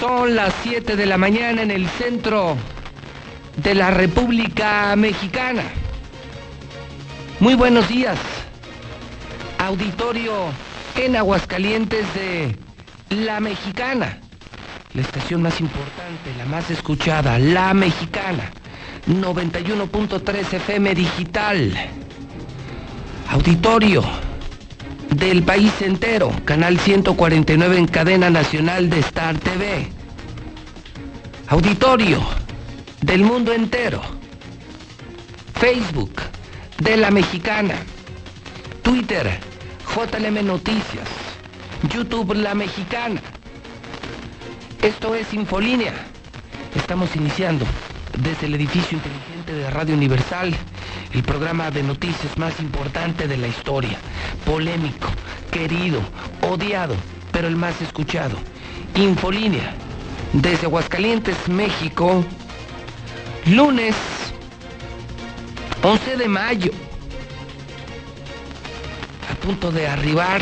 Son las 7 de la mañana en el centro de la República Mexicana. Muy buenos días, auditorio en Aguascalientes de La Mexicana, la estación más importante, la más escuchada, La Mexicana, 91.3 FM digital. Auditorio del país entero, canal 149 en cadena nacional de Star TV. Auditorio del mundo entero. Facebook de la mexicana. Twitter JLM Noticias. YouTube La Mexicana. Esto es Infolínea. Estamos iniciando desde el edificio inteligente de Radio Universal el programa de noticias más importante de la historia. Polémico, querido, odiado, pero el más escuchado. Infolínea, desde Aguascalientes, México, lunes 11 de mayo, a punto de arribar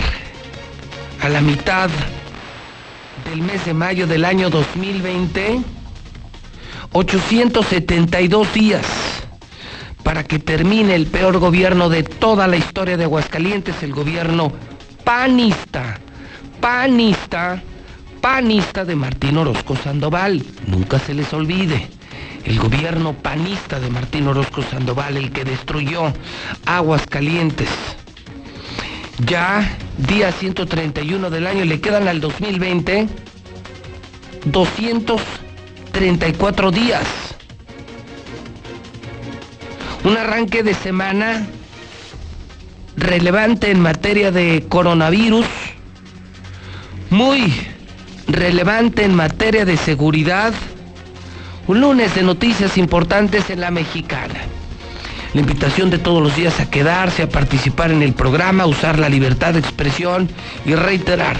a la mitad del mes de mayo del año 2020, 872 días para que termine el peor gobierno de toda la historia de Aguascalientes, el gobierno panista, panista, panista de Martín Orozco Sandoval. Nunca se les olvide. El gobierno panista de Martín Orozco Sandoval, el que destruyó Aguascalientes. Ya día 131 del año, le quedan al 2020 234 días un arranque de semana relevante en materia de coronavirus, muy relevante en materia de seguridad, un lunes de noticias importantes en la mexicana. La invitación de todos los días a quedarse, a participar en el programa, a usar la libertad de expresión y reiterar,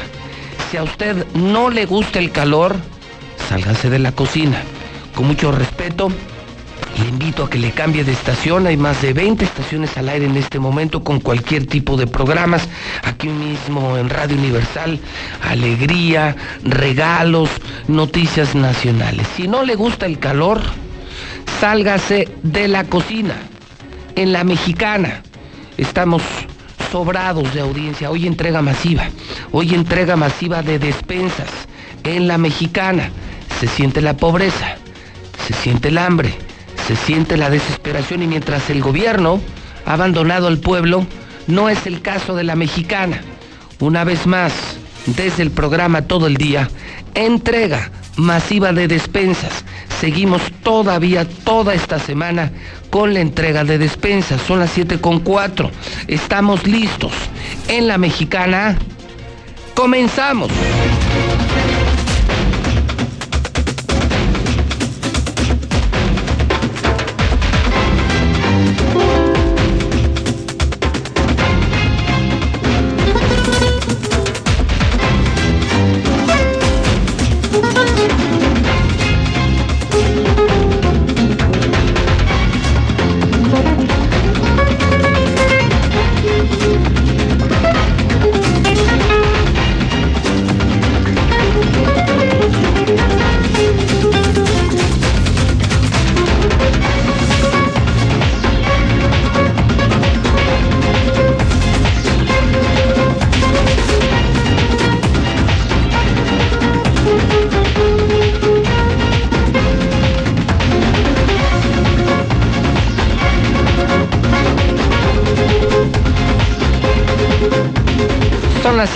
si a usted no le gusta el calor, sálgase de la cocina. Con mucho respeto, le invito a que le cambie de estación. Hay más de 20 estaciones al aire en este momento con cualquier tipo de programas. Aquí mismo en Radio Universal, alegría, regalos, noticias nacionales. Si no le gusta el calor, sálgase de la cocina. En la mexicana estamos sobrados de audiencia. Hoy entrega masiva. Hoy entrega masiva de despensas. En la mexicana se siente la pobreza, se siente el hambre se siente la desesperación y mientras el gobierno ha abandonado al pueblo, no es el caso de la mexicana. Una vez más, desde el programa todo el día, entrega masiva de despensas. Seguimos todavía toda esta semana con la entrega de despensas. Son las 7 con 4. Estamos listos. En la mexicana, comenzamos.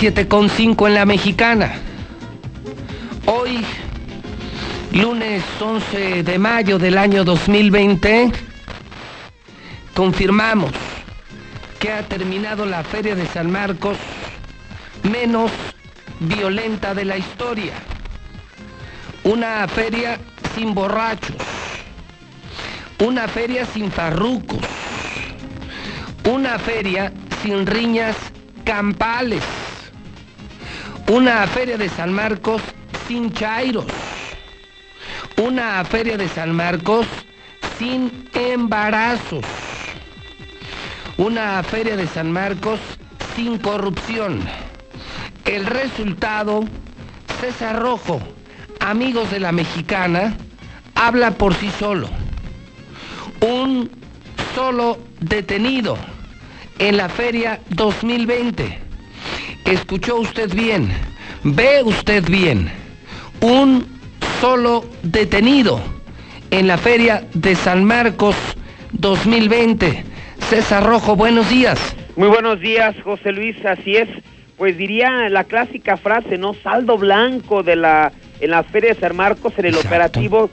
7.5 en la mexicana. Hoy, lunes 11 de mayo del año 2020, confirmamos que ha terminado la Feria de San Marcos menos violenta de la historia. una feria sin borrachos, una feria sin farrucos, una feria sin riñas campales, una feria de San Marcos sin chairos, una feria de San Marcos sin embarazos, una feria de San Marcos sin corrupción. El resultado, César Rojo, amigos de la mexicana, habla por sí solo. Un solo detenido en la feria 2020. Escuchó usted bien, ve usted bien. Un solo detenido en la feria de San Marcos 2020. César Rojo, buenos días. Muy buenos días, José Luis, así es. Pues diría la clásica frase, ¿no? Saldo blanco de la en la Feria de San Marcos en el operativo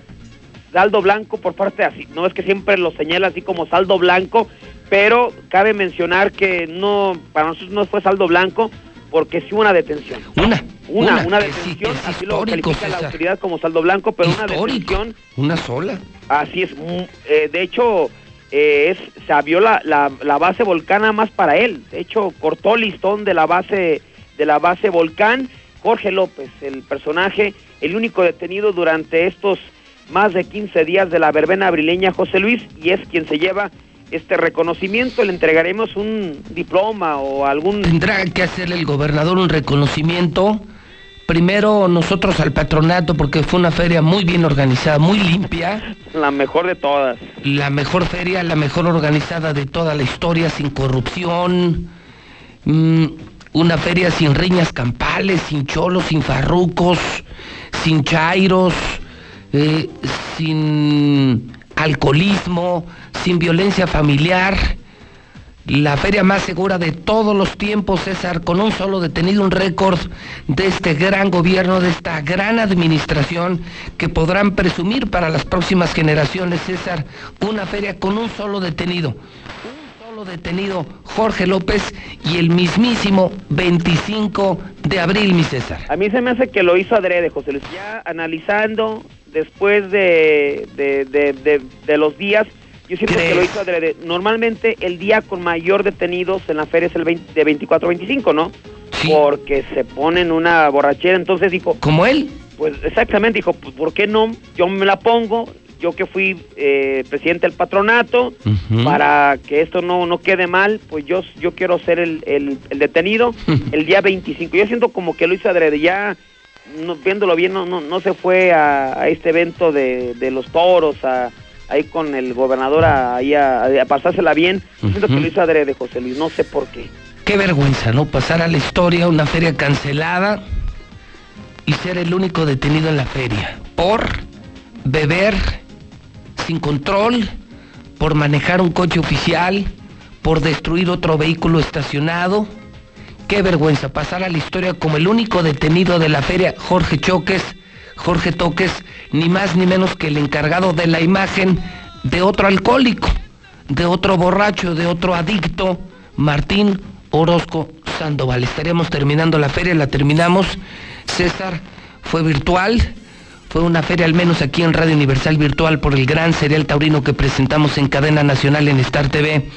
saldo blanco por parte así, no es que siempre lo señala así como saldo blanco, pero cabe mencionar que no para nosotros no fue saldo blanco porque sí hubo una detención. Una, una, una, detención, así lo califica la autoridad como saldo blanco, pero una detención. Una sola. Así es, eh, de hecho, eh, es, se abrió la, la, la, base volcán más para él. De hecho, cortó el listón de la base, de la base volcán. Jorge López, el personaje, el único detenido durante estos más de 15 días de la verbena abrileña José Luis, y es quien se lleva este reconocimiento. Le entregaremos un diploma o algún... Tendrá que hacerle el gobernador un reconocimiento primero nosotros al patronato porque fue una feria muy bien organizada, muy limpia. La mejor de todas. La mejor feria, la mejor organizada de toda la historia, sin corrupción. Mm, una feria sin riñas campales, sin cholos, sin farrucos, sin chairos, eh, sin alcoholismo, sin violencia familiar la feria más segura de todos los tiempos, César, con un solo detenido, un récord de este gran gobierno, de esta gran administración que podrán presumir para las próximas generaciones, César, una feria con un solo detenido. Un solo detenido, Jorge López, y el mismísimo 25 de abril, mi César. A mí se me hace que lo hizo adrede, José Luis, ya analizando después de, de los días yo siento que lo hizo adrede. Normalmente el día con mayor detenidos en la feria es el de 24-25, ¿no? Porque se ponen una borrachera, entonces dijo... ¿Como él? Pues exactamente, dijo, pues ¿por qué no? Yo me la pongo, yo que fui eh, presidente del patronato, para que esto no, no quede mal, pues yo, yo quiero ser el, el, detenido el día 25. Yo siento como que lo hizo adrede, ya no, viéndolo bien, no, no, no se fue a, a este evento de, de los toros, a ahí con el gobernador ahí a, pasársela bien. Siento que lo hizo adrede, José Luis, no sé por qué. Qué vergüenza, ¿no? Pasar a la historia una feria cancelada y ser el único detenido en la feria. Por beber sin control, por manejar un coche oficial, por destruir otro vehículo estacionado. Qué vergüenza pasar a la historia como el único detenido de la feria, Jorge Choques, Jorge Toques, ni más ni menos que el encargado de la imagen de otro alcohólico, de otro borracho, de otro adicto, Martín Orozco Sandoval. Estaríamos terminando la feria, la terminamos. César, fue virtual, fue una feria al menos aquí en Radio Universal Virtual por el gran serial taurino que presentamos en cadena nacional en Star TV,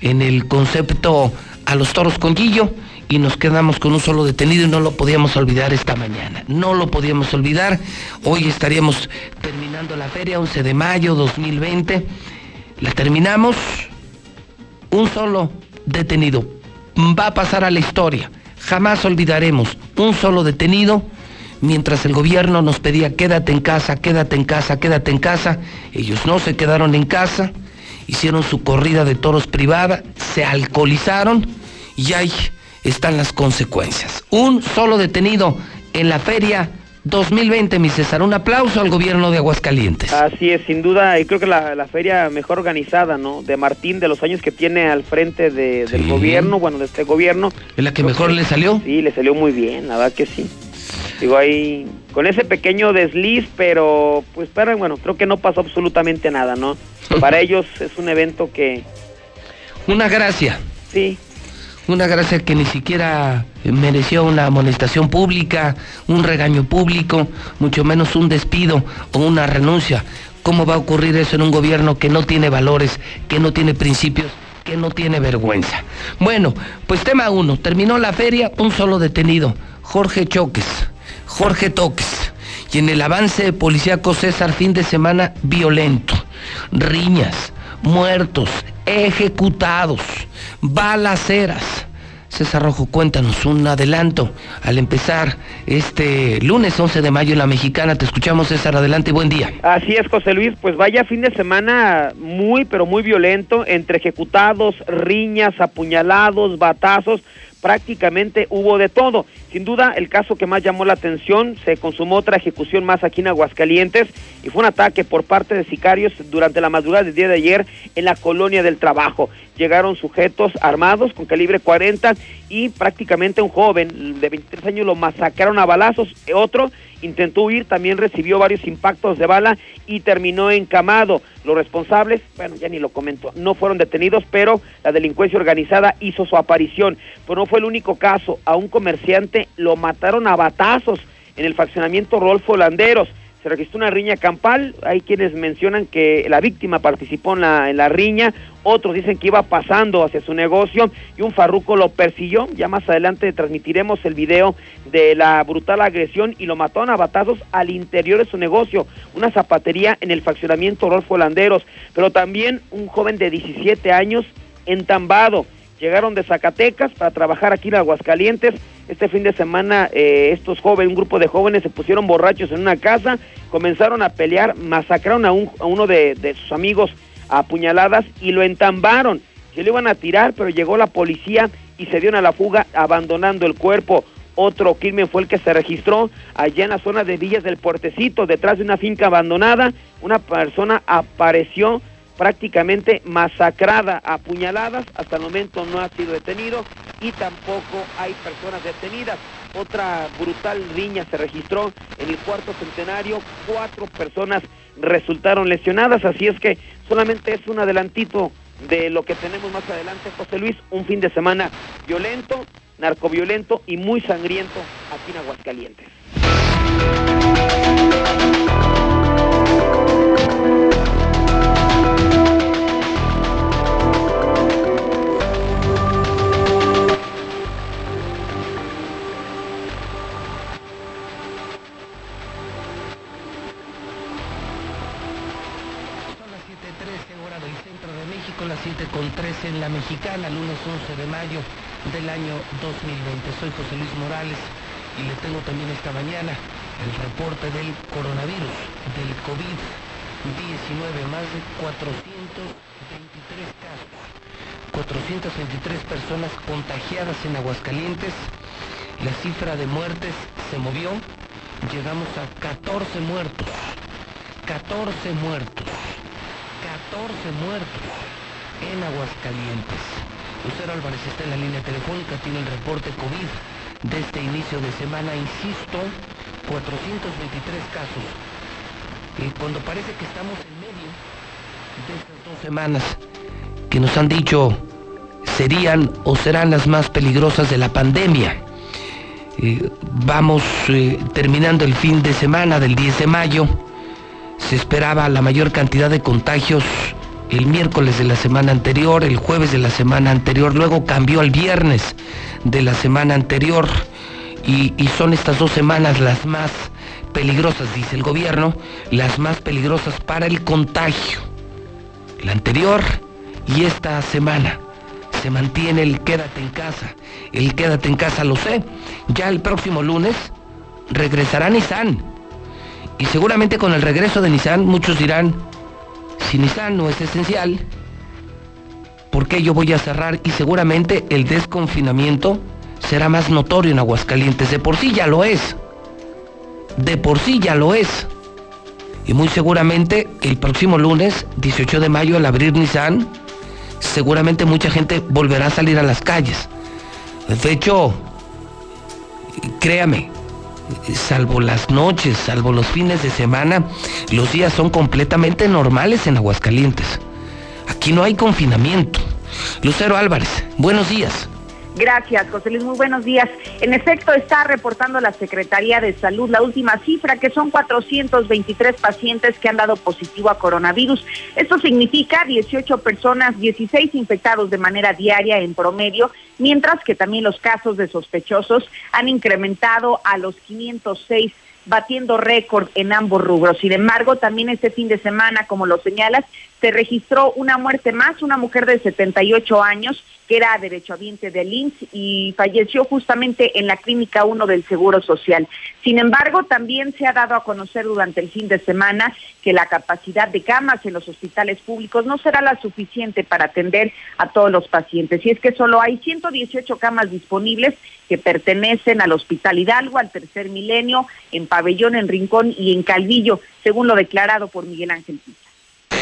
en el concepto A los toros con Guillo y nos quedamos con un solo detenido y no lo podíamos olvidar esta mañana. No lo podíamos olvidar. Hoy estaríamos terminando la feria, 11 de mayo 2020. La terminamos. Un solo detenido. Va a pasar a la historia. Jamás olvidaremos un solo detenido mientras el gobierno nos pedía quédate en casa, quédate en casa, quédate en casa. Ellos no se quedaron en casa, hicieron su corrida de toros privada, se alcoholizaron y hay están las consecuencias. Un solo detenido en la feria 2020, mi César. Un aplauso al gobierno de Aguascalientes. Así es, sin duda, y creo que la, feria mejor organizada, ¿no? De Martín, de los años que tiene al frente del gobierno, bueno, de este gobierno. ¿Es la que mejor le salió? Sí, le salió muy bien, la verdad que sí. Digo, ahí, con ese pequeño desliz, pero, pues, pero, bueno, creo que no pasó absolutamente nada, ¿no? Para ellos es un evento que... Una gracia. Sí, una gracia que ni siquiera mereció una amonestación pública, un regaño público, mucho menos un despido o una renuncia. ¿Cómo va a ocurrir eso en un gobierno que no tiene valores, que no tiene principios, que no tiene vergüenza? Bueno, pues tema uno, terminó la feria, un solo detenido, Jorge Choques, Jorge Toques. Y en el avance policíaco César, fin de semana violento, riñas, muertos, ejecutados, balaceras. César Rojo, cuéntanos un adelanto al empezar este lunes 11 de mayo en la Mexicana. Te escuchamos, César, adelante buen día. Así es, José Luis, pues vaya fin de semana muy, pero muy violento, entre ejecutados, riñas, apuñalados, batazos prácticamente hubo de todo. Sin duda, el caso que más llamó la atención, se consumó otra ejecución más aquí en Aguascalientes y fue un ataque por parte de sicarios durante la madrugada del día de ayer en la colonia del trabajo. Llegaron sujetos armados con calibre 40 y prácticamente un joven de 23 años lo masacraron a balazos. Otro intentó huir, también recibió varios impactos de bala y terminó encamado. Los responsables, bueno, ya ni lo comento, no fueron detenidos, pero la delincuencia organizada hizo su aparición. Pero no fue el único caso. A un comerciante lo mataron a batazos en el faccionamiento Rolfo Landeros se registró una riña campal, hay quienes mencionan que la víctima participó en la, riña, otros dicen que iba pasando hacia su negocio y un farruco lo persiguió, ya más adelante transmitiremos el video de la brutal agresión y lo mató a batazos al interior de su negocio, una zapatería en el faccionamiento Rolfo Landeros, pero también un joven de 17 años entambado, llegaron de Zacatecas para trabajar aquí en Aguascalientes. Este fin de semana eh, estos jóvenes, un grupo de jóvenes se pusieron borrachos en una casa, comenzaron a pelear, masacraron a, un, a uno de, sus amigos a puñaladas y lo entambaron. Se lo iban a tirar, pero llegó la policía y se dieron a la fuga abandonando el cuerpo. Otro crimen fue el que se registró allá en la zona de Villas del Puertecito, detrás de una finca abandonada. Una persona apareció prácticamente masacrada a puñaladas. Hasta el momento no ha sido detenido y tampoco hay personas detenidas. Otra brutal riña se registró en el cuarto centenario. Cuatro personas resultaron lesionadas. Así es que solamente es un adelantito de lo que tenemos más adelante, José Luis. Un fin de semana violento, narcoviolento y muy sangriento aquí en Aguascalientes. Las 7 con 13 en la mexicana, lunes 11 de mayo del año 2020. Soy José Luis Morales y le tengo también esta mañana el reporte del coronavirus, del COVID-19, más de 423 casos, 423 personas contagiadas en Aguascalientes, la cifra de muertes se movió, llegamos a 14 muertos, 14 muertos, 14 muertos en Aguascalientes. Lucero Álvarez está en la línea telefónica, tiene el reporte COVID de este inicio de semana, insisto, 423 casos. Y cuando parece que estamos en medio de estas dos semanas que nos han dicho serían o serán las más peligrosas de la pandemia. Eh, vamos eh, terminando el fin de semana del 10 de mayo. Se esperaba la mayor cantidad de contagios el miércoles de la semana anterior, el jueves de la semana anterior, luego cambió al viernes de la semana anterior y, son estas dos semanas las más peligrosas, dice el gobierno, las más peligrosas para el contagio. La anterior y esta semana se mantiene el quédate en casa. El quédate en casa lo sé. Ya el próximo lunes regresará Nissan. Y seguramente con el regreso de Nissan muchos dirán, si Nissan no es esencial, ¿por qué yo voy a cerrar? Y seguramente el desconfinamiento será más notorio en Aguascalientes. De por sí ya lo es. De por sí ya lo es. Y muy seguramente el próximo lunes, 18 de mayo, al abrir Nissan, seguramente mucha gente volverá a salir a las calles. De hecho, créame, salvo las noches, salvo los fines de semana, los días son completamente normales en Aguascalientes. Aquí no hay confinamiento. Lucero Álvarez, buenos días. Gracias, José Luis. Muy buenos días. En efecto, está reportando la Secretaría de Salud la última cifra, que son 423 pacientes que han dado positivo a coronavirus. Esto significa 18 personas, 16 infectados de manera diaria en promedio, mientras que también los casos de sospechosos han incrementado a los 506 batiendo récord en ambos rubros. Sin embargo, también este fin de semana, como lo señalas, se registró una muerte más, una mujer de 78 años que era derechohabiente del INS y falleció justamente en la Clínica 1 del Seguro Social. Sin embargo, también se ha dado a conocer durante el fin de semana que la capacidad de camas en los hospitales públicos no será la suficiente para atender a todos los pacientes. Y es que solo hay 118 camas disponibles que pertenecen al Hospital Hidalgo, al Tercer Milenio, en Pabellón, en Rincón y en Calvillo, según lo declarado por Miguel Ángel Pizza.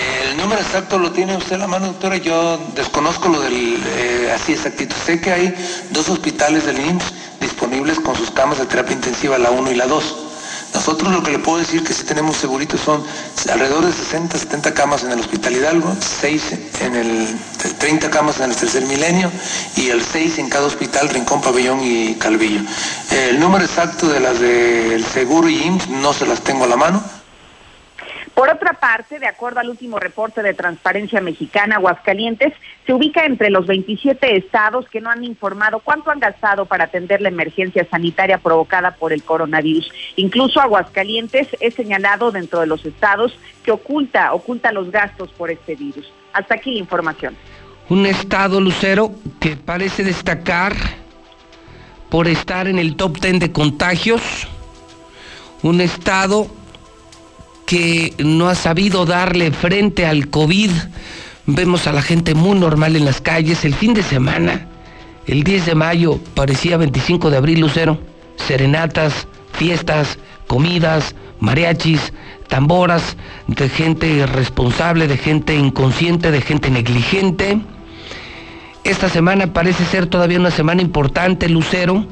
El número exacto lo tiene usted en la mano, doctora. Yo desconozco lo del eh, así exactito. Sé que hay dos hospitales del IMSS disponibles con sus camas de terapia intensiva, la 1 y la 2. Nosotros lo que le puedo decir que sí tenemos segurito son alrededor de 60, 70 camas en el Hospital Hidalgo, 6 en el 30 camas en el Tercer Milenio y el 6 en cada hospital, Rincón, Pabellón y Calvillo. El número exacto de las del Seguro y IMSS no se las tengo a la mano por otra parte, de acuerdo al último reporte de Transparencia Mexicana, Aguascalientes se ubica entre los 27 estados que no han informado cuánto han gastado para atender la emergencia sanitaria provocada por el coronavirus. Incluso Aguascalientes es señalado dentro de los estados que oculta, oculta los gastos por este virus. Hasta aquí la información. Un estado, Lucero, que parece destacar por estar en el top 10 de contagios. Un estado que no ha sabido darle frente al COVID. Vemos a la gente muy normal en las calles. El fin de semana, el 10 de mayo, parecía 25 de abril, Lucero. Serenatas, fiestas, comidas, mariachis, tamboras, de gente irresponsable, de gente inconsciente, de gente negligente. Esta semana parece ser todavía una semana importante, Lucero,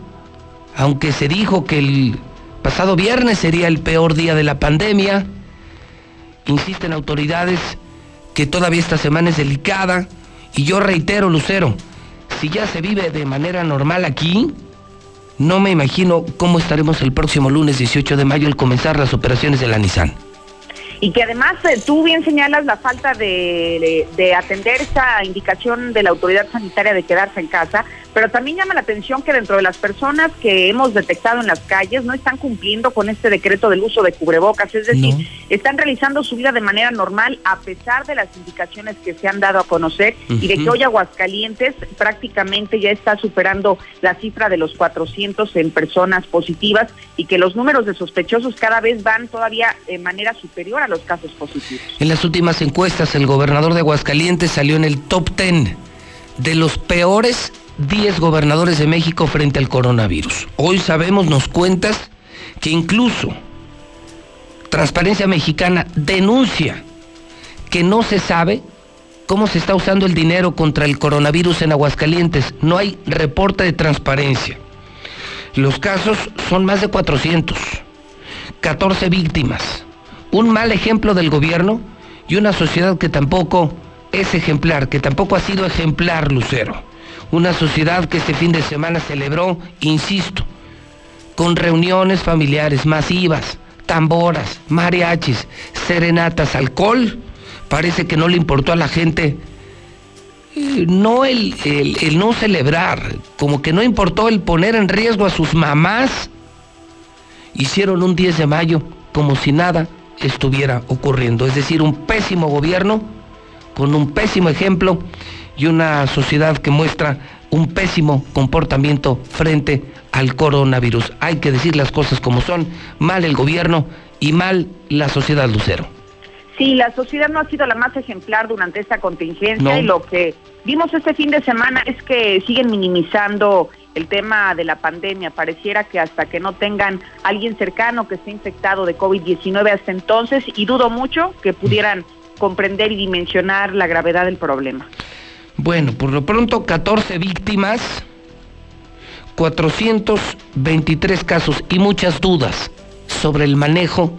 aunque se dijo que el pasado viernes sería el peor día de la pandemia. Insisten autoridades que todavía esta semana es delicada. Y yo reitero, Lucero, si ya se vive de manera normal aquí, no me imagino cómo estaremos el próximo lunes 18 de mayo al comenzar las operaciones de la Nissan y que además eh, tú bien señalas la falta de, atender esa indicación de la autoridad sanitaria de quedarse en casa, pero también llama la atención que dentro de las personas que hemos detectado en las calles no están cumpliendo con este decreto del uso de cubrebocas, es decir, están realizando su vida de manera normal a pesar de las indicaciones que se han dado a conocer y de que hoy Aguascalientes prácticamente ya está superando la cifra de los 400 en personas positivas y que los números de sospechosos cada vez van todavía de manera superior los casos positivos. En las últimas encuestas, el gobernador de Aguascalientes salió en el top 10 de los peores 10 gobernadores de México frente al coronavirus. Hoy sabemos, nos cuentas, que incluso Transparencia Mexicana denuncia que no se sabe cómo se está usando el dinero contra el coronavirus en Aguascalientes. No hay reporte de transparencia. Los casos son más de 400, 14 víctimas, un mal ejemplo del gobierno y una sociedad que tampoco es ejemplar, que tampoco ha sido ejemplar, Lucero. Una sociedad que este fin de semana celebró, insisto, con reuniones familiares masivas, tamboras, mariachis, serenatas, alcohol. Parece que no le importó a la gente eh, no el, el, no celebrar, como que no importó el poner en riesgo a sus mamás. Hicieron un 10 de mayo como si nada estuviera ocurriendo. Es decir, un pésimo gobierno con un pésimo ejemplo y una sociedad que muestra un pésimo comportamiento frente al coronavirus. Hay que decir las cosas como son, mal el gobierno y mal la sociedad Lucero. Sí, la sociedad no ha sido la más ejemplar durante esta contingencia y lo que vimos este fin de semana es que siguen minimizando el tema de la pandemia. Pareciera que hasta que no tengan alguien cercano que esté infectado de COVID-19 hasta entonces, y dudo mucho que pudieran comprender y dimensionar la gravedad del problema. Bueno, por lo pronto 14 víctimas, 423 casos y muchas dudas sobre el manejo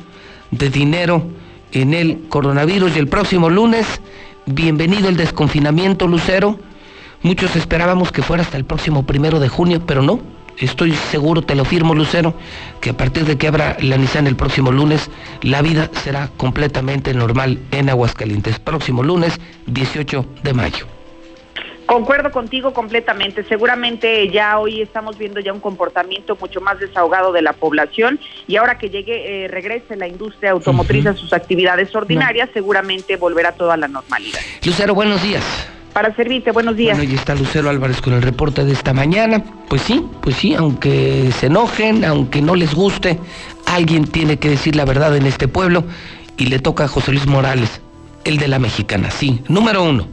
de dinero en el coronavirus. Y el próximo lunes, bienvenido el desconfinamiento, Lucero, Muchos esperábamos que fuera hasta el próximo primero de junio, pero no. Estoy seguro, te lo firmo, Lucero, que a partir de que abra la Nissan el próximo lunes, la vida será completamente normal en Aguascalientes. Próximo lunes, 18 de mayo. Concuerdo contigo completamente. Seguramente ya hoy estamos viendo ya un comportamiento mucho más desahogado de la población y ahora que llegue, eh, regrese la industria automotriz a sus actividades ordinarias, seguramente volverá toda la normalidad. Lucero, buenos días. Para servirte, buenos días. Bueno, y está Lucero Álvarez con el reporte de esta mañana. Pues sí, pues sí, aunque se enojen, aunque no les guste, alguien tiene que decir la verdad en este pueblo y le toca a José Luis Morales, el de la mexicana, sí. Número uno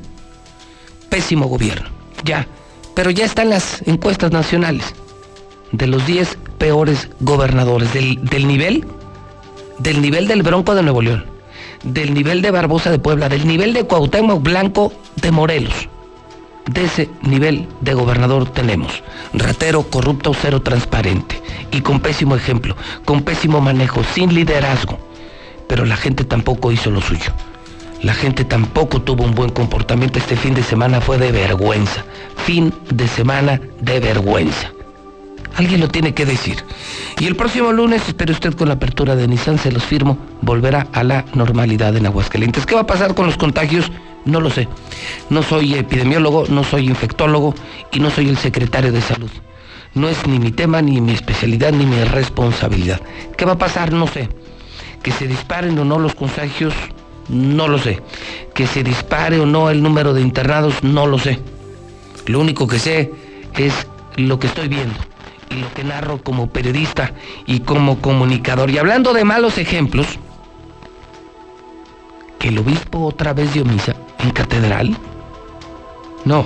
pésimo gobierno. Ya. Pero ya están las encuestas nacionales de los 10 peores gobernadores del, del nivel, del nivel del Bronco de Nuevo León, del nivel de Barbosa de Puebla, del nivel de Cuauhtémoc Blanco de Morelos. De ese nivel de gobernador tenemos. Ratero, corrupto, cero transparente. Y con pésimo ejemplo, con pésimo manejo, sin liderazgo. Pero la gente tampoco hizo lo suyo. La gente tampoco tuvo un buen comportamiento. Este fin de semana fue de vergüenza. Fin de semana de vergüenza. Alguien lo tiene que decir. Y el próximo lunes, espere usted con la apertura de Nissan, se los firmo, volverá a la normalidad en Aguascalientes. ¿Qué va a pasar con los contagios? No lo sé. No soy epidemiólogo, no soy infectólogo y no soy el secretario de salud. No es ni mi tema, ni mi especialidad, ni mi responsabilidad. ¿Qué va a pasar? No sé. Que se disparen o no los contagios, no lo sé. Que se dispare o no el número de internados, no lo sé. Lo único que sé es lo que estoy viendo y lo que narro como periodista y como comunicador. Y hablando de malos ejemplos, que el obispo otra vez dio misa en catedral. No.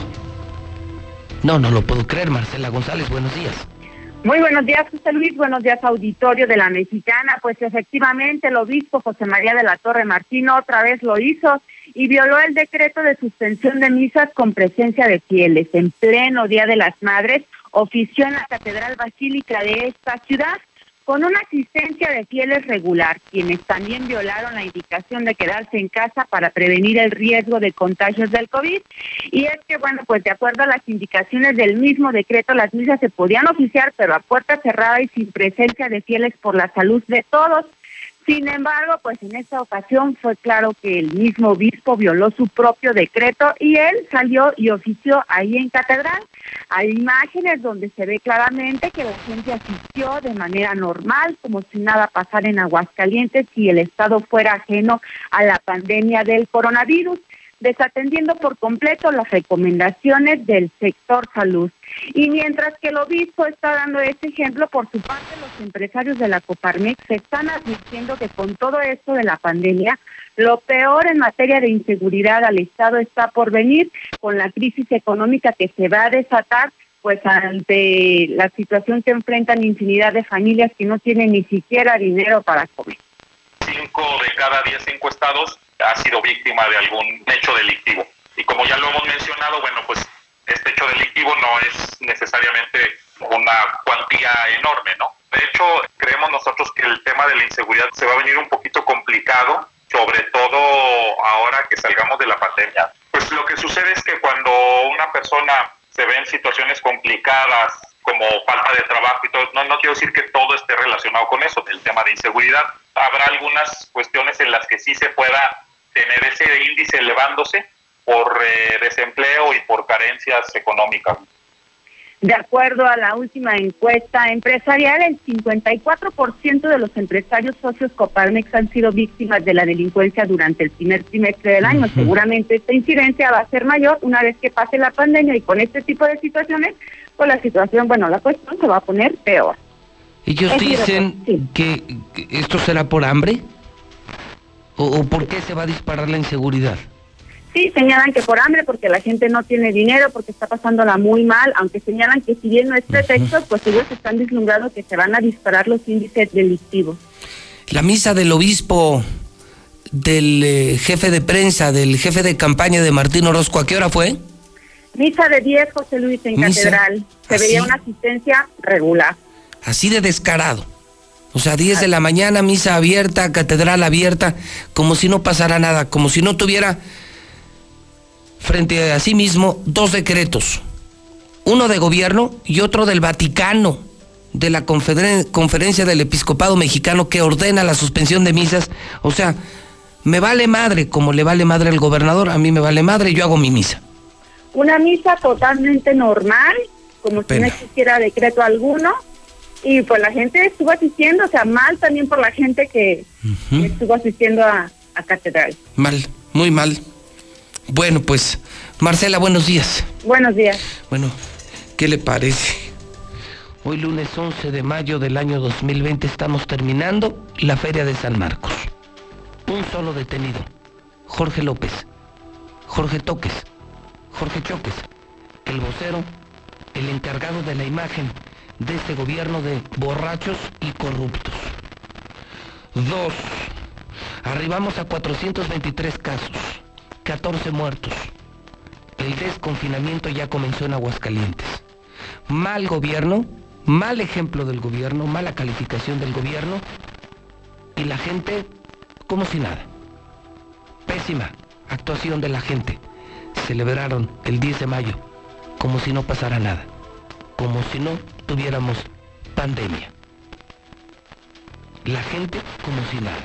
No, no lo puedo creer, Marcela González, buenos días. Muy buenos días, José Luis. Buenos días, auditorio de la Mexicana. Pues efectivamente, el obispo José María de la Torre Martín otra vez lo hizo y violó el decreto de suspensión de misas con presencia de fieles. En pleno Día de las Madres, ofició en la Catedral Basílica de esta ciudad con una asistencia de fieles regular, quienes también violaron la indicación de quedarse en casa para prevenir el riesgo de contagios del COVID. Y es que, bueno, pues de acuerdo a las indicaciones del mismo decreto, las misas se podían oficiar, pero a puerta cerrada y sin presencia de fieles por la salud de todos. Sin embargo, pues en esta ocasión fue claro que el mismo obispo violó su propio decreto y él salió y ofició ahí en catedral. Hay imágenes donde se ve claramente que la gente asistió de manera normal, como si nada pasara en Aguascalientes y el Estado fuera ajeno a la pandemia del coronavirus desatendiendo por completo las recomendaciones del sector salud. Y mientras que el obispo está dando este ejemplo, por su parte los empresarios de la Coparmex están advirtiendo que con todo esto de la pandemia, lo peor en materia de inseguridad al Estado está por venir con la crisis económica que se va a desatar pues ante la situación que enfrentan infinidad de familias que no tienen ni siquiera dinero para comer. Cinco de cada diez encuestados ha sido víctima de algún hecho delictivo. Y como ya lo hemos mencionado, bueno, pues este hecho delictivo no es necesariamente una cuantía enorme, ¿no? De hecho, creemos nosotros que el tema de la inseguridad se va a venir un poquito complicado, sobre todo ahora que salgamos de la pandemia. Pues lo que sucede es que cuando una persona se ve en situaciones complicadas, como falta de trabajo y todo, no, no quiero decir que todo esté relacionado con eso, el tema de inseguridad. Habrá algunas cuestiones en las que sí se pueda tener ese índice elevándose por eh, desempleo y por carencias económicas. De acuerdo a la última encuesta empresarial, el 54% de los empresarios socios Coparmex han sido víctimas de la delincuencia durante el primer trimestre del año. Seguramente esta incidencia va a ser mayor una vez que pase la pandemia y con este tipo de situaciones, pues la situación, bueno, la cuestión se va a poner peor. Ellos dicen que esto será por hambre. ¿O, por qué se va a disparar la inseguridad? Sí, señalan que por hambre, porque la gente no tiene dinero, porque está pasándola muy mal, aunque señalan que si bien no es pretexto, pues ellos están vislumbrando que se van a disparar los índices delictivos. La misa del obispo, del eh, jefe de prensa, del jefe de campaña de Martín Orozco, ¿a qué hora fue? Misa de 10, José Luis, en Catedral. Se veía una asistencia regular. Así de descarado. O sea, 10 de la mañana, misa abierta, catedral abierta, como si no pasara nada, como si no tuviera frente a sí mismo dos decretos, uno de gobierno y otro del Vaticano, de la conferencia del episcopado mexicano que ordena la suspensión de misas. O sea, me vale madre, como le vale madre al gobernador, a mí me vale madre, yo hago mi misa. Una misa totalmente normal, como si no existiera decreto alguno, y pues la gente estuvo asistiendo, o sea, mal también por la gente que, estuvo asistiendo a, a Catedral. Mal, muy mal. Bueno, pues, Marcela, buenos días. Buenos días. Bueno, ¿qué le parece? Hoy lunes 11 de mayo del año 2020 estamos terminando la Feria de San Marcos. Un solo detenido, Jorge López, Jorge Toques, Jorge Choques, el vocero, el encargado de la imagen de este gobierno de borrachos y corruptos. Dos, arribamos a 423 casos, 14 muertos. El desconfinamiento ya comenzó en Aguascalientes. Mal gobierno, mal ejemplo del gobierno, mala calificación del gobierno y la gente como si nada. Pésima actuación de la gente. Celebraron el 10 de mayo como si no pasara nada, como si no tuviéramos pandemia. La gente como si nada.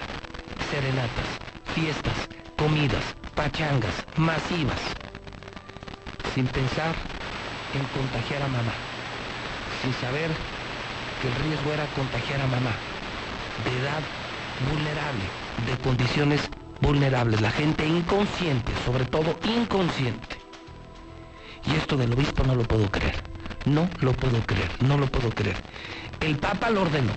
Serenatas, fiestas, comidas, pachangas, masivas, sin pensar en contagiar a mamá, sin saber que el riesgo era contagiar a mamá, de edad vulnerable, de condiciones vulnerables, la gente inconsciente, sobre todo inconsciente. Y esto del obispo no lo puedo creer. No lo puedo creer, no lo puedo creer. El Papa lo ordenó.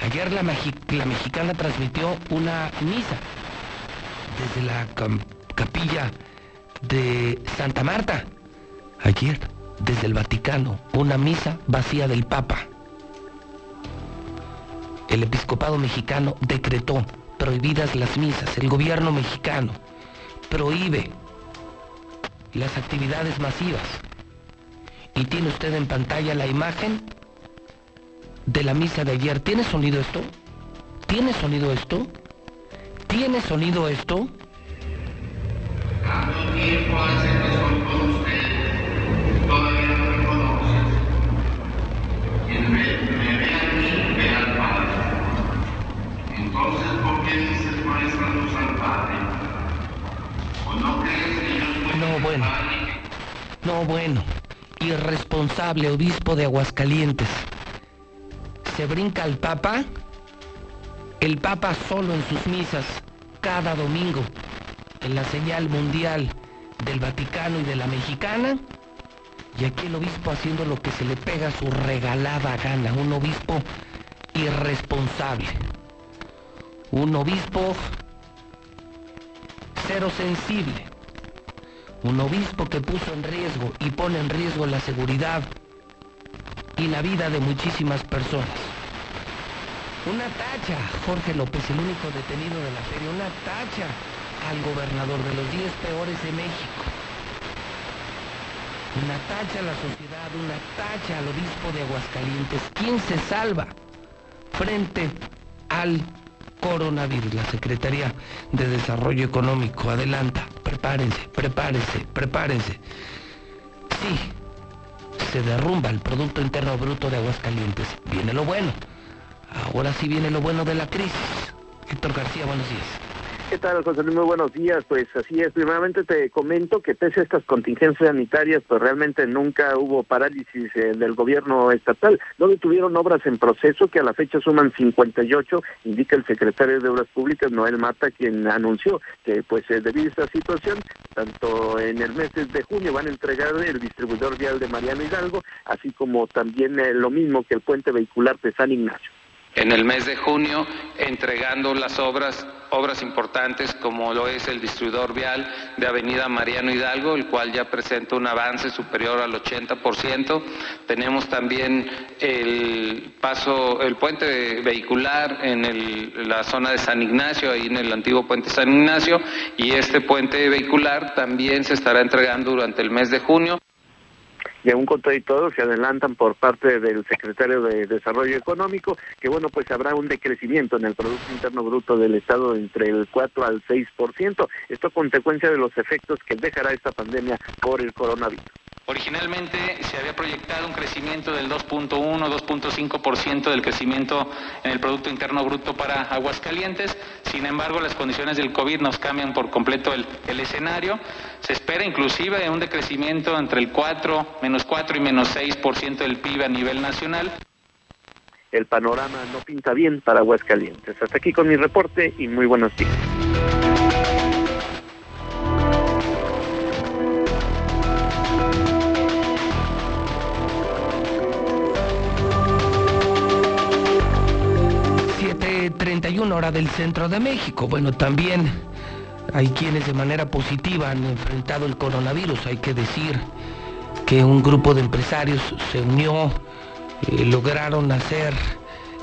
Ayer la, mexicana transmitió una misa desde la capilla de Santa Marta. Ayer, desde el Vaticano, una misa vacía del Papa. El episcopado mexicano decretó prohibidas las misas. El gobierno mexicano prohíbe las actividades masivas. Y tiene usted en pantalla la imagen de la misa de ayer. ¿Tiene sonido esto? ¿Tiene sonido esto? ¿Tiene sonido esto? Tanto tiempo hace que soy con ustedes, todavía no me conocen. Quien me, me ve a mí, ve al Padre. Entonces, ¿por qué dices muéstranos al Padre? ¿O no crees que yo soy no, bueno. No, bueno irresponsable obispo de Aguascalientes. Se brinca al Papa, el Papa solo en sus misas, cada domingo, en la señal mundial del Vaticano y de la mexicana, y aquí el obispo haciendo lo que se le pega a su regalada gana, un obispo irresponsable, un obispo cero sensible, un obispo que puso en riesgo y pone en riesgo la seguridad y la vida de muchísimas personas. Una tacha, Jorge López, el único detenido de la feria, una tacha al gobernador de los 10 peores de México. Una tacha a la sociedad, una tacha al obispo de Aguascalientes. ¿Quién se salva frente al coronavirus? La Secretaría de Desarrollo Económico adelanta prepárense, prepárense, prepárense. Sí, se derrumba el Producto Interno Bruto de Aguascalientes. Viene lo bueno. Ahora sí viene lo bueno de la crisis. Héctor García, buenos días. ¿Qué tal, José Luis? Muy buenos días. Pues así es. Primeramente te comento que pese a estas contingencias sanitarias, pues realmente nunca hubo parálisis eh, del gobierno estatal. No detuvieron obras en proceso que a la fecha suman 58, indica el secretario de Obras Públicas, Noel Mata, quien anunció que pues eh, debido a esta situación, tanto en el mes de junio van a entregar el distribuidor vial de Mariano Hidalgo, así como también eh, lo mismo que el puente vehicular de San Ignacio en el mes de junio entregando las obras obras importantes como lo es el distribuidor vial de Avenida Mariano Hidalgo, el cual ya presenta un avance superior al 80%. Tenemos también el paso, el puente vehicular en la zona de San Ignacio, ahí en el antiguo puente San Ignacio, y este puente vehicular también se estará entregando durante el mes de junio. Y aún con todo se adelantan por parte del secretario de Desarrollo Económico que bueno pues habrá un decrecimiento en el Producto Interno Bruto del Estado entre el 4 al 6%, esto consecuencia de los efectos que dejará esta pandemia por el coronavirus. Originalmente se había proyectado un crecimiento del 2.1, 2.5% del crecimiento en el Producto Interno Bruto para Aguascalientes. Sin embargo, las condiciones del COVID nos cambian por completo el, el escenario. Se espera inclusive un decrecimiento entre el 4, menos 4 y menos 6% del PIB a nivel nacional. El panorama no pinta bien para Aguascalientes. Hasta aquí con mi reporte y muy buenos días. Hora del centro de México. Bueno, también hay quienes de manera positiva han enfrentado el coronavirus. Hay que decir que un grupo de empresarios se unió, eh, lograron hacer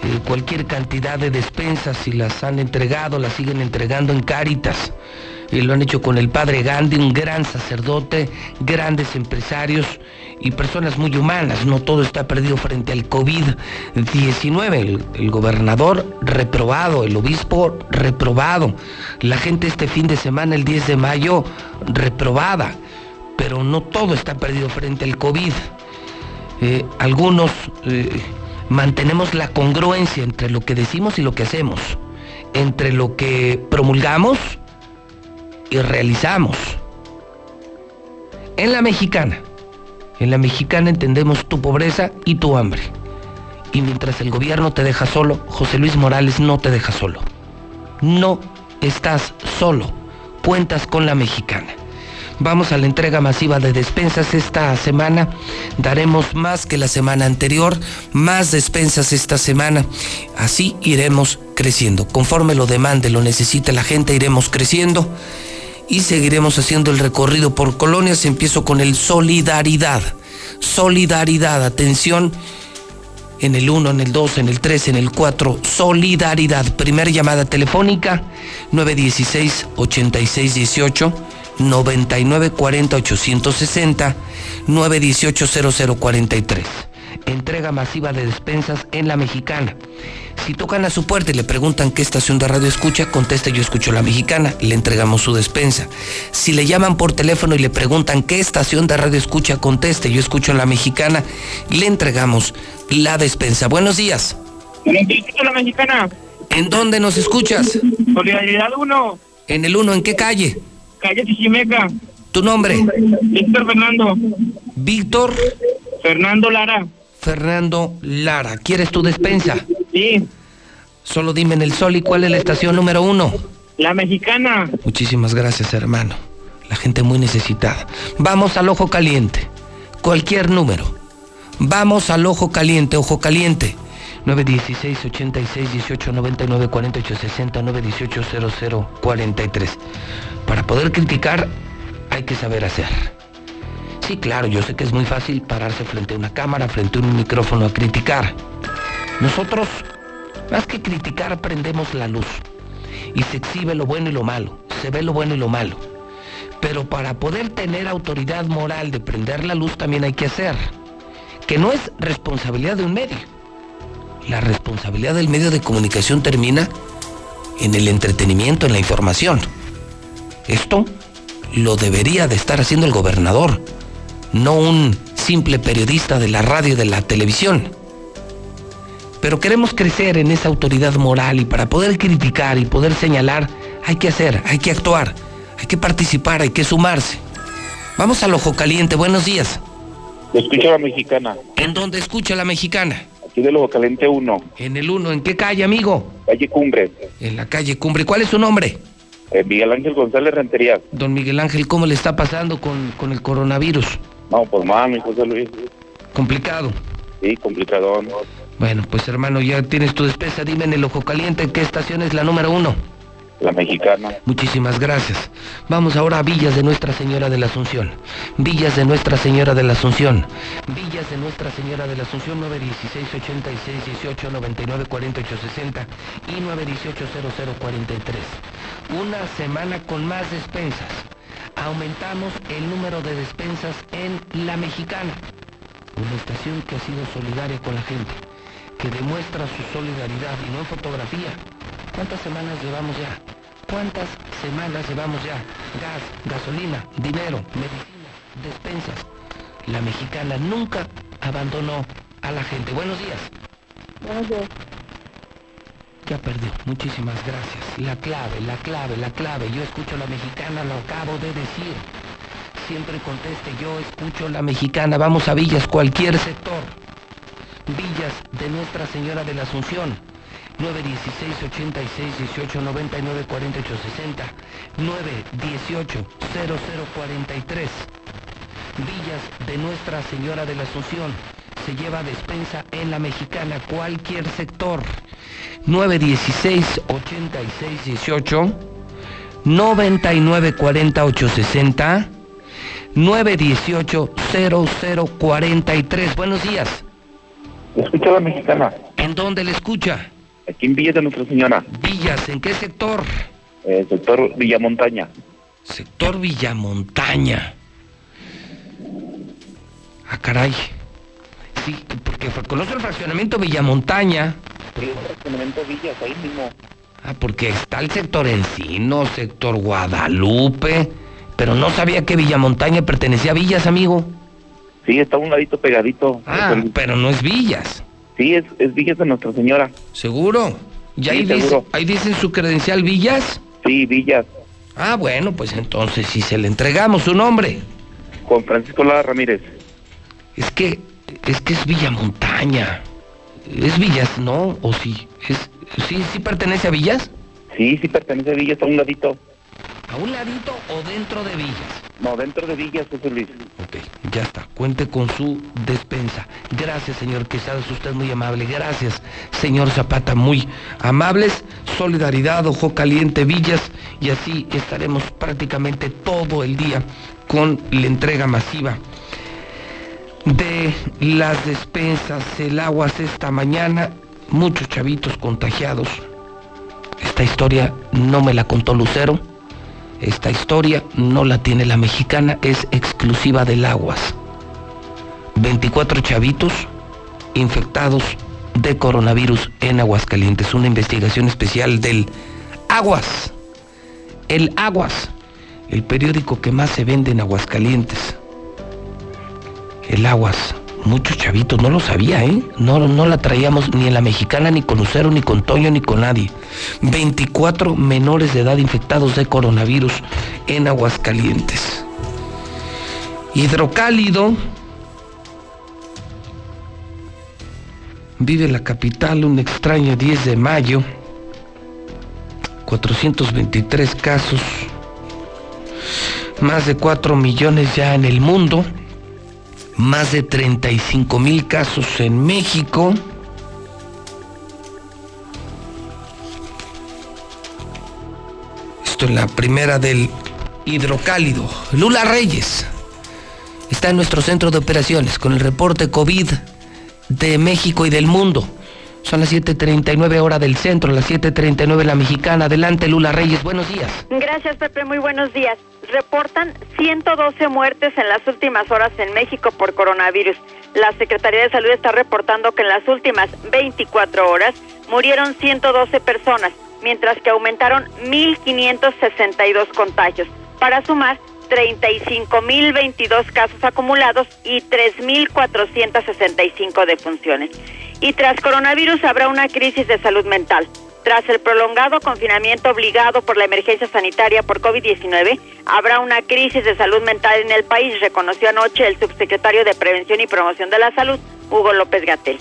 eh, cualquier cantidad de despensas y las han entregado, las siguen entregando en Cáritas. Y lo han hecho con el padre Gandhi, un gran sacerdote, grandes empresarios y personas muy humanas. No todo está perdido frente al COVID-19. El, gobernador reprobado, el obispo reprobado, la gente este fin de semana, el 10 de mayo, reprobada. Pero no todo está perdido frente al COVID. Eh, algunos eh, mantenemos la congruencia entre lo que decimos y lo que hacemos, entre lo que promulgamos y realizamos. En la mexicana, en la mexicana entendemos tu pobreza y tu hambre. Y mientras el gobierno te deja solo, José Luis Morales no te deja solo. No estás solo. Cuentas con la mexicana. Vamos a la entrega masiva de despensas esta semana. Daremos más que la semana anterior, más despensas esta semana. Así iremos creciendo. Conforme lo demande, lo necesite la gente, iremos creciendo y seguiremos haciendo el recorrido por colonias. Empiezo con el solidaridad. Solidaridad, atención. En el 1, en el 2, en el 3, en el 4, solidaridad. Primer llamada telefónica 916 8618 9940 860 918 0043. Entrega masiva de despensas en la mexicana. Si tocan a su puerta y le preguntan qué estación de radio escucha, conteste yo escucho la mexicana, le entregamos su despensa. Si le llaman por teléfono y le preguntan qué estación de radio escucha, conteste yo escucho la mexicana, le entregamos la despensa. Buenos días. Escucho la mexicana. ¿En dónde nos escuchas? Solidaridad 1. ¿En el 1 en qué calle? Calle Chichimeca. ¿Tu nombre? Víctor Fernando. Víctor Fernando Lara. Fernando Lara. ¿Quieres tu despensa? Sí. Solo dime en el sol y cuál es la estación número uno. La mexicana. Muchísimas gracias, hermano. La gente muy necesitada. Vamos al ojo caliente. Cualquier número. Vamos al ojo caliente, ojo caliente. 916 86 18 99 48 60 918 00 43. Para poder criticar hay que saber hacer. Sí, claro, yo sé que es muy fácil pararse frente a una cámara, frente a un micrófono a criticar. Nosotros, más que criticar, prendemos la luz. Y se exhibe lo bueno y lo malo, se ve lo bueno y lo malo. Pero para poder tener autoridad moral de prender la luz también hay que hacer. Que no es responsabilidad de un medio. La responsabilidad del medio de comunicación termina en el entretenimiento, en la información. Esto lo debería de estar haciendo el gobernador, no un simple periodista de la radio y de la televisión. Pero queremos crecer en esa autoridad moral y para poder criticar y poder señalar hay que hacer, hay que actuar, hay que participar, hay que sumarse. Vamos al ojo caliente, buenos días. Escucha la mexicana. ¿En dónde escucha la mexicana? Aquí del ojo caliente 1. En el 1, ¿en qué calle, amigo? Calle Cumbre. En la calle Cumbre. ¿Cuál es su nombre? Eh, Miguel Ángel González Rentería. Don Miguel Ángel, ¿cómo le está pasando con, con el coronavirus? No, pues mami, José Luis. Complicado. Sí, complicado. Bueno, pues hermano, ya tienes tu despensa. Dime en el ojo caliente qué estación es la número uno. La mexicana. Muchísimas gracias. Vamos ahora a Villas de Nuestra Señora de la Asunción. Villas de Nuestra Señora de la Asunción. Villas de Nuestra Señora de la Asunción 916 86 18 99 48 60 y 918 0043. Una semana con más despensas. Aumentamos el número de despensas en la mexicana. Una estación que ha sido solidaria con la gente, que demuestra su solidaridad y no en fotografía. ¿Cuántas semanas llevamos ya? ¿Cuántas semanas llevamos ya? Gas, gasolina, dinero, medicina, despensas. La mexicana nunca abandonó a la gente. Buenos días. Buenos días. Ya perdió. Muchísimas gracias. La clave, la clave, la clave. Yo escucho la mexicana, lo acabo de decir. Siempre conteste, yo escucho la mexicana. Vamos a Villas, cualquier sector. Villas de Nuestra Señora de la Asunción. 916 86 18 99 48 60 918 0043 Villas de Nuestra Señora de la Asunción se lleva despensa en la mexicana cualquier sector 916 86 18 99 48 60 918 0043 Buenos días. Escucha la mexicana. ¿En dónde le escucha? Aquí en Villas de Nuestra Señora. Villas, ¿en qué sector? Eh, sector Villamontaña. Sector Villamontaña. Ah, caray. Sí, porque conoce el fraccionamiento Villamontaña. Sí, el fraccionamiento Villas, ahí mismo. Ah, porque está el sector Encino, sector Guadalupe. Pero no sabía que Villamontaña pertenecía a Villas, amigo. Sí, está un ladito pegadito. Ah, pero no es Villas. Sí, es, es Villas de Nuestra Señora. ¿Seguro? ¿Y Sí, ahí, dice, ahí dice en su credencial Villas? Sí, Villas. Ah, bueno, pues entonces si se le entregamos su nombre. Con Francisco Lara Ramírez. Es que, es que es Villamontaña. ¿Es Villas, no? ¿O sí? ¿Es, sí, sí pertenece a Villas? Sí, sí pertenece a Villas, a un ladito. ¿A un ladito o dentro de Villas? No, dentro de Villas, José Luis. Ok, ya está. Cuente con su despensa. Gracias, señor Quesada, es usted muy amable. Gracias, señor Zapata, muy amables. Solidaridad, Ojo Caliente, Villas, y así estaremos prácticamente todo el día con la entrega masiva de las despensas, el aguas esta mañana, muchos chavitos contagiados. Esta historia no me la contó Lucero. Esta historia no la tiene la mexicana, es exclusiva del Aguas. 24 chavitos infectados de coronavirus en Aguascalientes. Una investigación especial del Aguas. El Aguas, el periódico que más se vende en Aguascalientes. El Aguas. Muchos chavitos, no lo sabía, ¿eh? No, no la traíamos ni en la mexicana, ni con Lucero, ni con Toño, ni con nadie. 24 menores de edad infectados de coronavirus en Aguascalientes. Hidrocálido. Vive la capital un extraño 10 de mayo. 423 casos. Más de 4 millones ya en el mundo más de 35 mil casos en México. Esto en la primera del hidrocálido. Lula Reyes está en nuestro centro de operaciones con el reporte COVID de México y del mundo. Son las 7.39 hora del centro, las 7.39 la mexicana. Adelante Lula Reyes, buenos días. Gracias, Pepe. Muy buenos días. Reportan 112 muertes en las últimas horas en México por coronavirus. La Secretaría de Salud está reportando que en las últimas 24 horas murieron 112 personas, mientras que aumentaron 1.562 contagios, para sumar 35.022 casos acumulados y 3.465 defunciones. Y tras coronavirus habrá una crisis de salud mental. Tras el prolongado confinamiento obligado por la emergencia sanitaria por COVID-19, habrá una crisis de salud mental en el país, reconoció anoche el subsecretario de Prevención y Promoción de la Salud, Hugo López Gatel.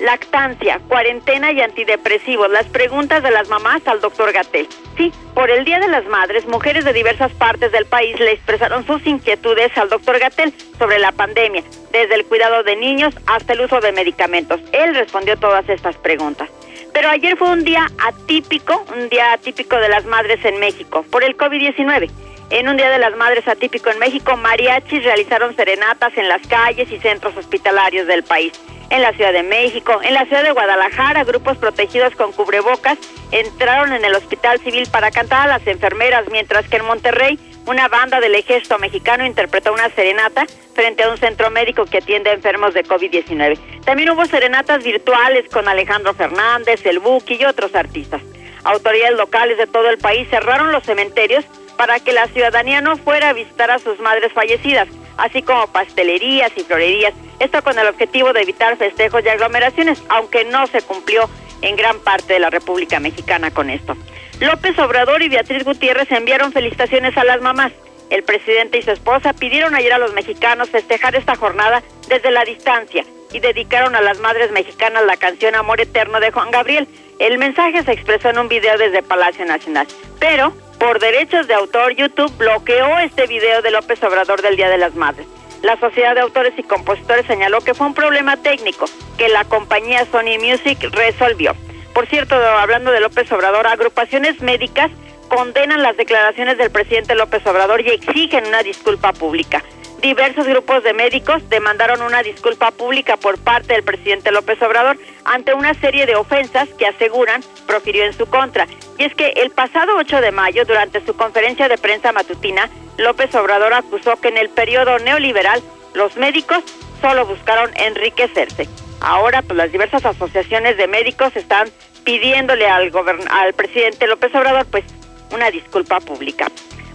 Lactancia, cuarentena y antidepresivos. Las preguntas de las mamás al doctor Gatel. Sí, por el Día de las Madres, mujeres de diversas partes del país le expresaron sus inquietudes al doctor Gatel sobre la pandemia, desde el cuidado de niños hasta el uso de medicamentos. Él respondió todas estas preguntas. Pero ayer fue un día atípico, un día atípico de las madres en México, por el COVID-19. En un Día de las Madres atípico en México, mariachis realizaron serenatas en las calles y centros hospitalarios del país. En la Ciudad de México, en la Ciudad de Guadalajara, grupos protegidos con cubrebocas entraron en el Hospital Civil para cantar a las enfermeras, mientras que en Monterrey, una banda del ejército mexicano interpretó una serenata frente a un centro médico que atiende a enfermos de COVID-19. También hubo serenatas virtuales con Alejandro Fernández, el Buki y otros artistas. Autoridades locales de todo el país cerraron los cementerios para que la ciudadanía no fuera a visitar a sus madres fallecidas, así como pastelerías y florerías, esto con el objetivo de evitar festejos y aglomeraciones, aunque no se cumplió en gran parte de la República Mexicana con esto. López Obrador y Beatriz Gutiérrez enviaron felicitaciones a las mamás. El presidente y su esposa pidieron ayer a los mexicanos festejar esta jornada desde la distancia y dedicaron a las madres mexicanas la canción Amor Eterno de Juan Gabriel. El mensaje se expresó en un video desde Palacio Nacional, pero por derechos de autor YouTube bloqueó este video de López Obrador del Día de las Madres. La Sociedad de Autores y Compositores señaló que fue un problema técnico que la compañía Sony Music resolvió. Por cierto, hablando de López Obrador, agrupaciones médicas condenan las declaraciones del presidente López Obrador y exigen una disculpa pública. Diversos grupos de médicos demandaron una disculpa pública por parte del presidente López Obrador ante una serie de ofensas que aseguran profirió en su contra. Y es que el pasado 8 de mayo, durante su conferencia de prensa matutina, López Obrador acusó que en el periodo neoliberal los médicos solo buscaron enriquecerse. Ahora, pues las diversas asociaciones de médicos están pidiéndole al, al presidente López Obrador, pues, una disculpa pública.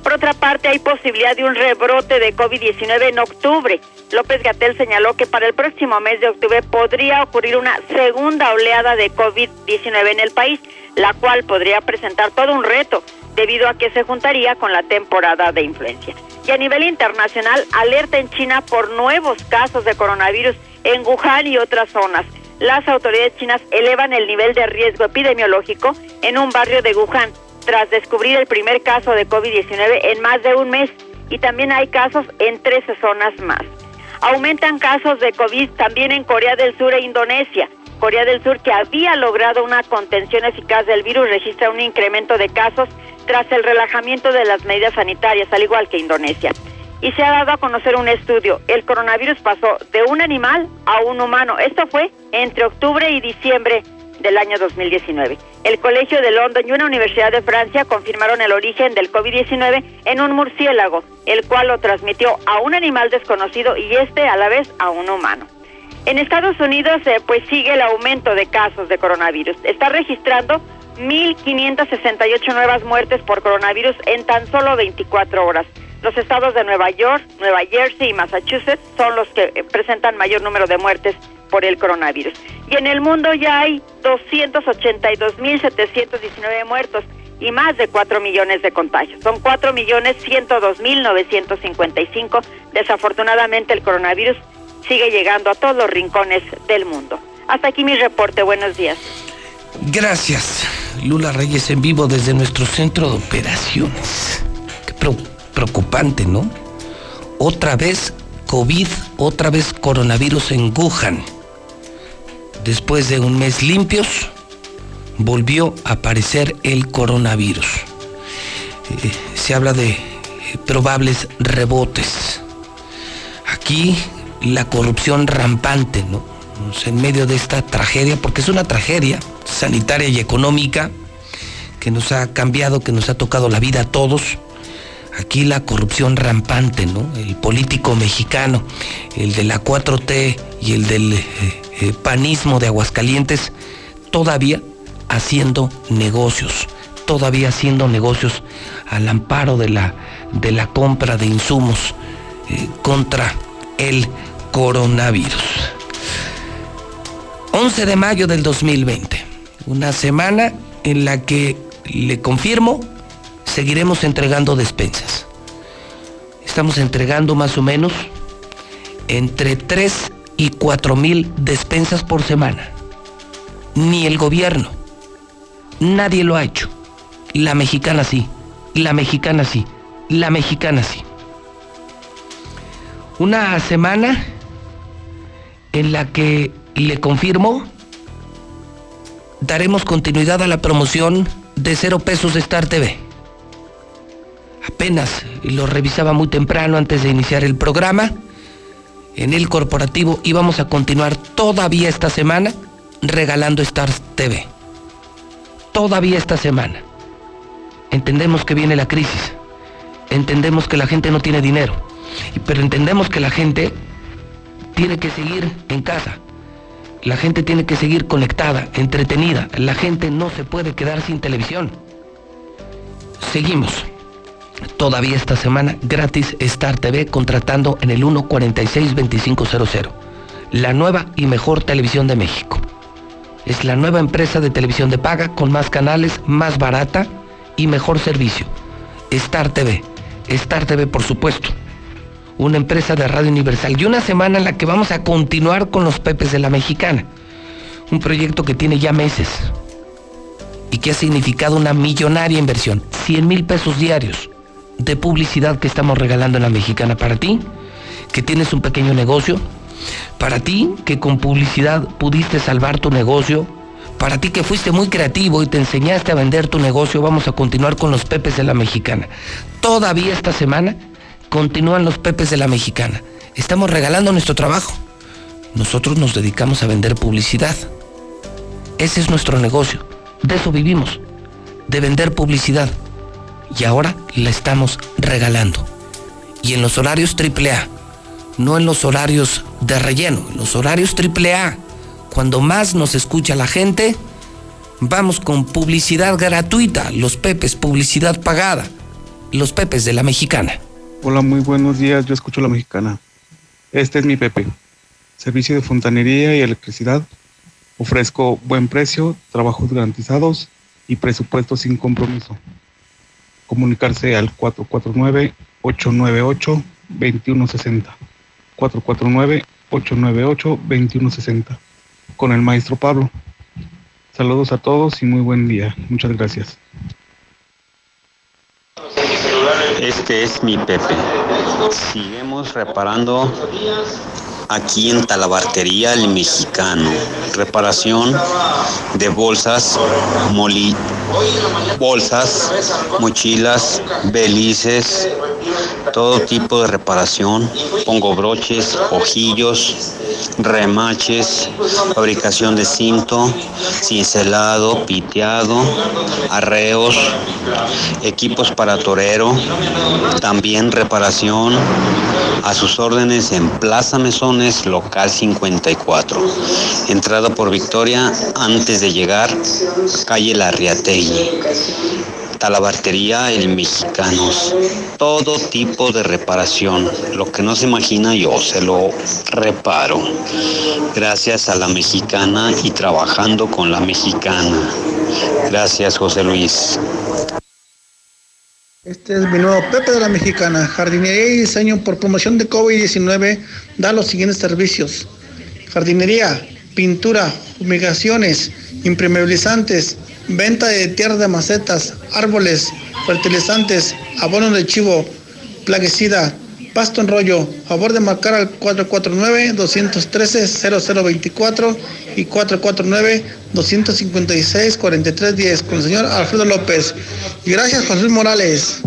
Por otra parte, hay posibilidad de un rebrote de COVID-19 en octubre. López Gatel señaló que para el próximo mes de octubre podría ocurrir una segunda oleada de COVID-19 en el país, la cual podría presentar todo un reto debido a que se juntaría con la temporada de influencia. Y a nivel internacional, alerta en China por nuevos casos de coronavirus en Wuhan y otras zonas. Las autoridades chinas elevan el nivel de riesgo epidemiológico en un barrio de Wuhan tras descubrir el primer caso de COVID-19 en más de un mes y también hay casos en 13 zonas más. Aumentan casos de COVID también en Corea del Sur e Indonesia. Corea del Sur, que había logrado una contención eficaz del virus, registra un incremento de casos tras el relajamiento de las medidas sanitarias, al igual que Indonesia y se ha dado a conocer un estudio. El coronavirus pasó de un animal a un humano. Esto fue entre octubre y diciembre del año 2019. El Colegio de London y una universidad de Francia confirmaron el origen del COVID-19 en un murciélago, el cual lo transmitió a un animal desconocido y este a la vez a un humano. En Estados Unidos eh, pues sigue el aumento de casos de coronavirus. Está registrando 1.568 nuevas muertes por coronavirus en tan solo 24 horas. Los estados de Nueva York, Nueva Jersey y Massachusetts son los que eh, presentan mayor número de muertes por el coronavirus. Y en el mundo ya hay 282.719 muertos y más de 4 millones de contagios. Son 4 millones 102.955. Desafortunadamente el coronavirus sigue llegando a todos los rincones del mundo. Hasta aquí mi reporte. Buenos días. Gracias. Lula Reyes en vivo desde nuestro centro de operaciones. Qué preocupante, ¿no? Otra vez COVID, otra vez coronavirus en Wuhan. Después de un mes limpios, volvió a aparecer el coronavirus. Eh, se habla de eh, probables rebotes. Aquí la corrupción rampante, ¿no? En medio de esta tragedia, porque es una tragedia sanitaria y económica que nos ha cambiado, que nos ha tocado la vida a todos aquí la corrupción rampante, ¿no? El político mexicano, el de la 4T y el del eh, eh, panismo de Aguascalientes, todavía haciendo negocios, todavía haciendo negocios al amparo de la, de la compra de insumos eh, contra el coronavirus. 11 de mayo del 2020, una semana en la que le confirmo seguiremos entregando despensas. Estamos entregando más o menos entre 3 y 4 mil despensas por semana. Ni el gobierno, nadie lo ha hecho. La mexicana sí, la mexicana sí, la mexicana sí. Una semana en la que le confirmo, daremos continuidad a la promoción de cero pesos de Star TV apenas lo revisaba muy temprano antes de iniciar el programa en el corporativo y vamos a continuar todavía esta semana regalando Stars TV. Todavía esta semana. Entendemos que viene la crisis entendemos que la gente no tiene dinero, pero entendemos que la gente tiene que seguir en casa. La gente tiene que seguir conectada, entretenida. La gente no se puede quedar sin televisión. Seguimos. Todavía esta semana gratis Star TV contratando en el 146-2500. La nueva y mejor televisión de México. Es la nueva empresa de televisión de paga con más canales, más barata y mejor servicio. Star TV. Star TV por supuesto. Una empresa de Radio Universal. Y una semana en la que vamos a continuar con los Pepes de la Mexicana. Un proyecto que tiene ya meses y que ha significado una millonaria inversión. 100 mil pesos diarios de publicidad que estamos regalando en la mexicana para ti, que tienes un pequeño negocio, para ti que con publicidad pudiste salvar tu negocio, para ti que fuiste muy creativo y te enseñaste a vender tu negocio, vamos a continuar con los Pepes de la Mexicana. Todavía esta semana continúan los Pepes de la Mexicana. Estamos regalando nuestro trabajo. Nosotros nos dedicamos a vender publicidad. Ese es nuestro negocio. De eso vivimos. De vender publicidad y ahora la estamos regalando. Y en los horarios AAA, no en los horarios de relleno, en los horarios AAA, cuando más nos escucha la gente, vamos con publicidad gratuita, los Pepes, publicidad pagada, los Pepes de la Mexicana. Hola, muy buenos días, yo escucho la Mexicana. Este es mi Pepe, servicio de fontanería y electricidad. Ofrezco buen precio, trabajos garantizados y presupuesto sin compromiso comunicarse al 449-898-2160. 449-898-2160 con el maestro Pablo. Saludos a todos y muy buen día. Muchas gracias. Este es mi Pepe. Reparando aquí en Talabartería El Mexicano. Reparación de bolsas, moli, bolsas, mochilas, belices, todo tipo de reparación. Pongo broches, ojillos, remaches, fabricación de cinto, cincelado, piteado, arreos, equipos para torero, también reparación a sus órdenes en Plaza Local 54. Entrada por Victoria antes de llegar, calle Larriategui. Talabartería El Mexicanos. Todo tipo de reparación. Lo que no se imagina yo se lo reparo. Gracias a la mexicana y trabajando con la mexicana. Gracias José Luis. Este es mi nuevo Pepe de la Mexicana. Jardinería y diseño por promoción de COVID-19 da los siguientes servicios. Jardinería, pintura, fumigaciones, impermeabilizantes, venta de tierra de macetas, árboles, fertilizantes, abono de chivo, plaguicida, pasto en rollo. Favor de marcar al 449-213-0024 y 449-256-4310 con el señor Alfredo López. Gracias, José Morales.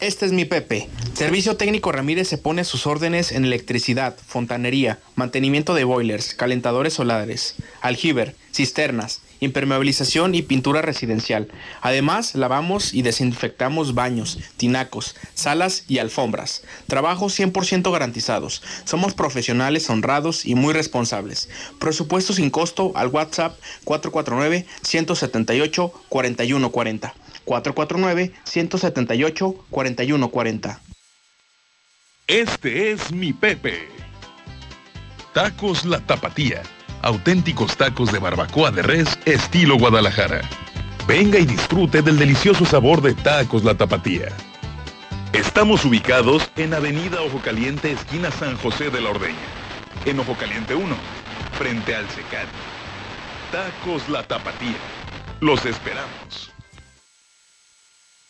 Este es mi Pepe. Servicio Técnico Ramírez se pone sus órdenes en electricidad, fontanería, mantenimiento de boilers, calentadores solares, aljiber, cisternas, impermeabilización y pintura residencial. Además, lavamos y desinfectamos baños, tinacos, salas y alfombras. Trabajos 100% garantizados. Somos profesionales honrados y muy responsables. Presupuesto sin costo al WhatsApp 449 178 4140. 449-178-4140. Este es mi Pepe. Tacos La Tapatía. Auténticos tacos de barbacoa de res estilo Guadalajara. Venga y disfrute del delicioso sabor de Tacos La Tapatía. Estamos ubicados en Avenida Ojo Caliente, esquina San José de la Ordeña. En Ojo Caliente 1, frente al Secat. Tacos La Tapatía. Los esperamos.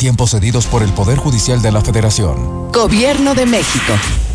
Tiempos cedidos por el Poder Judicial de la Federación. Gobierno de México.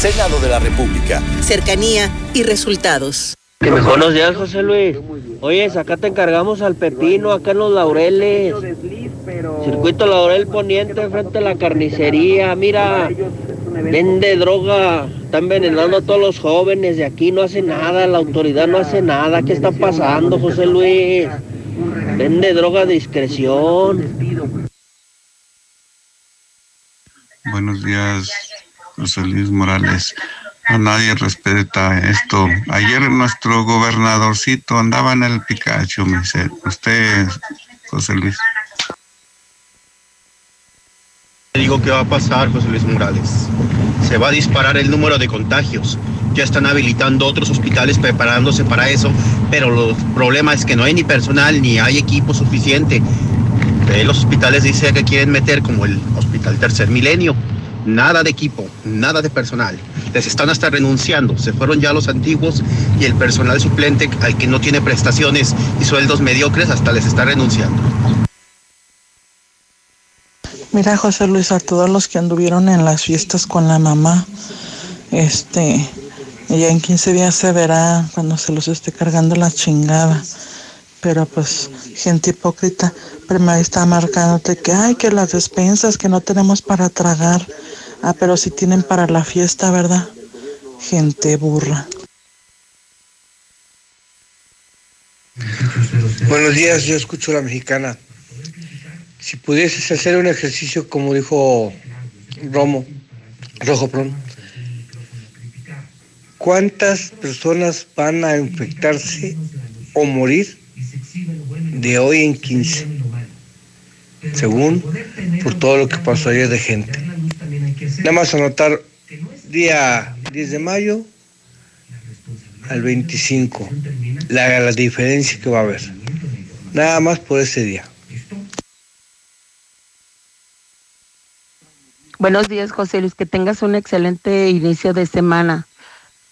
Senado de la República. Cercanía y resultados. Buenos días, José Luis. Oye, acá te encargamos al pepino, acá en los laureles. Circuito Laurel Poniente, frente a la carnicería. Mira, vende droga. Están envenenando a todos los jóvenes de aquí. No hace nada, la autoridad no hace nada. ¿Qué está pasando, José Luis? Vende droga de discreción. Buenos días, José Luis Morales. A nadie respeta esto. Ayer nuestro gobernadorcito andaba en el Pikachu, me dice. Usted, José Luis. Digo qué va a pasar, José Luis Morales. Se va a disparar el número de contagios. Ya están habilitando otros hospitales preparándose para eso, pero el problema es que no hay ni personal ni hay equipo suficiente. Eh, los hospitales dicen que quieren meter como el Hospital Tercer Milenio. Nada de equipo, nada de personal. les están hasta renunciando. Se fueron ya los antiguos y el personal suplente al que no tiene prestaciones y sueldos mediocres hasta les está renunciando. Mira, José Luis, a todos los que anduvieron en las fiestas con la mamá, este, ya en 15 días se verá cuando se los esté cargando la chingada. Pero pues, gente hipócrita, primero está marcándote que, ay, que las despensas, que no tenemos para tragar. Ah, pero si tienen para la fiesta, ¿verdad? Gente burra. Buenos días, yo escucho la mexicana. Si pudieses hacer un ejercicio como dijo Romo, Rojo, perdón, ¿cuántas personas van a infectarse o morir de hoy en 15? Según por todo lo que pasó ayer de gente. Nada más anotar día 10 de mayo al 25, la, la diferencia que va a haber. Nada más por ese día. Buenos días, José Luis, que tengas un excelente inicio de semana.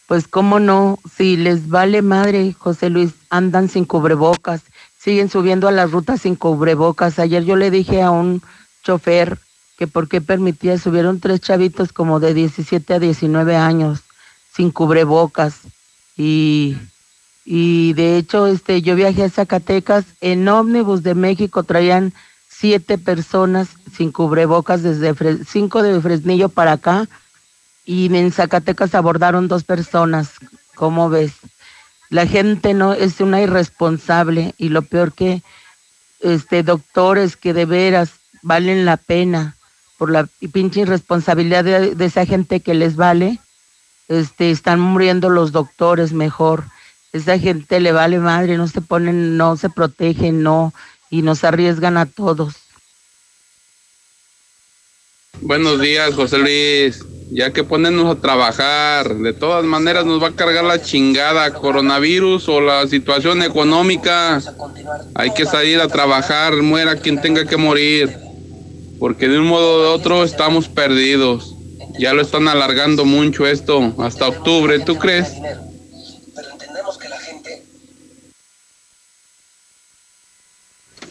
Pues cómo no, si les vale madre, José Luis, andan sin cubrebocas, siguen subiendo a las rutas sin cubrebocas. Ayer yo le dije a un chofer que por qué permitía, subieron tres chavitos como de 17 a 19 años sin cubrebocas. Y, y de hecho, este, yo viajé a Zacatecas en ómnibus de México, traían siete personas sin cubrebocas desde cinco de Fresnillo para acá y en Zacatecas abordaron dos personas. ¿Cómo ves? La gente no es una irresponsable y lo peor que este doctores que de veras valen la pena por la pinche irresponsabilidad de, de esa gente que les vale, este están muriendo los doctores mejor. Esa gente le vale madre, no se ponen, no se protegen, no y nos arriesgan a todos. Buenos días, José Luis. Ya que ponernos a trabajar, de todas maneras nos va a cargar la chingada coronavirus o la situación económica. Hay que salir a trabajar, muera quien tenga que morir, porque de un modo u otro estamos perdidos. Ya lo están alargando mucho esto, hasta octubre, ¿tú crees?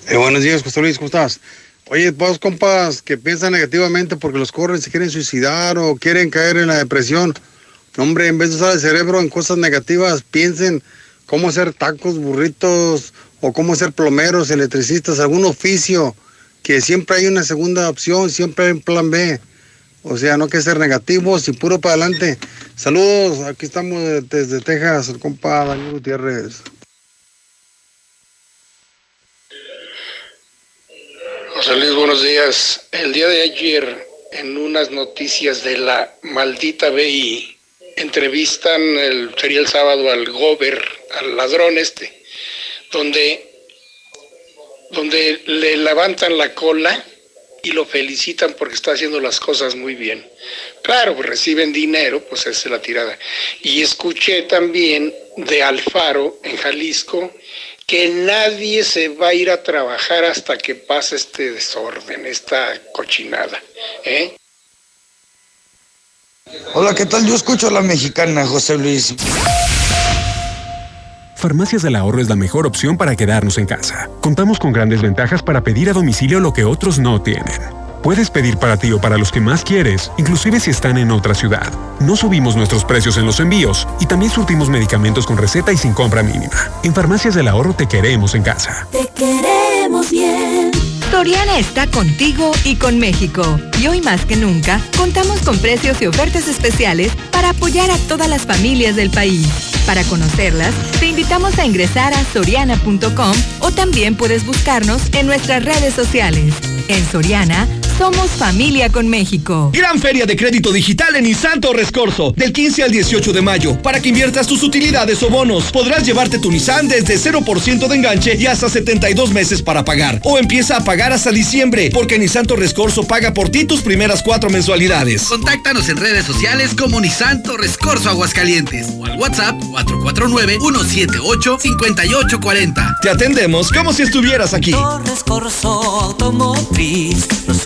Eh, buenos días, José Luis, ¿cómo estás? Oye, vos compas que piensan negativamente porque los corren, se quieren suicidar o quieren caer en la depresión. Hombre, en vez de usar el cerebro en cosas negativas, piensen cómo hacer tacos, burritos o cómo ser plomeros, electricistas, algún oficio, que siempre hay una segunda opción, siempre hay un plan B. O sea, no hay que ser negativos y puro para adelante. Saludos, aquí estamos desde Texas, el compa Daniel Gutiérrez. José buenos días. El día de ayer, en unas noticias de la maldita BI, entrevistan, el, sería el sábado, al Gober, al ladrón este, donde, donde le levantan la cola y lo felicitan porque está haciendo las cosas muy bien. Claro, pues reciben dinero, pues esa es la tirada. Y escuché también de Alfaro en Jalisco que nadie se va a ir a trabajar hasta que pase este desorden, esta cochinada. ¿eh? Hola, ¿qué tal? Yo escucho a la mexicana, José Luis. Farmacias del Ahorro es la mejor opción para quedarnos en casa. Contamos con grandes ventajas para pedir a domicilio lo que otros no tienen. Puedes pedir para ti o para los que más quieres, inclusive si están en otra ciudad. No subimos nuestros precios en los envíos y también surtimos medicamentos con receta y sin compra mínima. En Farmacias del Ahorro te queremos en casa. Te queremos bien. Soriana está contigo y con México. Y hoy más que nunca, contamos con precios y ofertas especiales para apoyar a todas las familias del país. Para conocerlas, te invitamos a ingresar a soriana.com o también puedes buscarnos en nuestras redes sociales. En Soriana, somos familia con México. Gran feria de crédito digital en Nissan Torres Corso, del 15 al 18 de mayo. Para que inviertas tus utilidades o bonos, podrás llevarte tu Nissan desde 0% de enganche y hasta 72 meses para pagar. O empieza a pagar hasta diciembre, porque Nissan Torres Corso paga por ti tus primeras cuatro mensualidades. Contáctanos en redes sociales como Nissan Torres Corso Aguascalientes o al WhatsApp 449-178-5840. Te atendemos como si estuvieras aquí. Torres Corso Automotriz, los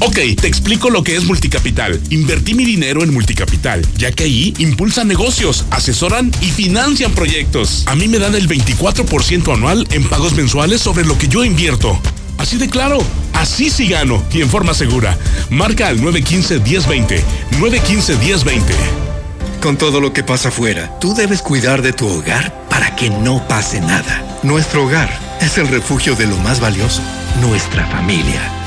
Ok, te explico lo que es Multicapital. Invertí mi dinero en Multicapital, ya que ahí impulsan negocios, asesoran y financian proyectos. A mí me dan el 24% anual en pagos mensuales sobre lo que yo invierto. Así de claro, así sí gano y en forma segura. Marca al 915-1020. 915-1020. Con todo lo que pasa afuera, tú debes cuidar de tu hogar para que no pase nada. Nuestro hogar es el refugio de lo más valioso, nuestra familia.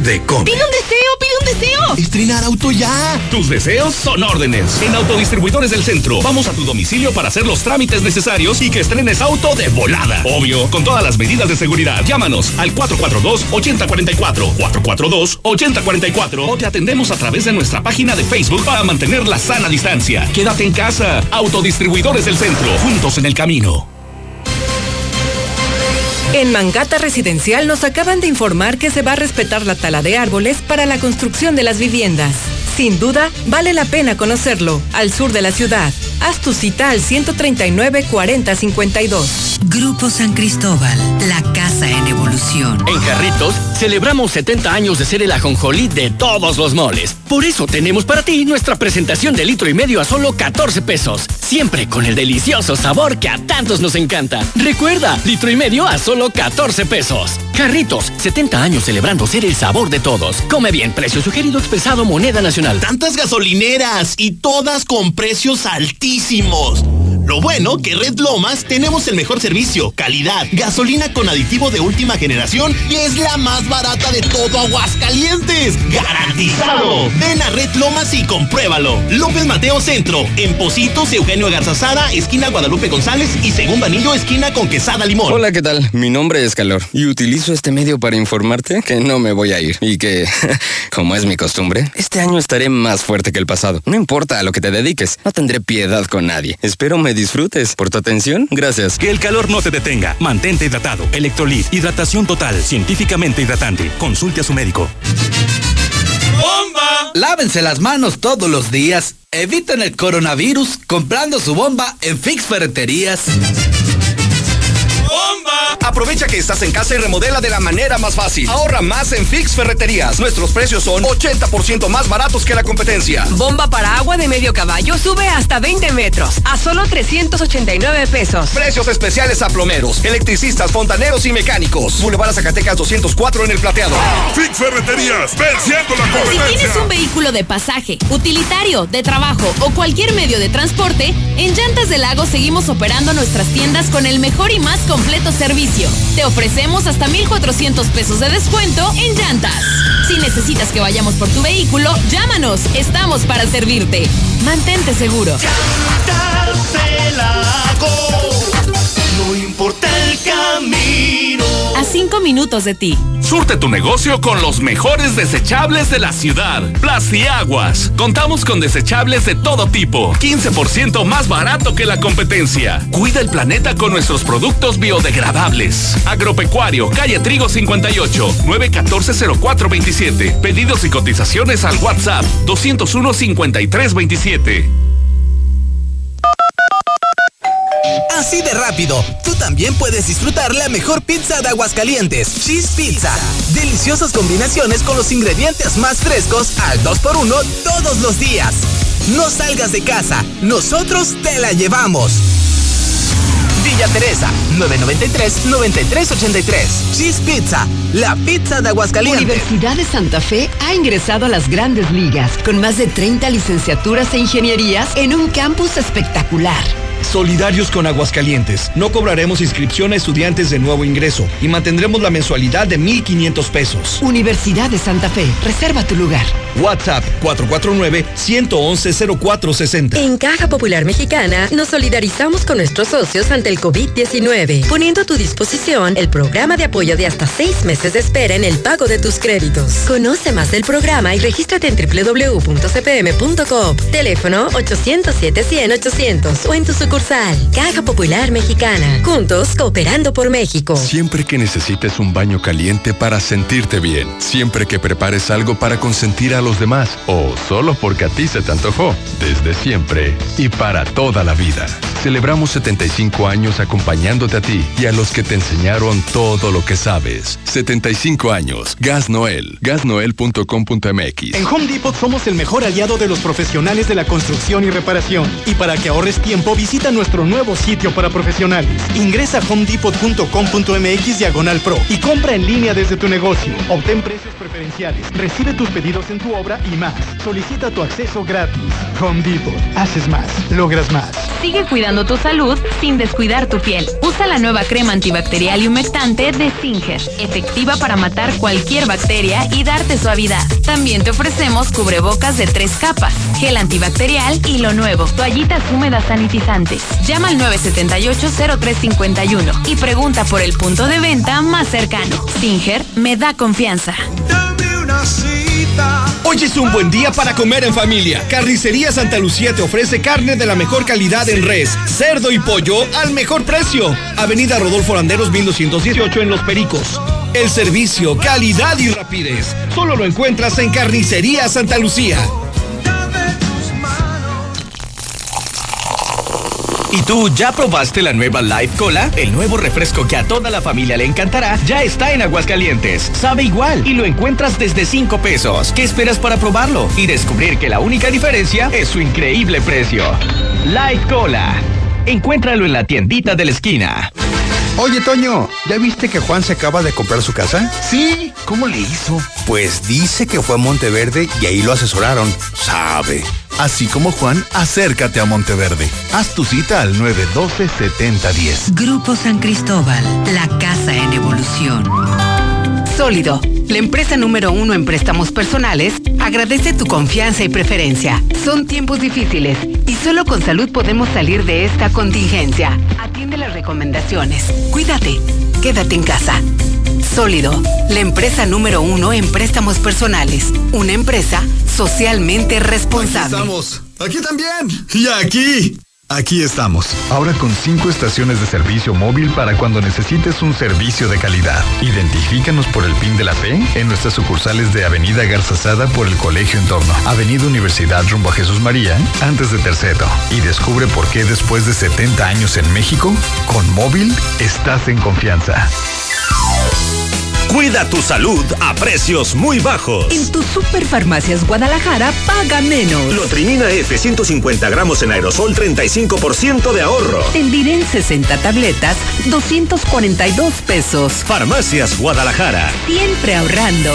de Comer. ¡Pide un deseo, pide un deseo! ¡Estrenar auto ya! Tus deseos son órdenes. En Autodistribuidores del Centro, vamos a tu domicilio para hacer los trámites necesarios y que estrenes auto de volada. Obvio, con todas las medidas de seguridad. Llámanos al 442-8044, 442-8044 o te atendemos a través de nuestra página de Facebook para mantener la sana distancia. Quédate en casa. Autodistribuidores del Centro, juntos en el camino. En Mangata Residencial nos acaban de informar que se va a respetar la tala de árboles para la construcción de las viviendas. Sin duda, vale la pena conocerlo, al sur de la ciudad. Haz tu cita al 139-4052. Grupo San Cristóbal, la casa en evolución. En Jarritos, celebramos 70 años de ser el ajonjolí de todos los moles. Por eso tenemos para ti nuestra presentación de litro y medio a solo 14 pesos. Siempre con el delicioso sabor que a tantos nos encanta. Recuerda, litro y medio a solo 14 pesos. Jarritos, 70 años celebrando ser el sabor de todos. Come bien, precio sugerido expresado moneda nacional. Tantas gasolineras y todas con precios altísimos altísimos. Lo bueno que Red Lomas tenemos el mejor servicio, calidad, gasolina con aditivo de última generación y es la más barata de todo Aguascalientes. ¡Garantizado! Ven a Red Lomas y compruébalo. López Mateo Centro, en Positos, Eugenio Garzazada, esquina Guadalupe González y segundo anillo, esquina con Quesada Limón. Hola, ¿qué tal? Mi nombre es Calor y utilizo este medio para informarte que no me voy a ir y que, como es mi costumbre, este año estaré más fuerte que el pasado. No importa a lo que te dediques, no tendré piedad con nadie. Espero me disfrutes. Por tu atención, gracias. Que el calor no te detenga. Mantente hidratado. Electrolit, hidratación total, científicamente hidratante. Consulte a su médico. ¡Bomba! Lávense las manos todos los días. Eviten el coronavirus comprando su bomba en Fix Ferreterías. ¡Bomba! Aprovecha que estás en casa y remodela de la manera más fácil. Ahorra más en Fix Ferreterías. Nuestros precios son 80% más baratos que la competencia. Bomba para agua de medio caballo sube hasta 20 metros a solo 389 pesos. Precios especiales a plomeros, electricistas, fontaneros y mecánicos. Boulevard Zacatecas 204 en el plateado. Fix Ferreterías, venciendo la Si competencia. tienes un vehículo de pasaje, utilitario, de trabajo o cualquier medio de transporte, en Llantas del Lago seguimos operando nuestras tiendas con el mejor y más completo servicio. Te ofrecemos hasta 1,400 pesos de descuento en llantas. Si necesitas que vayamos por tu vehículo, llámanos. Estamos para servirte. Mantente seguro. No importa el camino. A cinco minutos de ti. Surte tu negocio con los mejores desechables de la ciudad. Plastiaguas. Contamos con desechables de todo tipo. 15% más barato que la competencia. Cuida el planeta con nuestros productos biodegradables. Agropecuario, calle Trigo 58, 914-0427. Pedidos y cotizaciones al WhatsApp 201-5327. Así de rápido, tú también puedes disfrutar la mejor pizza de Aguascalientes, Cheese Pizza. Deliciosas combinaciones con los ingredientes más frescos al 2x1 todos los días. No salgas de casa, nosotros te la llevamos. Villa Teresa, 993-9383. Cheese Pizza, la pizza de Aguascalientes. Universidad de Santa Fe ha ingresado a las grandes ligas con más de 30 licenciaturas e ingenierías en un campus espectacular. Solidarios con Aguascalientes. No cobraremos inscripción a estudiantes de nuevo ingreso y mantendremos la mensualidad de 1.500 pesos. Universidad de Santa Fe. Reserva tu lugar. WhatsApp 449-111-0460. En Caja Popular Mexicana nos solidarizamos con nuestros socios ante el COVID-19, poniendo a tu disposición el programa de apoyo de hasta seis meses de espera en el pago de tus créditos. Conoce más del programa y regístrate en www.cpm.com. Teléfono 807-100-800 o en tu sucursal. Caja Popular Mexicana. Juntos cooperando por México. Siempre que necesites un baño caliente para sentirte bien. Siempre que prepares algo para consentir a los demás. O solo porque a ti se te antojó. Desde siempre y para toda la vida. Celebramos 75 años acompañándote a ti y a los que te enseñaron todo lo que sabes. 75 años. Gas Noel. Gasnoel.com.mx. En Home Depot somos el mejor aliado de los profesionales de la construcción y reparación. Y para que ahorres tiempo, visita nuestro nuevo sitio para profesionales. Ingresa a homedepot.com.mx diagonal pro y compra en línea desde tu negocio. Obtén precios preferenciales. Recibe tus pedidos en tu obra y más. Solicita tu acceso gratis. Home Depot. Haces más. Logras más. Sigue cuidando tu salud sin descuidar tu piel. Usa la nueva crema antibacterial y humectante de Singer, efectiva para matar cualquier bacteria y darte suavidad. También te ofrecemos cubrebocas de tres capas, gel antibacterial y lo nuevo, toallitas húmedas sanitizantes. Llama al 978-0351 y pregunta por el punto de venta más cercano. Singer me da confianza. Hoy es un buen día para comer en familia. Carnicería Santa Lucía te ofrece carne de la mejor calidad en res, cerdo y pollo al mejor precio. Avenida Rodolfo Landeros 1218 en Los Pericos. El servicio, calidad y rapidez. Solo lo encuentras en Carnicería Santa Lucía. ¿Y tú ya probaste la nueva Life Cola? El nuevo refresco que a toda la familia le encantará ya está en Aguascalientes. Sabe igual y lo encuentras desde 5 pesos. ¿Qué esperas para probarlo? Y descubrir que la única diferencia es su increíble precio. Life Cola. Encuéntralo en la tiendita de la esquina. Oye, Toño, ¿ya viste que Juan se acaba de comprar su casa? Sí, ¿cómo le hizo? Pues dice que fue a Monteverde y ahí lo asesoraron. Sabe. Así como Juan, acércate a Monteverde. Haz tu cita al 912-7010. Grupo San Cristóbal, la casa en evolución. Sólido, la empresa número uno en préstamos personales, agradece tu confianza y preferencia. Son tiempos difíciles y solo con salud podemos salir de esta contingencia. Atiende las recomendaciones. Cuídate. Quédate en casa. Sólido, la empresa número uno en préstamos personales. Una empresa socialmente responsable. Estamos. Aquí también. Y aquí. Aquí estamos. Ahora con cinco estaciones de servicio móvil para cuando necesites un servicio de calidad. Identifícanos por el PIN de la Fe en nuestras sucursales de Avenida Garzazada por el Colegio Entorno, Avenida Universidad rumbo a Jesús María, antes de Terceto. Y descubre por qué después de 70 años en México, con móvil estás en confianza. Cuida tu salud a precios muy bajos. En tus superfarmacias Guadalajara paga menos. Lotrimina F 150 gramos en aerosol 35% de ahorro. Tendiren 60 tabletas 242 pesos. Farmacias Guadalajara. Siempre ahorrando.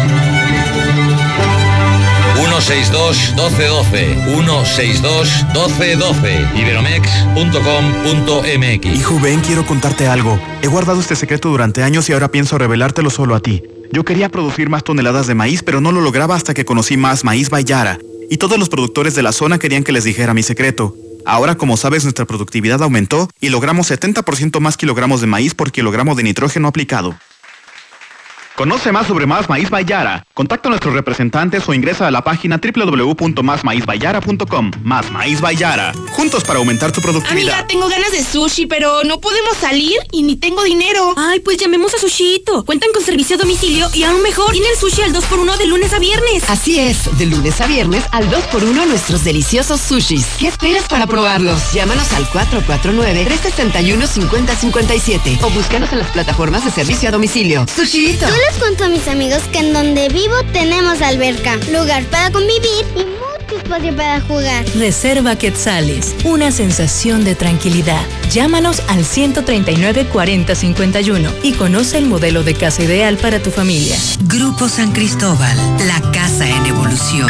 162 1212 162 1212 iberomex.com.mx Hijo, ven, quiero contarte algo. He guardado este secreto durante años y ahora pienso revelártelo solo a ti. Yo quería producir más toneladas de maíz, pero no lo lograba hasta que conocí más Maíz Bayara. Y todos los productores de la zona querían que les dijera mi secreto. Ahora, como sabes, nuestra productividad aumentó y logramos 70% más kilogramos de maíz por kilogramo de nitrógeno aplicado. Conoce más sobre Más Maíz Bayara. Contacta a nuestros representantes o ingresa a la página www.másmaízbayara.com. Más Maíz Bayara. Juntos para aumentar tu productividad. Amiga, tengo ganas de sushi, pero no podemos salir y ni tengo dinero. Ay, pues llamemos a Sushito. Cuentan con servicio a domicilio y aún mejor, tienen sushi al 2x1 de lunes a viernes. Así es, de lunes a viernes al 2x1 nuestros deliciosos sushis. ¿Qué esperas para probarlos? Llámanos al 449-361-5057 o búscanos en las plataformas de servicio a domicilio. Sushito. Les cuento a mis amigos que en donde vivo tenemos alberca, lugar para convivir y mucho espacio para jugar. Reserva Quetzales, una sensación de tranquilidad. Llámanos al 139 40 51 y conoce el modelo de casa ideal para tu familia. Grupo San Cristóbal, la casa en evolución.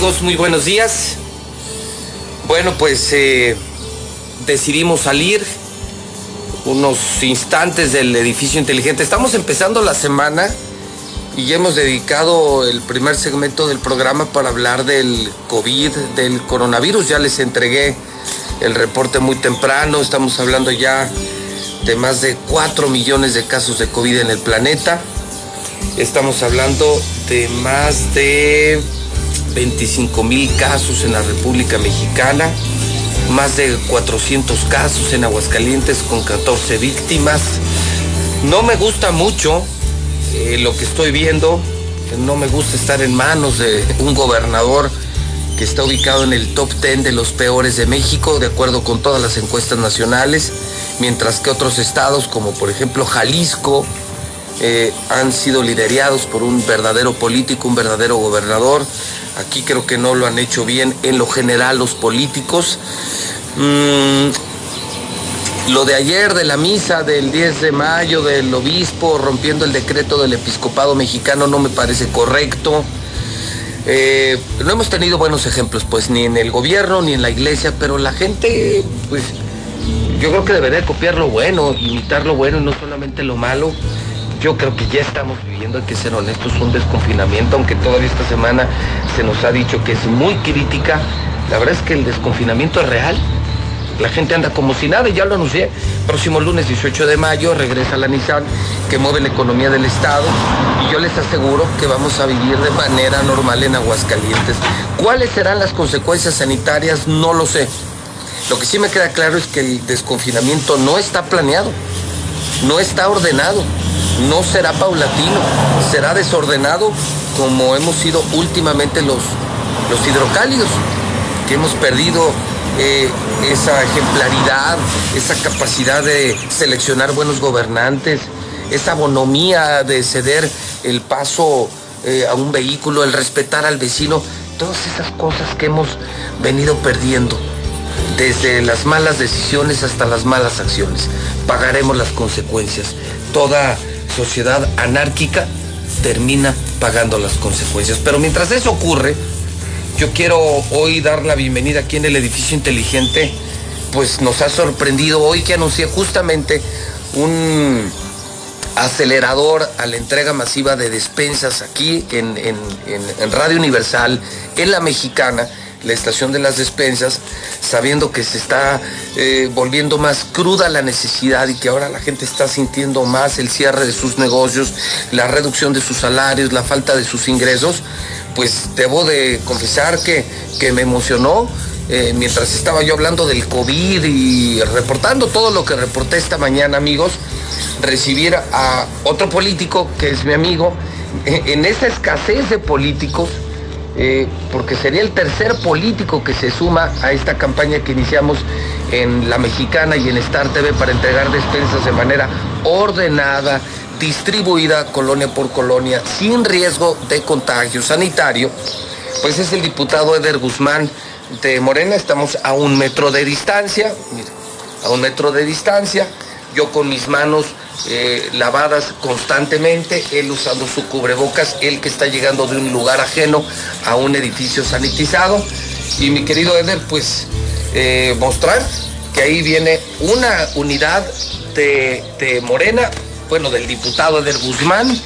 Amigos? Muy buenos días. Bueno, pues eh, decidimos salir unos instantes del edificio inteligente. Estamos empezando la semana y hemos dedicado el primer segmento del programa para hablar del COVID, del coronavirus. Ya les entregué el reporte muy temprano. Estamos hablando ya de más de 4 millones de casos de COVID en el planeta. Estamos hablando de más de 25 mil casos en la República Mexicana, más de 400 casos en Aguascalientes con 14 víctimas. No me gusta mucho eh, lo que estoy viendo, no me gusta estar en manos de un gobernador que está ubicado en el top 10 de los peores de México, de acuerdo con todas las encuestas nacionales, mientras que otros estados, como por ejemplo Jalisco, eh, han sido liderados por un verdadero político, un verdadero gobernador. Aquí creo que no lo han hecho bien en lo general los políticos. Mm, lo de ayer de la misa del 10 de mayo del obispo rompiendo el decreto del episcopado mexicano no me parece correcto. Eh, no hemos tenido buenos ejemplos, pues ni en el gobierno ni en la iglesia, pero la gente, pues yo creo que debería copiar lo bueno, imitar lo bueno y no solamente lo malo. Yo creo que ya estamos viviendo, hay que ser honestos, un desconfinamiento, aunque todavía esta semana se nos ha dicho que es muy crítica. La verdad es que el desconfinamiento es real. La gente anda como si nada, ya lo anuncié. Próximo lunes 18 de mayo regresa la Nissan que mueve la economía del Estado y yo les aseguro que vamos a vivir de manera normal en Aguascalientes. ¿Cuáles serán las consecuencias sanitarias? No lo sé. Lo que sí me queda claro es que el desconfinamiento no está planeado, no está ordenado, no será paulatino, será desordenado como hemos sido últimamente los, los hidrocálidos, que hemos perdido eh, esa ejemplaridad, esa capacidad de seleccionar buenos gobernantes, esa bonomía de ceder el paso eh, a un vehículo, el respetar al vecino, todas esas cosas que hemos venido perdiendo desde las malas decisiones hasta las malas acciones. Pagaremos las consecuencias. Toda sociedad anárquica termina pagando las consecuencias. Pero mientras eso ocurre, yo quiero hoy dar la bienvenida aquí en el edificio inteligente. Pues nos ha sorprendido hoy que anuncié justamente un acelerador a la entrega masiva de despensas aquí en, en, en, en Radio Universal, en la mexicana la estación de las despensas, sabiendo que se está eh, volviendo más cruda la necesidad y que ahora la gente está sintiendo más el cierre de sus negocios, la reducción de sus salarios, la falta de sus ingresos, pues debo de confesar que, que me emocionó. Eh, mientras estaba yo hablando del COVID y reportando todo lo que reporté esta mañana, amigos, recibir a otro político que es mi amigo, en esa escasez de políticos, eh, porque sería el tercer político que se suma a esta campaña que iniciamos en La Mexicana y en Star TV para entregar despensas de manera ordenada, distribuida colonia por colonia, sin riesgo de contagio sanitario, pues es el diputado Eder Guzmán de Morena, estamos a un metro de distancia, a un metro de distancia, yo con mis manos eh, lavadas constantemente, él usando su cubrebocas, él que está llegando de un lugar ajeno a un edificio sanitizado. Y mi querido Eder, pues eh, mostrar que ahí viene una unidad de, Morena, bueno, del diputado Eder Guzmán,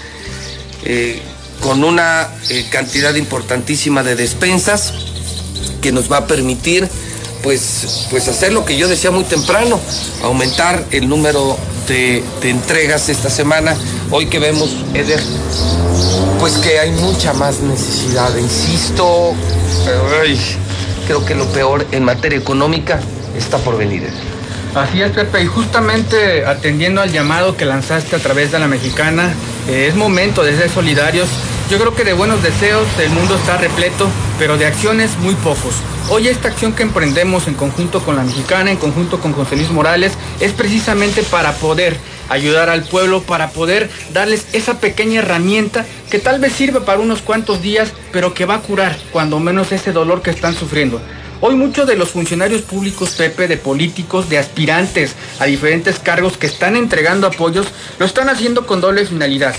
eh, con una cantidad importantísima de despensas que nos va a permitir pues, pues hacer lo que yo decía muy temprano, aumentar el número de, entregas esta semana. Hoy que vemos, Eder, pues que hay mucha más necesidad, insisto, creo que lo peor en materia económica está por venir. Así es, Pepe, y justamente atendiendo al llamado que lanzaste a través de la mexicana, eh, es momento de ser solidarios. Yo creo que de buenos deseos el mundo está repleto, pero de acciones muy pocos. Hoy esta acción que emprendemos en conjunto con la mexicana, en conjunto con José Luis Morales, es precisamente para poder ayudar al pueblo, para poder darles esa pequeña herramienta que tal vez sirva para unos cuantos días, pero que va a curar cuando menos ese dolor que están sufriendo. Hoy muchos de los funcionarios públicos, Pepe, de políticos, de aspirantes a diferentes cargos que están entregando apoyos, lo están haciendo con doble finalidad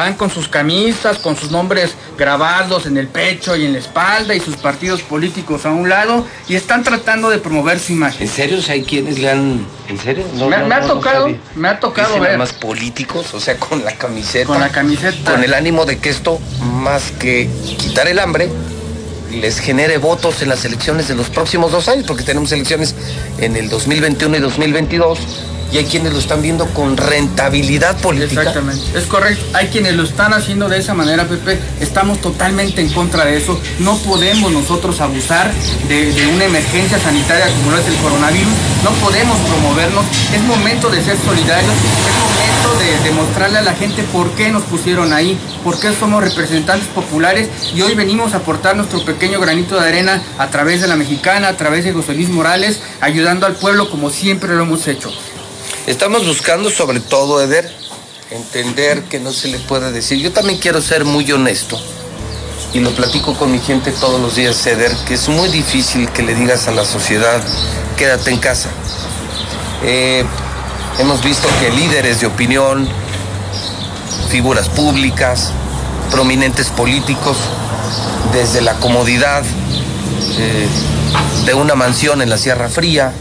van con sus camisas, con sus nombres grabados en el pecho y en la espalda y sus partidos políticos a un lado y están tratando de promover su imagen. ¿En serio? hay quienes le han... ¿En serio? me, ha tocado, me ha tocado ver. más políticos, o sea, con la camiseta. Con la camiseta. Con el ánimo de que esto, más que quitar el hambre, les genere votos en las elecciones de los próximos dos años, porque tenemos elecciones en el 2021 y 2022 y hay quienes lo están viendo con rentabilidad política. Exactamente, es correcto. Hay quienes lo están haciendo de esa manera, Pepe. Estamos totalmente en contra de eso. No podemos nosotros abusar de, una emergencia sanitaria como lo es el coronavirus. No podemos promovernos. Es momento de ser solidarios. Es momento de demostrarle a la gente por qué nos pusieron ahí, por qué somos representantes populares y hoy venimos a aportar nuestro pequeño granito de arena a través de la mexicana, a través de José Luis Morales, ayudando al pueblo como siempre lo hemos hecho. Estamos buscando sobre todo, Eder, entender que no se le puede decir. Yo también quiero ser muy honesto y lo platico con mi gente todos los días, Eder, que es muy difícil que le digas a la sociedad, quédate en casa. Eh, hemos visto que líderes de opinión, figuras públicas, prominentes políticos, desde la comodidad eh, de una mansión en la Sierra Fría,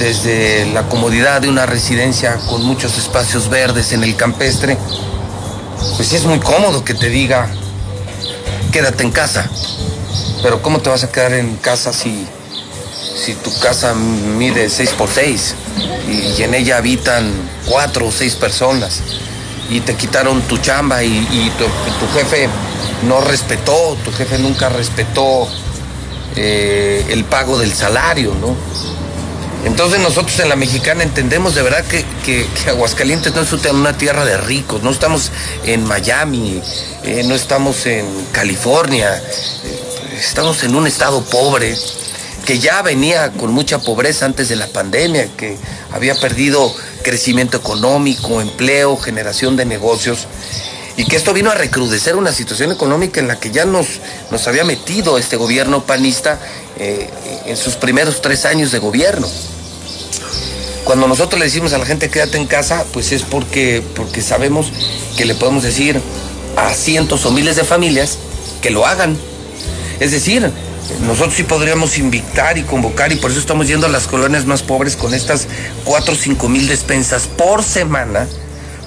desde la comodidad de una residencia con muchos espacios verdes en el campestre, pues sí es muy cómodo que te diga, quédate en casa. Pero ¿cómo te vas a quedar en casa si, si tu casa mide 6 por 6 y, en ella habitan cuatro o seis personas? Y te quitaron tu chamba y, tu, jefe no respetó, tu jefe nunca respetó eh, el pago del salario, ¿no? Entonces nosotros en la mexicana entendemos de verdad que, Aguascalientes no es una tierra de ricos, no estamos en Miami, eh, no estamos en California, eh, estamos en un estado pobre que ya venía con mucha pobreza antes de la pandemia, que había perdido crecimiento económico, empleo, generación de negocios, y que esto vino a recrudecer una situación económica en la que ya nos, nos había metido este gobierno panista eh, en sus primeros tres años de gobierno. Cuando nosotros le decimos a la gente quédate en casa, pues es porque, porque sabemos que le podemos decir a cientos o miles de familias que lo hagan. Es decir, nosotros sí podríamos invitar y convocar y por eso estamos yendo a las colonias más pobres con estas cuatro o cinco mil despensas por semana,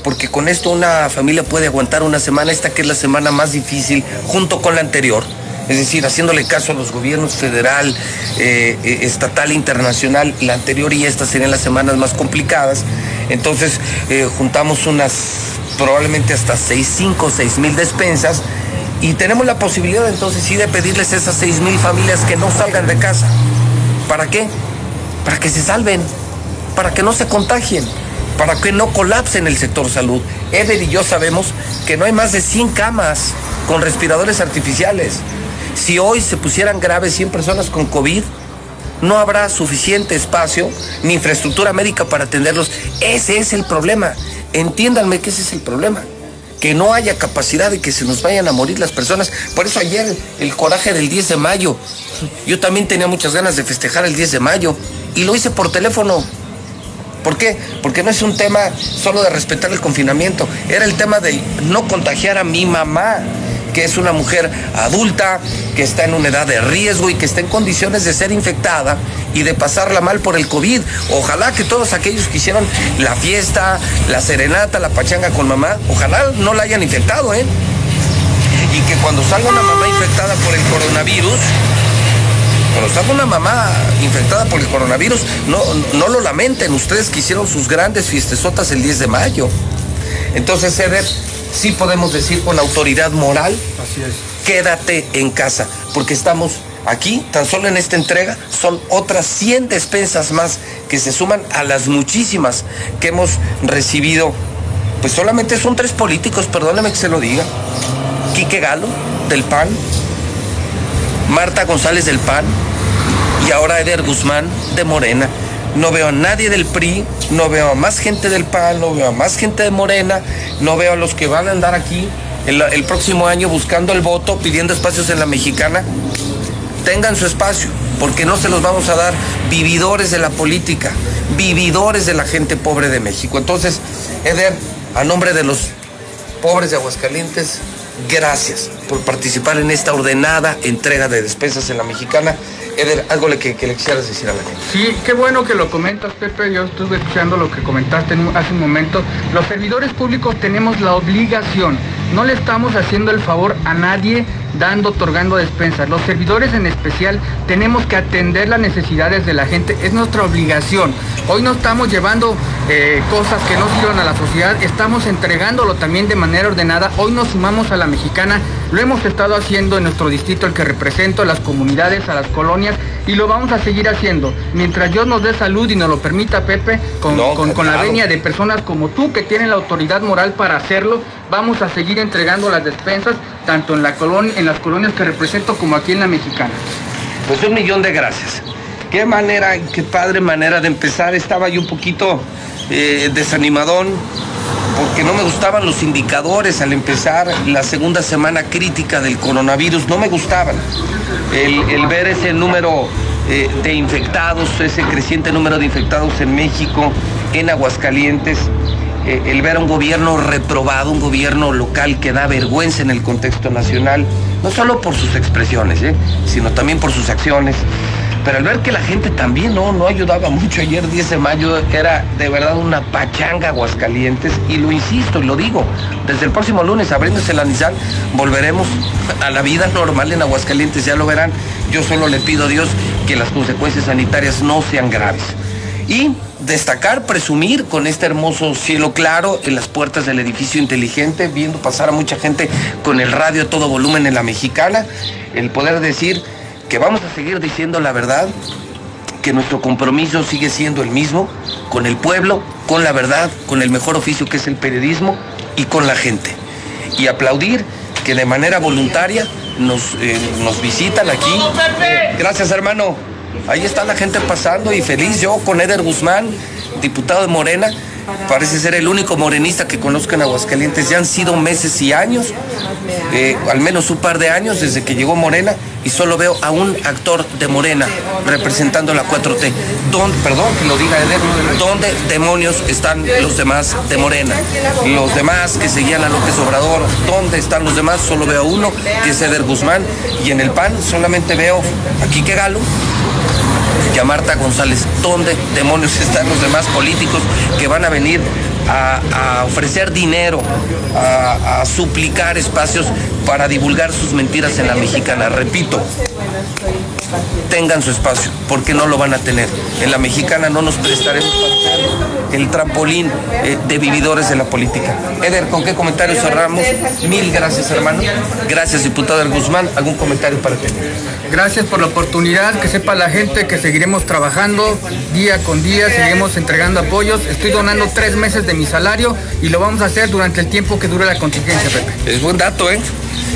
porque con esto una familia puede aguantar una semana, esta que es la semana más difícil junto con la anterior es decir, haciéndole caso a los gobiernos federal, eh, eh, estatal e internacional, la anterior y esta serían las semanas más complicadas. Entonces eh, juntamos unas probablemente hasta 6, 5, 6 mil despensas y tenemos la posibilidad entonces sí de pedirles a esas 6 mil familias que no salgan de casa. ¿Para qué? Para que se salven, para que no se contagien, para que no colapsen el sector salud. Eder y yo sabemos que no hay más de 100 camas con respiradores artificiales Si hoy se pusieran graves 100 personas con COVID, no habrá suficiente espacio ni infraestructura médica para atenderlos. Ese es el problema. Entiéndanme que ese es el problema. Que no haya capacidad de que se nos vayan a morir las personas. Por eso ayer el coraje del 10 de mayo. Yo también tenía muchas ganas de festejar el 10 de mayo y lo hice por teléfono. ¿Por qué? Porque no es un tema solo de respetar el confinamiento, era el tema de no contagiar a mi mamá que es una mujer adulta, que está en una edad de riesgo y que está en condiciones de ser infectada y de pasarla mal por el COVID. Ojalá que todos aquellos que hicieron la fiesta, la serenata, la pachanga con mamá, ojalá no la hayan infectado, ¿eh? Y que cuando salga una mamá infectada por el coronavirus, cuando salga una mamá infectada por el coronavirus, no, no lo lamenten ustedes que hicieron sus grandes fiestesotas el 10 de mayo. Entonces, Eder, sí podemos decir con autoridad moral, quédate en casa, porque estamos aquí, tan solo en esta entrega, son otras 100 despensas más que se suman a las muchísimas que hemos recibido. Pues solamente son tres políticos, perdóneme que se lo diga. Quique Galo, del PAN, Marta González del PAN y ahora Eder Guzmán de Morena no veo a nadie del PRI, no veo a más gente del PAN, no veo a más gente de Morena, no veo a los que van a andar aquí el, próximo año buscando el voto, pidiendo espacios en la mexicana. Tengan su espacio, porque no se los vamos a dar vividores de la política, vividores de la gente pobre de México. Entonces, Eder, a nombre de los pobres de Aguascalientes, gracias por participar en esta ordenada entrega de despensas en la mexicana. Eder, algo que, le quisieras decir a la gente. Sí, qué bueno que lo comentas, Pepe. Yo estuve escuchando lo que comentaste hace un momento. Los servidores públicos tenemos la obligación, no le estamos haciendo el favor a nadie dando, otorgando despensas. Los servidores en especial tenemos que atender las necesidades de la gente, es nuestra obligación. Hoy no estamos llevando eh, cosas que no sirvan a la sociedad, estamos entregándolo también de manera ordenada. Hoy nos sumamos a la mexicana, lo hemos estado haciendo en nuestro distrito, el que represento, a las comunidades, a las colonias, y lo vamos a seguir haciendo. Mientras Dios nos dé salud y nos lo permita, Pepe, con, con la venia de personas como tú que tienen la autoridad moral para hacerlo, vamos a seguir entregando las despensas, tanto en la colonia, en las colonias que represento como aquí en la mexicana. Pues un millón de gracias. Qué manera, qué padre manera de empezar. Estaba yo un poquito eh, desanimadón porque no me gustaban los indicadores al empezar la segunda semana crítica del coronavirus. No me gustaban. El, ver ese número eh, de infectados, ese creciente número de infectados en México, en Aguascalientes. Eh, el ver a un gobierno reprobado, un gobierno local que da vergüenza en el contexto nacional, no solo por sus expresiones, ¿eh? sino también por sus acciones. Pero al ver que la gente también no, no ayudaba mucho ayer 10 de mayo, era de verdad una pachanga Aguascalientes, y lo insisto y lo digo, desde el próximo lunes abriéndose la Nissan, volveremos a la vida normal en Aguascalientes, ya lo verán. Yo solo le pido a Dios que las consecuencias sanitarias no sean graves. Y destacar, presumir con este hermoso cielo claro en las puertas del edificio inteligente, viendo pasar a mucha gente con el radio a todo volumen en la mexicana, el poder decir que vamos a seguir diciendo la verdad, que nuestro compromiso sigue siendo el mismo, con el pueblo, con la verdad, con el mejor oficio que es el periodismo y con la gente. Y aplaudir que de manera voluntaria nos, eh, nos visitan aquí. Eh, gracias hermano. Ahí está la gente pasando y feliz yo con Eder Guzmán, diputado de Morena. Parece ser el único morenista que conozco en Aguascalientes. Ya han sido meses y años, eh, al menos un par de años desde que llegó Morena y solo veo a un actor de Morena representando la 4T. ¿Dónde, perdón que lo diga Eder, ¿dónde demonios están los demás de Morena? Los demás que seguían a López Obrador, ¿dónde están los demás? Solo veo uno, que es Eder Guzmán, y en el PAN solamente veo a Quique Galo, y a Marta González. ¿Dónde demonios están los demás políticos que van a venir a, ofrecer dinero, a suplicar espacios para divulgar sus mentiras en la mexicana? Repito, tengan su espacio, porque no lo van a tener. En la mexicana no nos prestaremos el trampolín eh, de vividores de la política. Eder, ¿con qué comentario cerramos? Mil gracias, hermano. Gracias, diputado del Guzmán. ¿Algún comentario para ti? Gracias por la oportunidad, que sepa la gente que seguiremos trabajando día con día, seguiremos entregando apoyos. Estoy donando tres meses de mi salario y lo vamos a hacer durante el tiempo que dure la contingencia, Pepe. Es buen dato, ¿eh?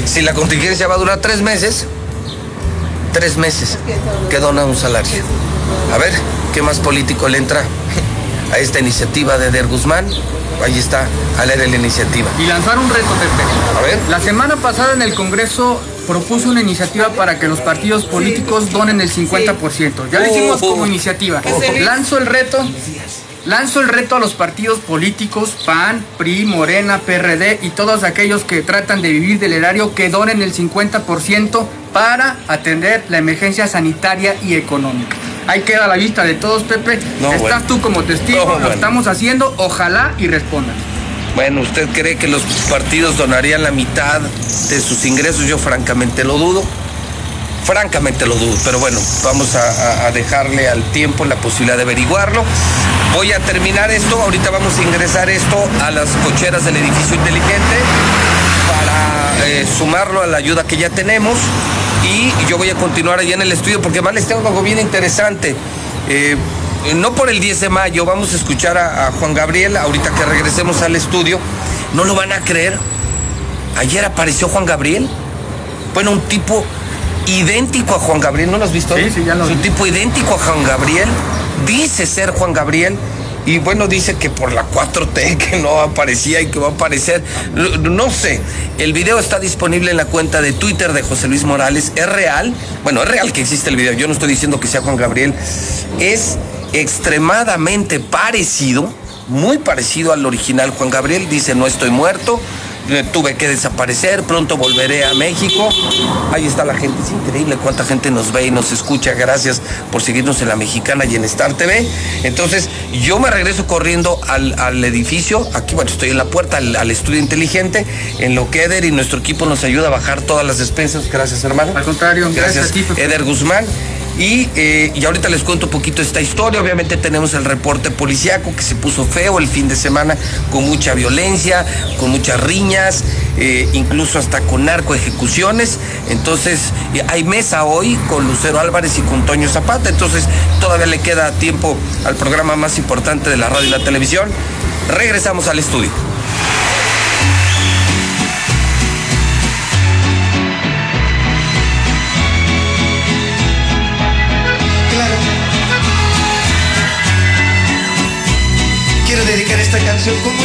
Si la contingencia va a durar tres meses, tres meses que dona un salario. A ver, ¿qué más político le entra a esta iniciativa de Der Guzmán? Ahí está, a leer la iniciativa. Y lanzar un reto, Pepe. A ver. La semana pasada en el Congreso propuso una iniciativa para que los partidos políticos donen el 50%. Ya lo hicimos como iniciativa. Lanzo el reto. Lanzo el reto a los partidos políticos, PAN, PRI, Morena, PRD y todos aquellos que tratan de vivir del erario que donen el 50% para atender la emergencia sanitaria y económica. Ahí queda la vista de todos, Pepe. No, Estás bueno. tú como testigo, No, lo bueno. estamos haciendo, ojalá y respondan. Bueno, ¿usted cree que los partidos donarían la mitad de sus ingresos? Yo francamente lo dudo. Francamente lo dudo, pero bueno, vamos a, a- a dejarle al tiempo la posibilidad de averiguarlo. Voy a terminar esto, ahorita vamos a ingresar esto a las cocheras del edificio inteligente para eh, sumarlo a la ayuda que ya tenemos y yo voy a continuar allá en el estudio porque además les tengo algo bien interesante. Eh, no por el 10 de mayo, vamos a escuchar a, a Juan Gabriel ahorita que regresemos al estudio. No lo van a creer. Ayer apareció Juan Gabriel. Bueno, un tipo idéntico a Juan Gabriel, ¿no lo has visto? Sí, sí, ya lo Es un tipo idéntico a Juan Gabriel. Dice ser Juan Gabriel. Y bueno, dice que por la 4T que no aparecía y que va a aparecer. No, sé. El video está disponible en la cuenta de Twitter de José Luis Morales. ¿Es real? Bueno, es real que existe el video. Yo no estoy diciendo que sea Juan Gabriel. Es extremadamente parecido, muy parecido al original Juan Gabriel. Dice, no estoy muerto, tuve que desaparecer, pronto volveré a México. Ahí está la gente, es increíble cuánta gente nos ve y nos escucha. Gracias por seguirnos en La Mexicana y en Star TV. Entonces, yo me regreso corriendo al, al edificio. Aquí, bueno, estoy en la puerta, al, al estudio inteligente, en lo que Eder y nuestro equipo nos ayuda a bajar todas las despensas. Gracias, hermano. Al contrario, gracias Gracias, a ti, Pepe. Eder Guzmán. Y, eh, y ahorita les cuento un poquito esta historia. Obviamente tenemos el reporte policiaco que se puso feo el fin de semana con mucha violencia, con muchas riñas, eh, incluso hasta con narcoejecuciones. Entonces eh, hay mesa hoy con Lucero Álvarez y con Toño Zapata. Entonces todavía le queda tiempo al programa más importante de la radio y la televisión. Regresamos al estudio.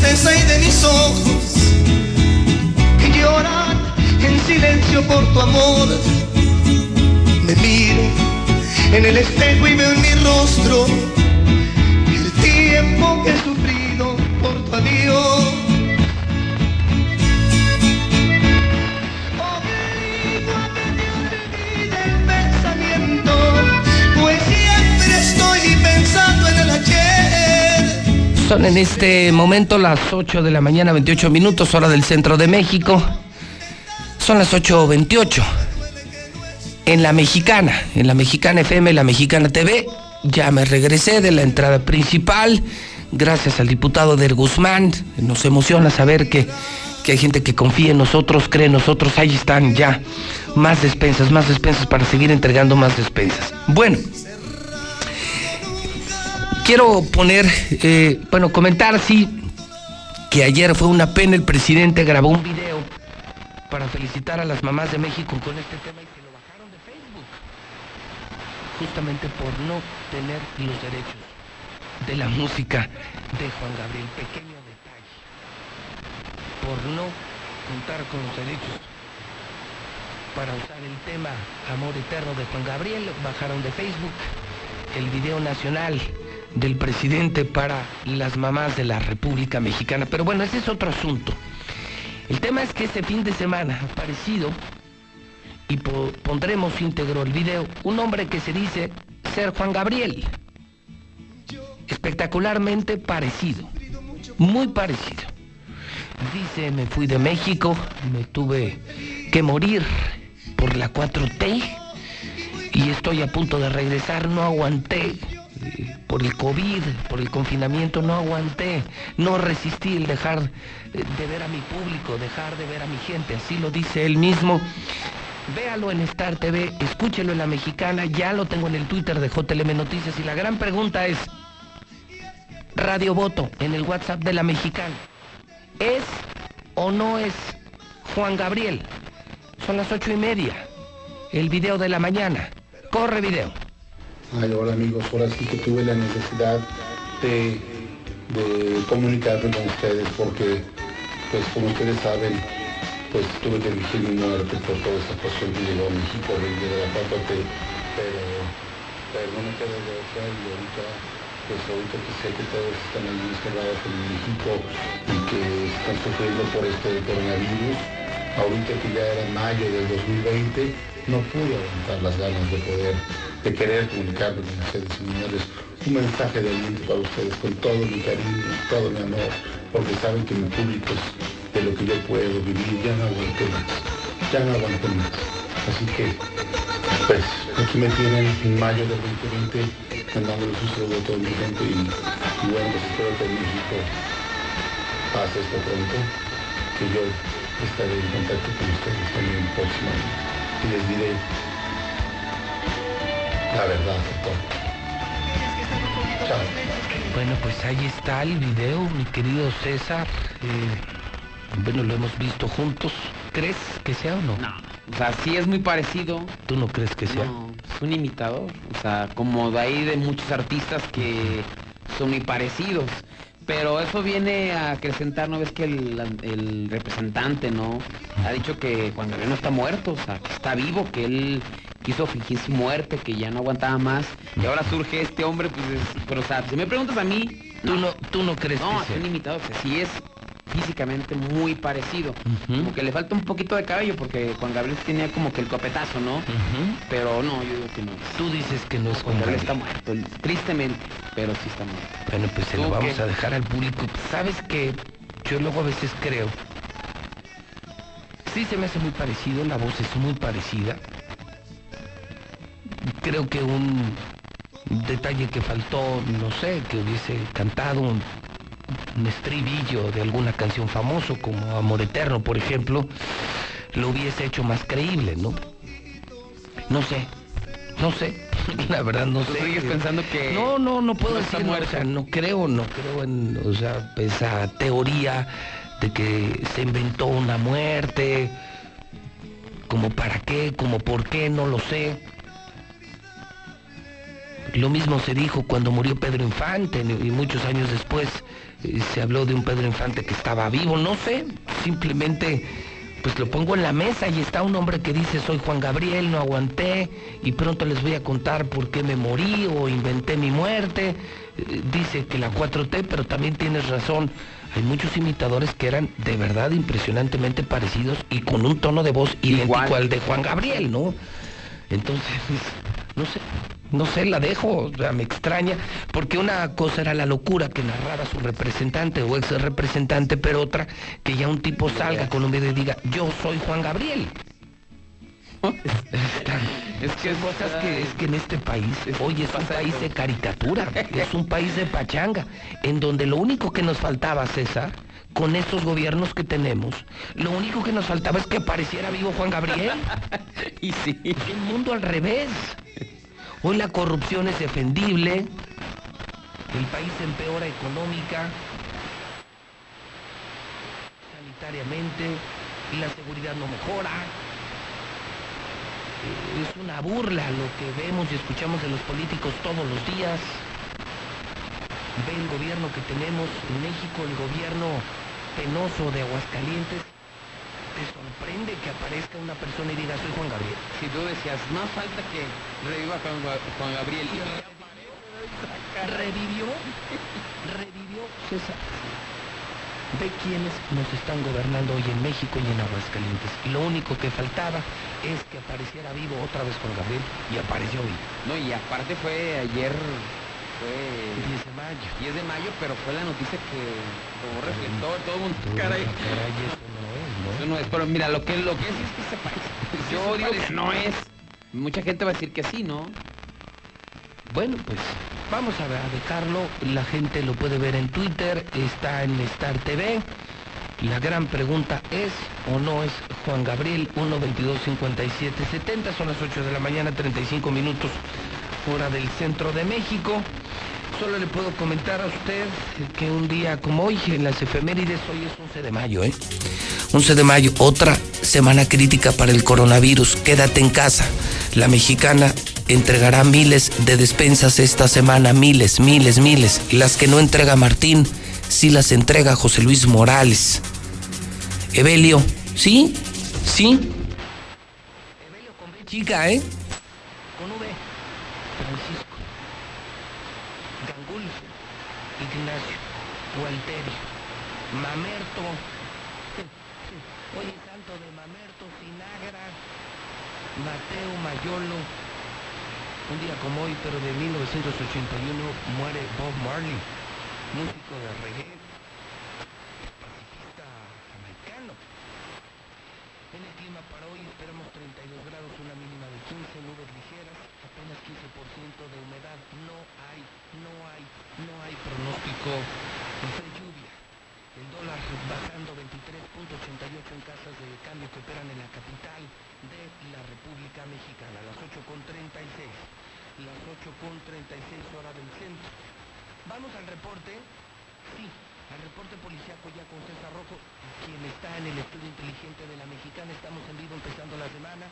Tristeza de mis ojos que lloran en silencio por tu amor. Me miro en el espejo y veo en mi rostro el tiempo que he sufrido por tu adiós. Pues siempre estoy pensando en el ayer. Son en este momento las 8 de la mañana, 28 minutos, hora del centro de México. Son las 8.28. En la mexicana, en la mexicana FM, la mexicana TV, ya me regresé de la entrada principal. Gracias al diputado del Guzmán. Nos emociona saber que, que hay gente que confía en nosotros, cree en nosotros. Ahí están ya más despensas, más despensas para seguir entregando más despensas. Bueno, quiero poner, eh, bueno, comentar, sí, que ayer fue una pena, el presidente grabó un video para felicitar a las mamás de México con este tema y se lo bajaron de Facebook, justamente por no tener los derechos de la música de Juan Gabriel. Pequeño detalle, por no contar con los derechos para usar el tema Amor Eterno de Juan Gabriel, bajaron de Facebook el video nacional del presidente para las mamás de la República Mexicana. Pero bueno, ese es otro asunto. El tema es que este fin de semana ha aparecido, y po- pondremos íntegro el video, un hombre que se dice ser Juan Gabriel. Espectacularmente parecido. muy parecido. Dice, me fui de México, me tuve que morir por la 4T y estoy a punto de regresar, no aguanté. Por el COVID, por el confinamiento, no aguanté, no resistí el dejar eh, de ver a mi público, dejar de ver a mi gente, así lo dice él mismo. Véalo en Star TV, escúchelo en La Mexicana, ya lo tengo en el Twitter de JLM Noticias y la gran pregunta es, Radio Voto en el WhatsApp de La Mexicana, ¿es o no es Juan Gabriel? Son las ocho y media, el video de la mañana, corre video. Ay, hola amigos, ahora sí que tuve la necesidad de, comunicarme con ustedes porque, pues como ustedes saben, pues tuve que elegir mi muerte por toda esta cuestión que llegó a México desde la 4T, pero, pero no me queda de otra y ahorita, pues ahorita que sé que todos están ahí encerrados en México y que están sufriendo por este coronavirus, ahorita que ya era mayo del 2020, no pude aguantar las ganas de poder, de querer con ustedes y enviarles un mensaje de aliento para ustedes con todo mi cariño, todo mi amor, porque saben que mi público es de lo que yo puedo vivir, ya no aguanto más, ya no aguanto más. Así que, pues, aquí me tienen en mayo del 2020 mandándole un saludo a toda mi gente y, y bueno, pues espero que México pase esto pronto, que yo estaré en contacto con ustedes también próximamente y les diré la verdad. Chao. Bueno, pues ahí está el video, mi querido César. Eh, bueno, lo hemos visto juntos. ¿Crees que sea o no? No. O sea, sí es muy parecido. ¿Tú no crees que sea? No, es un imitador. O sea, como de ahí de muchos artistas que son muy parecidos. Pero eso viene a acrecentar, ¿no ves que el, el representante, ¿no? Ha dicho que Juan Gabriel no está muerto, o sea, que está vivo, que él quiso fingir su muerte, que ya no aguantaba más. Y ahora surge este hombre, pues es, pero o sea, si me preguntas a mí, ¿Tú no, tú no crees no, que es un imitador, sea, sí es físicamente muy parecido. Como que le falta un poquito de cabello porque Juan Gabriel tenía como que el copetazo, ¿no? Pero no, yo digo que no. Tú dices que no es Juan Juan Gabriel está muerto, tristemente, pero sí está muerto. Bueno, pues se ¿Tú lo vamos qué? a dejar al público. ¿Sabes que Yo luego a veces creo. Sí se me hace muy parecido, la voz es muy parecida. Creo que un detalle que faltó, no sé, que hubiese cantado un, un estribillo de alguna canción famoso como Amor Eterno, por ejemplo, lo hubiese hecho más creíble, ¿no? No sé, no sé, la verdad no ¿Tú sé. sigues pensando que No, no, no puedo no decir, o sea, no creo, no creo en, o sea, esa teoría de que se inventó una muerte, como para qué, como por qué, no lo sé. Lo mismo se dijo cuando murió Pedro Infante y muchos años después eh, se habló de un Pedro Infante que estaba vivo, no sé, simplemente pues lo pongo en la mesa y está un hombre que dice soy Juan Gabriel, no aguanté y pronto les voy a contar por qué me morí o inventé mi muerte. Eh, Dice que la 4T, pero también tienes razón, hay muchos imitadores que eran de verdad impresionantemente parecidos y con un tono de voz idéntico al de Juan Gabriel, ¿no? Entonces, no sé, no sé, la dejo, o sea, me extraña, porque una cosa era la locura que narrara su representante o ex representante, pero otra que ya un tipo salga con un video y diga, yo soy Juan Gabriel. es que cosas que es que en este país hoy es un país de caricatura, es un país de pachanga, en donde lo único que nos faltaba, César, con estos gobiernos que tenemos, lo único que nos faltaba es que apareciera vivo Juan Gabriel. y sí. El mundo al revés. Hoy la corrupción es defendible, el país empeora económica, sanitariamente, la seguridad no mejora. Eh, Es una burla lo que vemos y escuchamos de los políticos todos los días. Ve el gobierno que tenemos en México, el gobierno penoso de Aguascalientes. ¿Te sorprende que aparezca una persona y diga soy Juan Gabriel? Si tú decías, no falta que reviva Juan, Ga- Juan Gabriel. Y revivió, revivió César. Ve quiénes nos están gobernando hoy en México y en Aguascalientes. Y lo único que faltaba es que apareciera vivo otra vez Juan Gabriel y apareció vivo. No, y aparte fue ayer fue 10 de mayo. 10 de mayo, pero fue la noticia que tomó reflector, todo el mundo, caray. No es, pero mira, lo que, lo que es es que se parece. Yo digo que no es. Mucha gente va a decir que sí, ¿no? Bueno, pues vamos a ver, a dejarlo. La gente lo puede ver en Twitter, está en Star TV. La gran pregunta es o no es Juan Gabriel 122 57 70 son las 8 de la mañana 35 minutos hora del centro de México. Solo le puedo comentar a usted que un día como hoy en las efemérides hoy es 11 de mayo, ¿eh? 11 de mayo, otra semana crítica para el coronavirus. Quédate en casa. La mexicana entregará miles de despensas esta semana, miles, miles, miles. Las que no entrega Martín, sí las entrega José Luis Morales. Evelio, ¿sí? ¿Sí? Evelio con B chica, ¿eh? Con V. Francisco. Gangul. Ignacio. Walterio. Mamerto. Oye, santo de Mamerto, Sinagra. Mateo Mayolo. Un día como hoy, pero de 1981, muere Bob Marley, músico de reggae, pacifista jamaicano. En el clima para hoy esperamos 32 grados, una mínima de 15, nubes ligeras, apenas 15% de humedad. No hay, no hay, no hay pronóstico de lluvia. El dólar bajando 23.88 en casas de cambio que operan en la capital República Mexicana. Las 8.36. Las 8.36 hora del centro. Vamos al reporte. Sí, al reporte policíaco ya con César Rojo, quien está en el estudio inteligente de la mexicana. Estamos en vivo empezando la semana.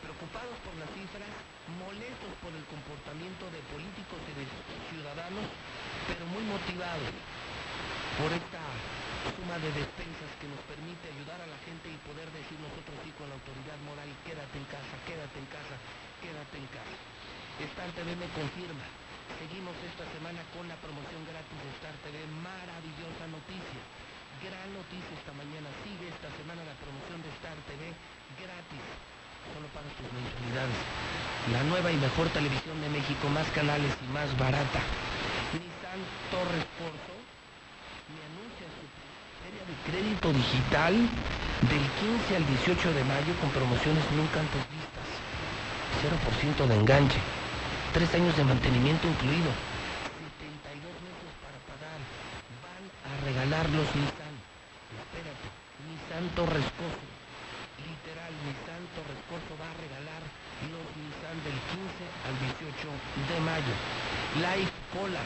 Preocupados por las cifras, molestos por el comportamiento de políticos y de ciudadanos, pero muy motivados por esta suma de despensas que nos permite ayudar a la gente y poder decir nosotros sí con la autoridad moral, quédate en casa, quédate en casa, quédate en casa. Star TV me confirma. Seguimos esta semana con la promoción gratis de Star TV. Maravillosa noticia. Gran noticia esta mañana. Sigue esta semana la promoción de Star TV gratis. Solo para tus mensualidades. La nueva y mejor televisión de México, más canales y más barata. Nissan Torres su crédito digital del 15 al 18 de mayo con promociones nunca antes vistas. 0% de enganche. Tres años de mantenimiento incluido. 72 meses para pagar. Van a regalar los Nissan. Espérate. Nissan Torrescoso. Literal, Nissan Torrescoso va a regalar los Nissan del 15 al 18 de mayo. Life Cola.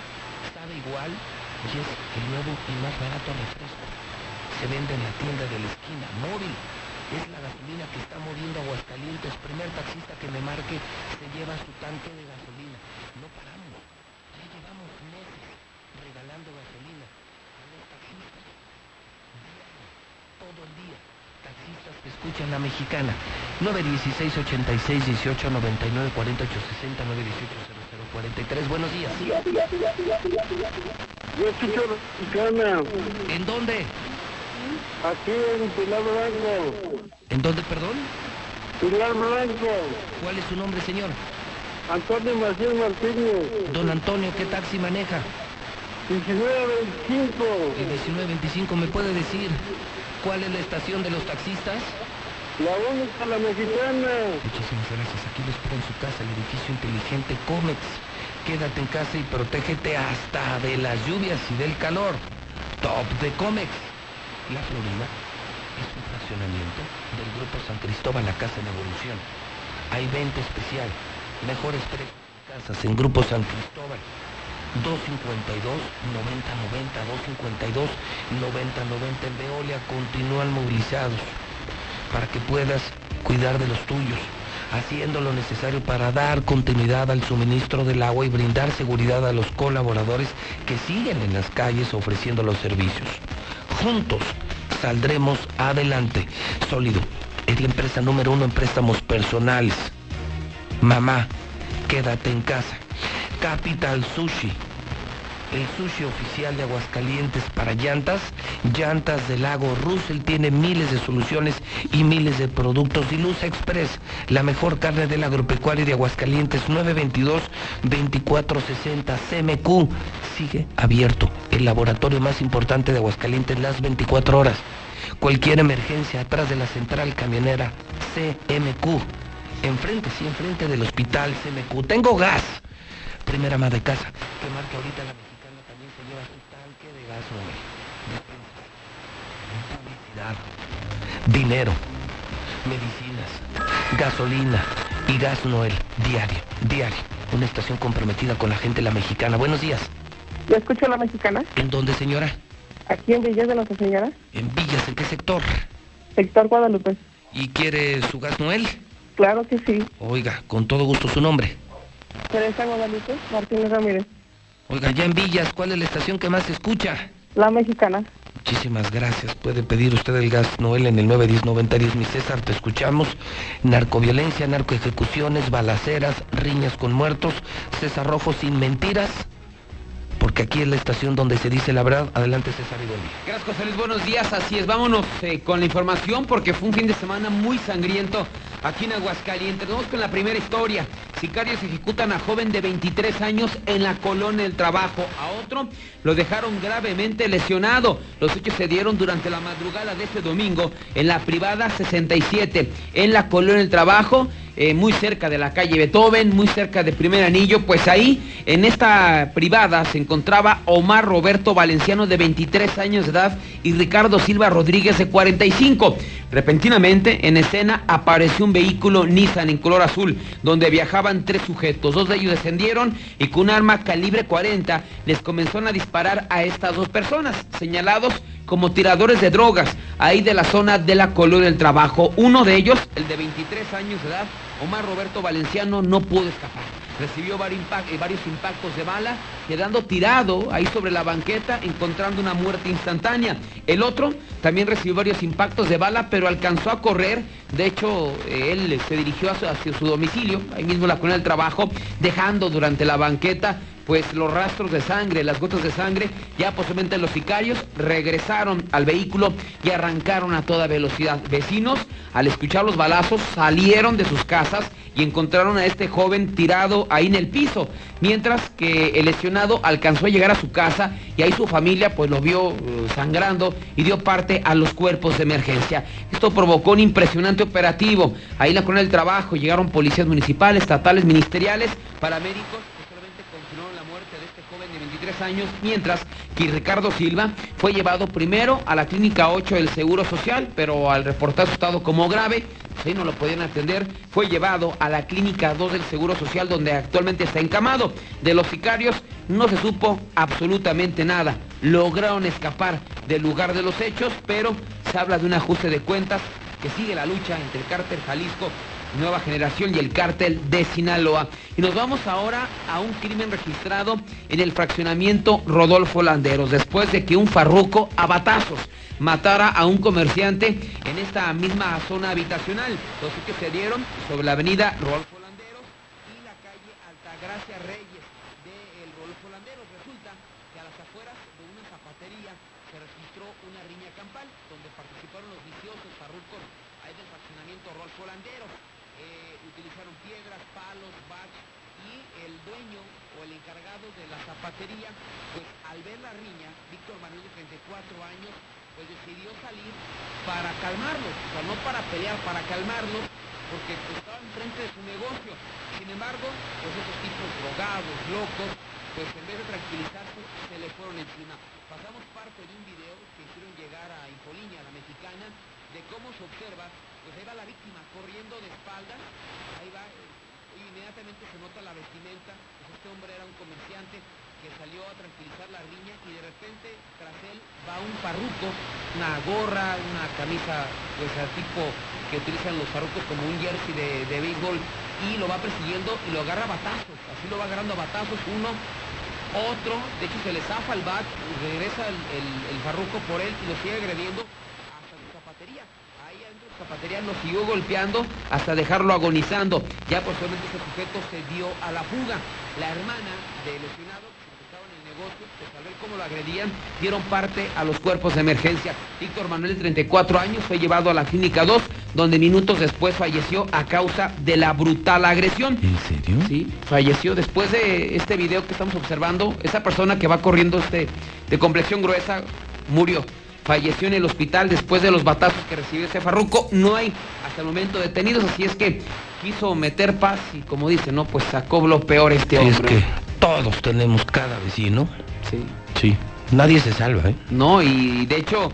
¿Sabe igual? Y es el nuevo y más barato refresco. Se vende en la tienda de la esquina. Móvil. Es la gasolina que está moviendo Aguascalientes. Primer taxista que me marque se lleva su tanque de gasolina. No paramos. Ya llevamos meses regalando gasolina a los taxistas. Todo el día. Taxistas que escuchan la mexicana. 916 86 18 99 48 60 918 0043. Buenos días. Yo escucho la mexicana. ¿En dónde? Aquí en Pilar Blanco. ¿En dónde, perdón? Pilar Blanco. ¿Cuál es su nombre, señor? Antonio Macías Martínez. Don Antonio, ¿qué taxi maneja? 1925. El 1925, ¿me puede decir cuál es la estación de los taxistas? La única, la mexicana. Muchísimas gracias. Aquí lo espera en su casa, el edificio inteligente Comex. Quédate en casa y protégete hasta de las lluvias y del calor. Top de Comex. La Florida es un fraccionamiento del Grupo San Cristóbal, la Casa en Evolución. Hay venta especial. Mejores de casas en Grupo San Cristóbal. 252 90 90 252 90 90 en Veolia continúan movilizados para que puedas cuidar de los tuyos, haciendo lo necesario para dar continuidad al suministro del agua y brindar seguridad a los colaboradores que siguen en las calles ofreciendo los servicios. Juntos saldremos adelante. Sólido es la empresa número uno en préstamos personales. Mamá, quédate en casa. Capital Sushi. El sushi oficial de Aguascalientes para llantas. Llantas del lago Russell tiene miles de soluciones y miles de productos. Y Express, la mejor carne del agropecuario de Aguascalientes, 922-2460 CMQ. Sigue abierto el laboratorio más importante de Aguascalientes las 24 horas. Cualquier emergencia atrás de la central camionera CMQ. Enfrente, sí, enfrente del hospital CMQ. Tengo gas. Primera ama de casa mexicana también se lleva su tanque de gas, hombre. Publicidad. Dinero. Medicinas. Gasolina. Y gas Noel. Diario. Diario. Una estación comprometida con la gente la mexicana. Buenos días. ¿Ya escucho la mexicana? ¿En dónde, señora? Aquí en Villas de Nuestra Señora. En Villas, ¿en qué sector? Sector Guadalupe. ¿Y quiere su gas Noel? Claro que sí. Oiga, con todo gusto su nombre. Teresa Guadalupe Martínez Ramírez. Oiga, ya en Villas, ¿cuál es la estación que más se escucha? La mexicana. Muchísimas gracias. Puede pedir usted el gas Noel en el 910-9010. Mi César, te escuchamos. Narcoviolencia, narcoejecuciones, balaceras, riñas con muertos. César Rojo sin mentiras. Porque aquí es la estación donde se dice la verdad. Adelante, César Idolí. Gracias, José Luis. Buenos días. Así es, vámonos eh, con la información porque fue un fin de semana muy sangriento aquí en Aguascalientes. Vamos con la primera historia. Sicarios ejecutan a joven de 23 años en la colonia del trabajo. A otro lo dejaron gravemente lesionado. Los hechos se dieron durante la madrugada de este domingo en la privada 67, en la colonia del trabajo. Eh, muy cerca de la calle Beethoven, muy cerca de Primer Anillo, pues ahí en esta privada se encontraba Omar Roberto Valenciano de 23 años de edad y Ricardo Silva Rodríguez de 45. Repentinamente en escena apareció un vehículo Nissan en color azul donde viajaban tres sujetos. Dos de ellos descendieron y con un arma calibre 40 les comenzaron a disparar a estas dos personas señalados como tiradores de drogas ahí de la zona de la colonia del trabajo. Uno de ellos, el de 23 años de edad, Omar Roberto Valenciano, no pudo escapar. Recibió eh, varios impactos de bala, quedando tirado ahí sobre la banqueta, encontrando una muerte instantánea. El otro también recibió varios impactos de bala, pero alcanzó a correr. De hecho, eh, él se dirigió hacia su domicilio, ahí mismo la colonia del trabajo, dejando durante la banqueta pues los rastros de sangre, las gotas de sangre, ya posiblemente los sicarios regresaron al vehículo y arrancaron a toda velocidad. Vecinos, al escuchar los balazos, salieron de sus casas y encontraron a este joven tirado ahí en el piso, mientras que el lesionado alcanzó a llegar a su casa y ahí su familia pues lo vio uh, sangrando y dio parte a los cuerpos de emergencia. Esto provocó un impresionante operativo. Ahí la colonia del trabajo llegaron policías municipales, estatales, ministeriales, paramédicos años, mientras que Ricardo Silva fue llevado primero a la clínica 8 del Seguro Social, pero al reportar su estado como grave, si no lo podían atender, fue llevado a la clínica 2 del Seguro Social, donde actualmente está encamado. De los sicarios no se supo absolutamente nada. Lograron escapar del lugar de los hechos, pero se habla de un ajuste de cuentas que sigue la lucha entre el cártel Jalisco Nueva Generación y el cártel de Sinaloa. Y nos vamos ahora a un crimen registrado en el fraccionamiento Rodolfo Landeros, después de que un farruco a batazos matara a un comerciante en esta misma zona habitacional. Los que se dieron sobre la avenida Rodolfo Landeros y la calle Altagracia Reyes del Rodolfo Landeros. Resulta que a las afueras de una zapatería se registró una riña campal donde participaron los viciosos farrucos ahí del fraccionamiento Rodolfo Landeros utilizaron piedras, palos, bach y el dueño o el encargado de la zapatería, pues al ver la riña, Víctor Manuel de 34 años, pues decidió salir para calmarlos, o no para pelear, para calmarlos, porque pues, estaba enfrente de su negocio. Sin embargo, pues esos tipos drogados, locos, pues en vez de tranquilizarse, se le fueron encima. Pasamos parte de un video que hicieron llegar a Infoliña, la mexicana, de cómo se observa pues ahí va la víctima corriendo de espaldas, ahí va, y inmediatamente se nota la vestimenta, pues este hombre era un comerciante que salió a tranquilizar la riña y de repente tras él va un parruco, una gorra, una camisa pues a tipo que utilizan los parrucos como un jersey de, de béisbol y lo va persiguiendo y lo agarra a batazos, así lo va agarrando a batazos uno, otro, de hecho se le zafa el bat, regresa el, el, farruco por él y lo sigue agrediendo hasta su zapatería zapatería lo siguió golpeando hasta dejarlo agonizando. Ya posteriormente ese sujeto se dio a la fuga. La hermana del lesionado, en el cómo lo agredían, dieron parte a los cuerpos de emergencia. Víctor Manuel, de 34 años, fue llevado a la clínica 2, donde minutos después falleció a causa de la brutal agresión. ¿En serio? Sí, falleció después de este video que estamos observando. Esa persona que va corriendo este de complexión gruesa murió. Falleció en el hospital después de los batazos que recibió ese farruco. No hay hasta el momento detenidos, así es que quiso meter paz y como dice, no, pues sacó lo peor este Sí, es hombre. que todos tenemos cada vecino. Sí. Sí. Nadie se salva, ¿eh? No, y de hecho,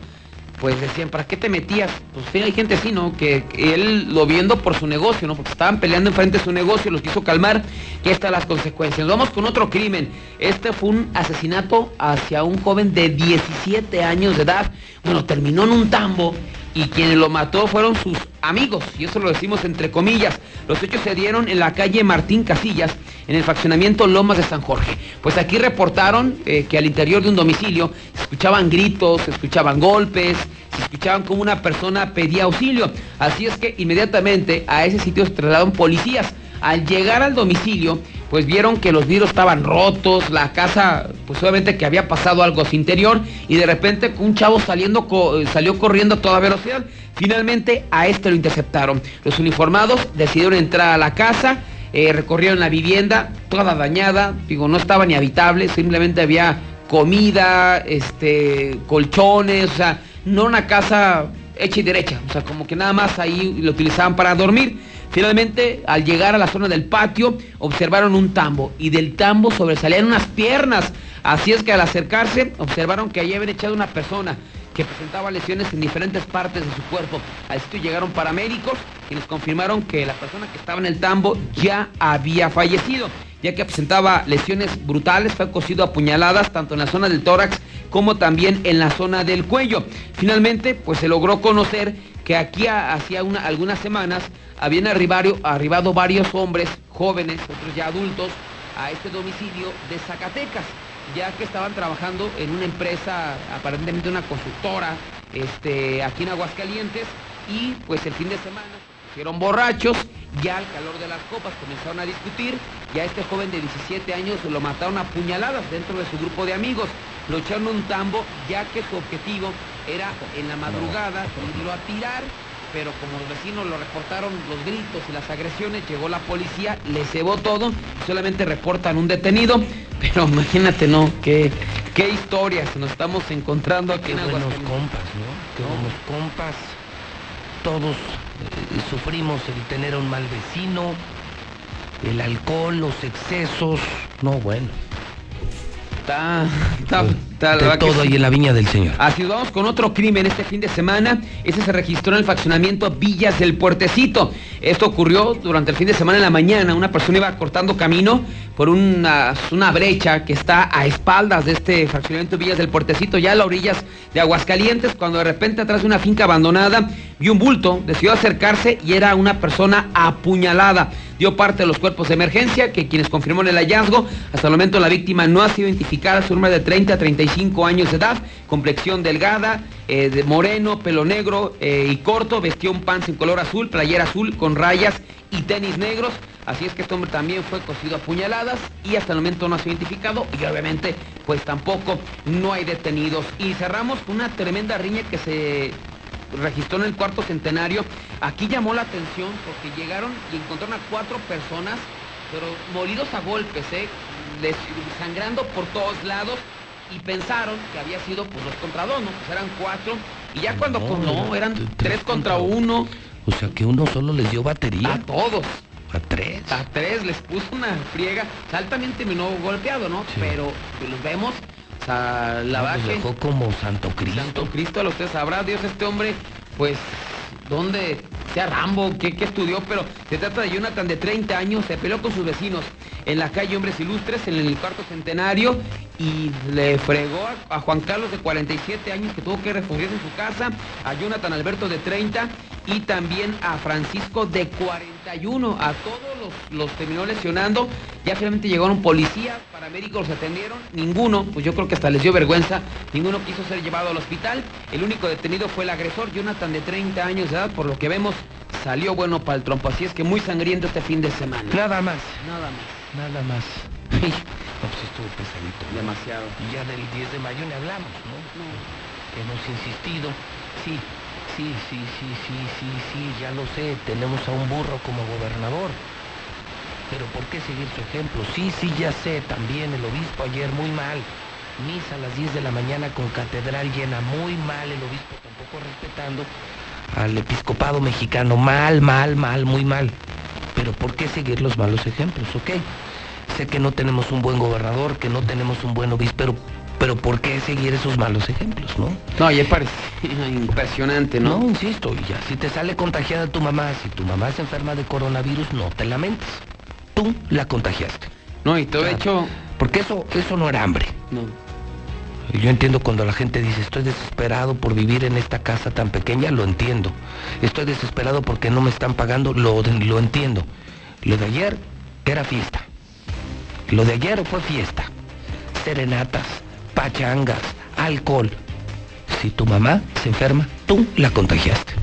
pues decían, ¿para qué te metías? Pues sí, hay gente así, ¿no? Que, que él lo viendo por su negocio, ¿no? Porque estaban peleando enfrente de su negocio, los quiso calmar y ahí están las consecuencias. Vamos con otro crimen. Este fue un asesinato hacia un joven de 17 años de edad. Bueno, terminó en un tambo y quien lo mató fueron sus amigos, y eso lo decimos entre comillas. Los hechos se dieron en la calle Martín Casillas, en el fraccionamiento Lomas de San Jorge. Pues aquí reportaron eh, que al interior de un domicilio se escuchaban gritos, se escuchaban golpes, se escuchaban como una persona pedía auxilio. Así es que inmediatamente a ese sitio se trasladaron policías. Al llegar al domicilio, pues vieron que los vidrios estaban rotos, la casa, pues obviamente que había pasado algo a su interior y de repente un chavo saliendo salió corriendo a toda velocidad. Finalmente a este lo interceptaron. Los uniformados decidieron entrar a la casa, eh, recorrieron la vivienda, toda dañada, digo, no estaba ni habitable, simplemente había comida, este, colchones, o sea, no una casa hecha y derecha, o sea, como que nada más ahí lo utilizaban para dormir. Finalmente, al llegar a la zona del patio, observaron un tambo y del tambo sobresalían unas piernas. Así es que al acercarse, observaron que allí habían echado una persona que presentaba lesiones en diferentes partes de su cuerpo. Al sitio llegaron paramédicos y les confirmaron que la persona que estaba en el tambo ya había fallecido, ya que presentaba lesiones brutales, fue cosido a puñaladas tanto en la zona del tórax como también en la zona del cuello. Finalmente, pues se logró conocer que aquí hacía una- algunas semanas habían arribado, arribado varios hombres jóvenes, otros ya adultos, a este domicilio de Zacatecas, ya que estaban trabajando en una empresa, aparentemente una constructora, este, aquí en Aguascalientes, y pues el fin de semana se pusieron borrachos, ya al calor de las copas comenzaron a discutir, ya este joven de 17 años lo mataron a puñaladas dentro de su grupo de amigos, lo echaron a un tambo, ya que su objetivo era en la madrugada irlo a tirar, pero como los vecinos lo reportaron los gritos y las agresiones, llegó la policía, le cebó todo, y solamente reportan un detenido, pero imagínate, ¿no? Qué, qué historias nos estamos encontrando aquí Qué en buenos compas, ¿no? Qué buenos compas. Todos eh, sufrimos el tener a un mal vecino, el alcohol, los excesos. No, bueno. Está, está, De que todo ahí en la viña del Señor. Así vamos con otro crimen este fin de semana. Ese se registró en el faccionamiento Villas del Puertecito. Esto ocurrió durante el fin de semana en la mañana. Una persona iba cortando camino por una, una brecha que está a espaldas de este fraccionamiento Villas del Puertecito, ya a las orillas de Aguascalientes, cuando de repente atrás de una finca abandonada vio un bulto, decidió acercarse y era una persona apuñalada. Dio parte de los cuerpos de emergencia, que quienes confirmaron el hallazgo, hasta el momento la víctima no ha sido identificada, su número de 30 a 35 años de edad, complexión delgada, eh, de moreno, pelo negro eh, y corto, vestió un pants en color azul, playera azul con rayas y tenis negros. Así es que este hombre también fue cosido a puñaladas y hasta el momento no ha sido identificado y obviamente pues tampoco no hay detenidos. Y cerramos con una tremenda riña que se registró en el cuarto centenario. Aquí llamó la atención porque llegaron y encontraron a cuatro personas, pero molidos a golpes, ¿eh? Sangrando por todos lados y pensaron que había sido pues dos contra dos, ¿no? Pues eran cuatro y ya cuando No, con- no, era eran tres contra uno. O sea que uno solo les dio batería. A todos. A tres. A tres les puso una friega. O sea, él también terminó golpeado, ¿no? Sí. Pero si los vemos, o sea, la No, dejó como Santo Cristo. Santo Cristo, lo usted sabrá, Dios, este hombre, pues, dónde sea Rambo, qué, qué estudió, pero se trata de Jonathan de 30 años, se peleó con sus vecinos en la calle Hombres Ilustres, en el cuarto centenario, y le fregó a, a Juan Carlos de 47 años que tuvo que refugiarse en su casa, a Jonathan Alberto de 30 y también a Francisco de 41. A todos los, los terminó lesionando. Ya finalmente llegaron policías, paramédicos, los atendieron. Ninguno, pues yo creo que hasta les dio vergüenza, ninguno quiso ser llevado al hospital. El único detenido fue el agresor, Jonathan de 30 años de edad, por lo que vemos salió bueno para el trompo. Así es que muy sangriento este fin de semana. Nada más. Nada más. Nada más. No, pues estuvo pesadito. ¿no? Demasiado. Y ya del 10 de mayo ni hablamos, ¿no? Hemos insistido. Sí, sí, sí, sí, sí, sí, sí, ya lo sé. Tenemos a un burro como gobernador. Pero ¿por qué seguir su ejemplo? Sí, sí, ya sé. También el obispo ayer muy mal. Misa a las 10 de la mañana con catedral llena. Muy mal el obispo, tampoco respetando al episcopado mexicano. Mal, mal, mal, muy mal. Pero ¿por qué seguir los malos ejemplos? Ok. Sé que no tenemos un buen gobernador, que no tenemos un buen obispo, pero, pero ¿por qué seguir esos malos ejemplos, no? No, ya parece impresionante, ¿no? No, insisto, y ya si te sale contagiada tu mamá, si tu mamá se enferma de coronavirus, no te lamentes. Tú la contagiaste. No, y todo hecho... Porque eso, eso no era hambre. No. Yo entiendo cuando la gente dice, estoy desesperado por vivir en esta casa tan pequeña, lo entiendo. Estoy desesperado porque no me están pagando, lo, lo entiendo. Lo de ayer era fiesta. Lo de ayer fue fiesta. Serenatas, pachangas, alcohol. Si tu mamá se enferma, tú la contagiaste.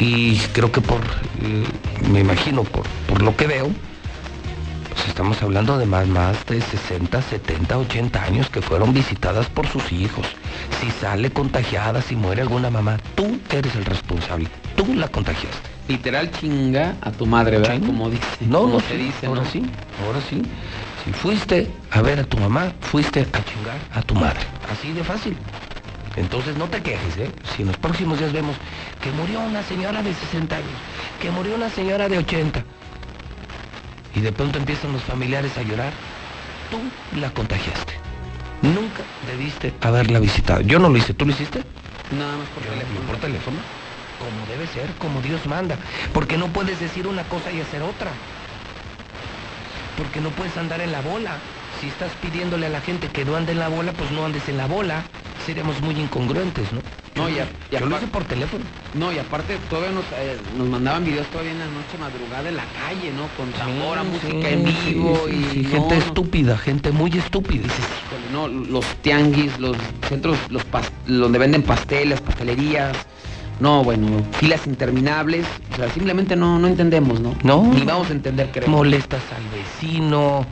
Y creo que por, eh, me imagino, por, por lo que veo, pues estamos hablando de más, más de 60, 70, 80 años que fueron visitadas por sus hijos. Si sale contagiada, si muere alguna mamá, tú eres el responsable. Tú la contagiaste. Literal chinga a tu madre, ¿verdad? Como dice. No, no, se sí, dice, ahora ¿no? sí, ahora sí. Si fuiste a ver a tu mamá, fuiste a chingar a tu madre. Así de fácil. Entonces no te quejes, ¿eh? Si en los próximos días vemos que murió una señora de 60 años, que murió una señora de 80, y de pronto empiezan los familiares a llorar, tú la contagiaste. Nunca debiste haberla visitado. Yo no lo hice, ¿tú lo hiciste? Nada más por Yo teléfono. por teléfono. Como debe ser, como Dios manda. Porque no puedes decir una cosa y hacer otra. Porque no puedes andar en la bola. Si estás pidiéndole a la gente que no ande en la bola, pues no andes en la bola. Seríamos muy incongruentes, ¿no? No, y a- y Yo lo hice por teléfono. No, y aparte todavía nos, eh, nos mandaban videos todavía en la noche madrugada en la calle, ¿no? Con tambora, Sí, música sí, en vivo sí, y sí, no, gente no. estúpida, gente muy estúpida. Dices, híjole, no, los tianguis, los centros, los donde venden pasteles, pastelerías, no, bueno, filas interminables, o sea, simplemente no, no entendemos, ¿no? No. Ni vamos a entender, creo. Molestas al vecino,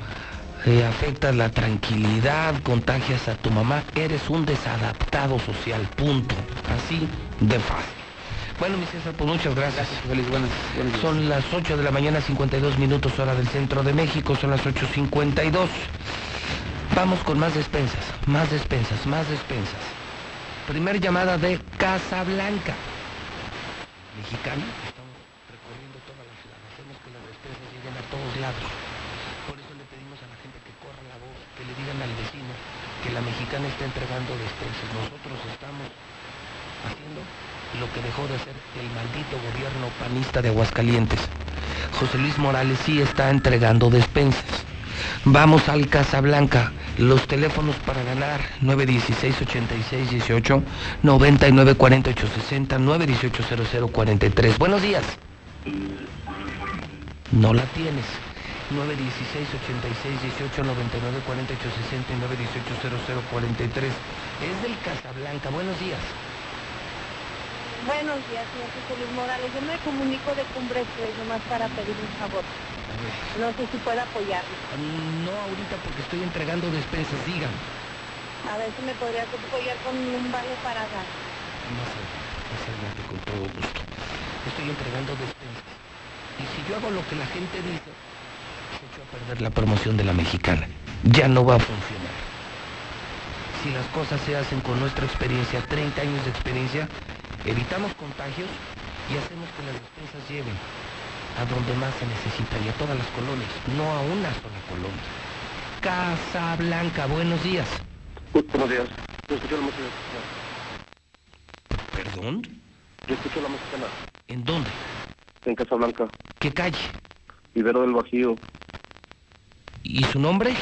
eh, afectas la tranquilidad, contagias a tu mamá, eres un desadaptado social, punto. Así de fácil. Bueno, mi César, pues muchas gracias. Gracias, feliz, buenas. Son las 8 de la mañana, 52 minutos hora del centro de México, son las 8.52. Vamos con más despensas, más despensas, más despensas. Primer llamada de Casablanca. Mexicana, estamos recorriendo toda la ciudad, hacemos que las despensas lleguen a todos lados. Por eso le pedimos a la gente que corra la voz, que le al vecino que la mexicana está entregando despensas. Nosotros estamos haciendo lo que dejó de hacer el maldito gobierno panista de Aguascalientes. José Luis Morales sí está entregando despensas. Vamos al Casablanca. Los teléfonos para ganar 916-8618, 994860, 918-0043. Buenos días. No la tienes. 916-8618, 994860 y 918-0043. Es del Casablanca. Buenos días. Buenos días, señor José Luis Morales. Yo me comunico de Cumbres 3 nomás para pedir un favor. No sé si puede apoyarme. No ahorita porque estoy entregando despensas, digan. A ver si me podría apoyar con un vale para gas. Más adelante, más adelante con todo gusto. Estoy entregando despensas. Y si yo hago lo que la gente dice, perder la promoción de la mexicana. Ya no va a funcionar. Si las cosas se hacen con nuestra experiencia, 30 años de experiencia, evitamos contagios y hacemos que las despensas lleguen a donde más se necesita y a todas las colonias, no a una sola colonia. Casa Blanca, buenos días. Buenos días. Yo escucho la música. ¿Perdón? Yo escucho la música ¿En dónde? en Casablanca, ¿Qué calle? Ibero del Bajío, ¿Y su nombre?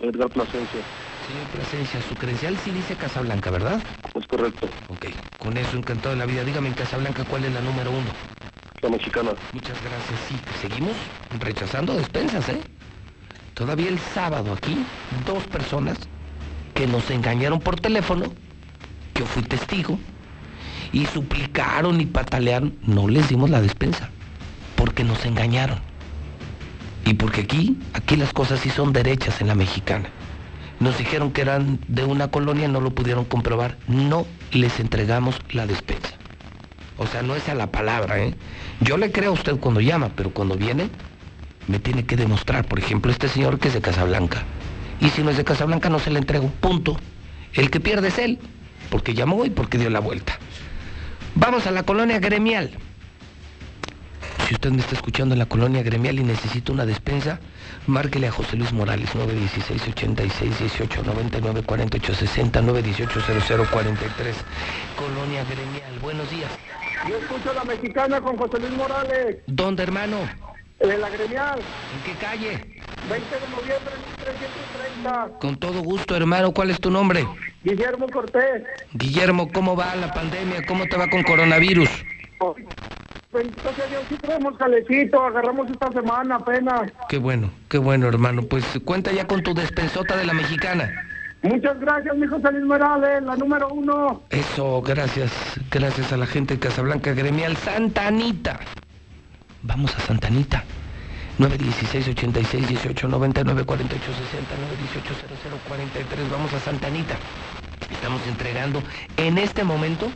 Edgar Plasencia. Señor Plasencia, su credencial sí dice Casablanca, ¿verdad? Es correcto. Ok, con eso encantado de la vida. Dígame en Casablanca cuál es la número uno. La mexicana. Muchas gracias. Sí, seguimos rechazando despensas, ¿eh? Todavía el sábado aquí, dos personas que nos engañaron por teléfono, yo fui testigo, y suplicaron y patalearon, no les dimos la despensa, porque nos engañaron. Y porque aquí, aquí las cosas sí son derechas en la mexicana. Nos dijeron que eran de una colonia, no lo pudieron comprobar. No les entregamos la despensa. O sea, no es a la palabra, ¿eh? Yo le creo a usted cuando llama, pero cuando viene, me tiene que demostrar. Por ejemplo, este señor que es de Casablanca. Y si no es de Casablanca, no se le entrego. Punto. El que pierde es él, porque llamó y porque dio la vuelta. Vamos a la colonia gremial. Si usted me está escuchando en la colonia gremial y necesita una despensa, márquele a José Luis Morales, 916 86 18 99 48 60 918 0043. Colonia gremial. Buenos días. Yo escucho la mexicana con José Luis Morales, ¿Dónde, hermano? en la gremial, ¿En qué calle? 20 de noviembre 1330. Con todo gusto, hermano. ¿Cuál es tu nombre? Guillermo Cortés. Guillermo, ¿cómo va la pandemia? ¿Cómo te va con coronavirus? Bendito Dios, sí tenemos calecito, agarramos esta semana apenas. Qué bueno, qué bueno, hermano. Pues cuenta ya con tu despensota de la mexicana. Muchas gracias, mi José Luis Morales, la número uno. Eso, gracias. Gracias a la gente de Casablanca Gremial. Santa Anita. Vamos a Santa Anita. 916 86 18 99 48 60 918 0043. Vamos a Santa Anita. Estamos entregando, en este momento,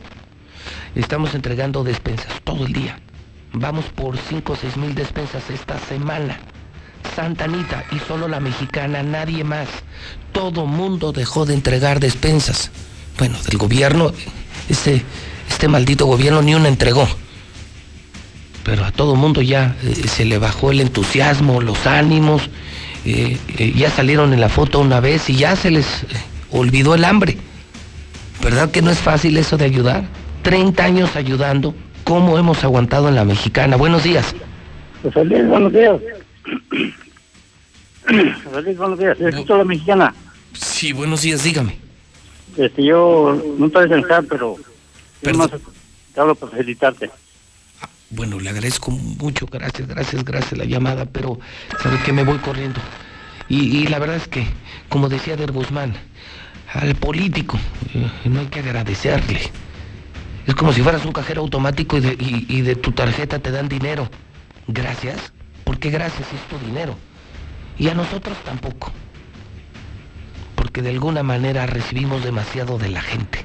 estamos entregando despensas todo el día. Vamos por 5 o 6 mil despensas esta semana. Santa Anita y solo la mexicana, nadie más. Todo mundo dejó de entregar despensas. Bueno, del gobierno, este, este maldito gobierno ni una entregó. Pero a todo mundo ya eh, se le bajó el entusiasmo, los ánimos. eh, eh, ya salieron en la foto una vez y ya se les olvidó el hambre. ¿Verdad que no es fácil eso de ayudar? 30 años ayudando. ¿Cómo hemos aguantado en la mexicana? Buenos días. José Luis, buenos días. José Luis, buenos días. Escucho la mexicana. Sí, buenos días, dígame. Este, yo no estoy pensar, pero yo nomás te hablo para felicitarte. Bueno, le agradezco mucho, gracias, gracias, gracias la llamada, pero sabe que me voy corriendo. Y, y la verdad es que, como decía Der Guzmán, al político eh, no hay que agradecerle. Es como si fueras un cajero automático y de, y- y de tu tarjeta te dan dinero. Gracias. ¿Por qué gracias es tu dinero? Y a nosotros tampoco. Porque de alguna manera recibimos demasiado de la gente.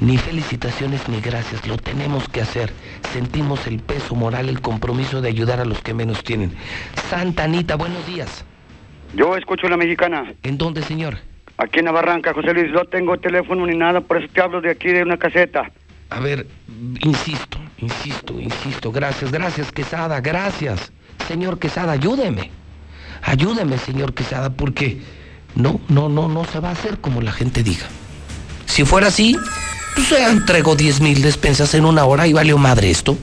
Ni felicitaciones ni gracias, lo tenemos que hacer. Sentimos el peso moral, el compromiso de ayudar a los que menos tienen. Santa Anita, buenos días. Yo escucho la mexicana. ¿En dónde, señor? Aquí en la barranca, José Luis. No tengo teléfono ni nada, por eso te hablo de aquí de una caseta. A ver, insisto, insisto, insisto. Gracias, gracias, Quesada, gracias. Señor Quesada, ayúdeme. Ayúdeme, señor Quesada, porque no, no, no, no se va a hacer como la gente diga. Si fuera así, pues se entregó 10 mil despensas en una hora y valió madre esto.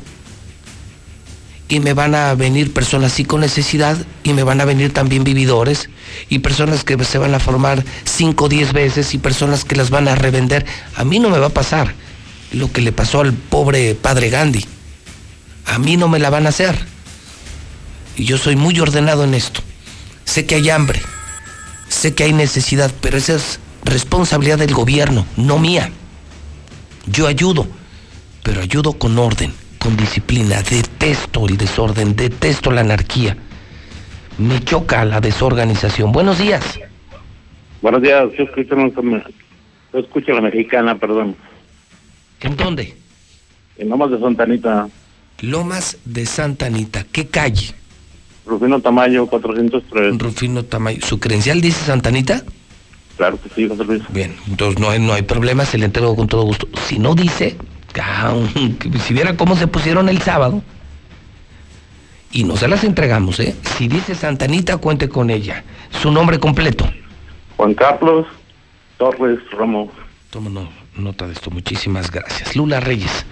Y me van a venir personas así con necesidad y me van a venir también vividores y personas que se van a formar 5 o 10 veces y personas que las van a revender. A mí no me va a pasar lo que le pasó al pobre padre Gandhi. A mí no me la van a hacer. Y yo soy muy ordenado en esto. Sé que hay hambre, sé que hay necesidad, pero esa es responsabilidad del gobierno, no mía. Yo ayudo, pero ayudo con orden, con disciplina. Detesto el desorden, detesto la anarquía. Me choca la desorganización. Buenos días. Buenos días. Yo escucho, yo escucho a la mexicana, perdón. ¿En dónde? En Lomas de Santanita. Lomas de Santa Anita. ¿Qué calle? Rufino Tamayo, 403. Rufino Tamayo. ¿Su credencial dice Santa Anita? Claro que sí, José Luis. Bien, entonces no hay, no hay problema, se le entrego con todo gusto. Si no dice, si viera cómo se pusieron el sábado, y no se las entregamos, ¿eh? Si dice Santa Anita, cuente con ella. Su nombre completo. Juan Carlos Torres Romo. Toma no- nota de esto, muchísimas gracias. Lula Reyes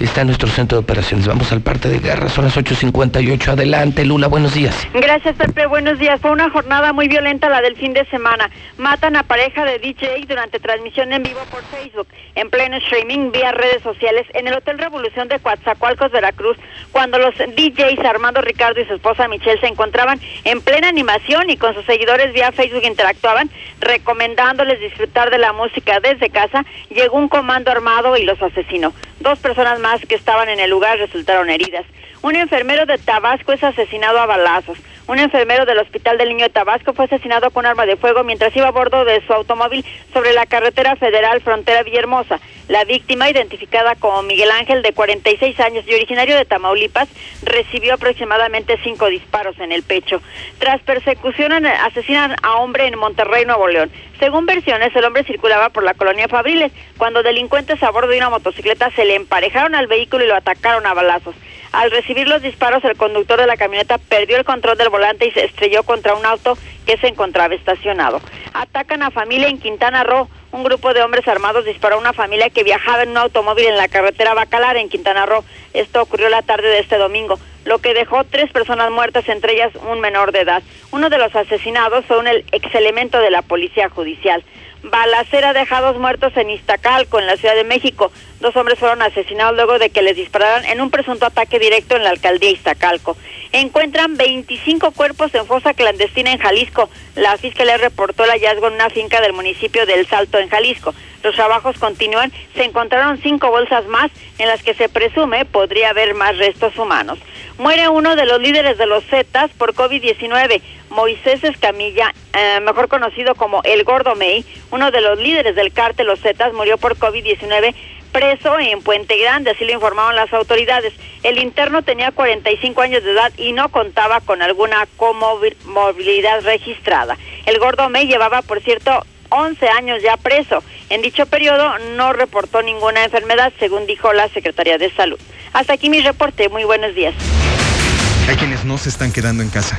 está en nuestro centro de operaciones. Vamos al parte de guerra, son las 8.58. Adelante, Lula, buenos días. Gracias, Pepe. Buenos días. Fue una jornada muy violenta la del fin de semana. Matan a pareja de DJ durante transmisión en vivo por Facebook, en pleno streaming vía redes sociales, en el Hotel Revolución de Coatzacoalcos, Veracruz, cuando los DJs Armando Ricardo y su esposa Michelle se encontraban en plena animación y con sus seguidores vía Facebook interactuaban, recomendándoles disfrutar de la música desde casa, llegó un comando armado y los asesinó. Dos personas más que estaban en el lugar resultaron heridas. Un enfermero de Tabasco es asesinado a balazos. Un enfermero del Hospital del Niño de Tabasco fue asesinado con arma de fuego mientras iba a bordo de su automóvil sobre la carretera federal frontera Villahermosa. La víctima, identificada como Miguel Ángel, de 46 años y originario de Tamaulipas, recibió aproximadamente cinco disparos en el pecho. Tras persecución, asesinan a hombre en Monterrey, Nuevo León. Según versiones, el hombre circulaba por la colonia Fabriles cuando delincuentes a bordo de una motocicleta se le emparejaron al vehículo y lo atacaron a balazos. Al recibir los disparos, el conductor de la camioneta perdió el control del volante y se estrelló contra un auto que se encontraba estacionado. Atacan a familia en Quintana Roo. Un grupo de hombres armados disparó a una familia que viajaba en un automóvil en la carretera Bacalar en Quintana Roo. Esto ocurrió la tarde de este domingo, lo que dejó tres personas muertas, entre ellas un menor de edad. Uno de los asesinados fue un ex elemento de la policía judicial. Balacera deja dos muertos en Iztacalco, en la Ciudad de México. Dos hombres fueron asesinados luego de que les dispararan en un presunto ataque directo en la alcaldía Iztacalco. Encuentran 25 cuerpos en fosa clandestina en Jalisco. La fiscalía reportó el hallazgo en una finca del municipio del Salto, en Jalisco. Los trabajos continúan. Se encontraron cinco bolsas más en las que se presume podría haber más restos humanos. Muere uno de los líderes de los Zetas por COVID-19. Moisés Escamilla, eh, mejor conocido como El Gordo May, uno de los líderes del cártel Los Zetas, murió por COVID-19 preso en Puente Grande, así lo informaron las autoridades. El interno tenía 45 años de edad y no contaba con alguna comorbilidad registrada. El gordo May llevaba, por cierto, 11 años ya preso. En dicho periodo no reportó ninguna enfermedad, según dijo la Secretaría de Salud. Hasta aquí mi reporte. Muy buenos días. Hay quienes no se están quedando en casa.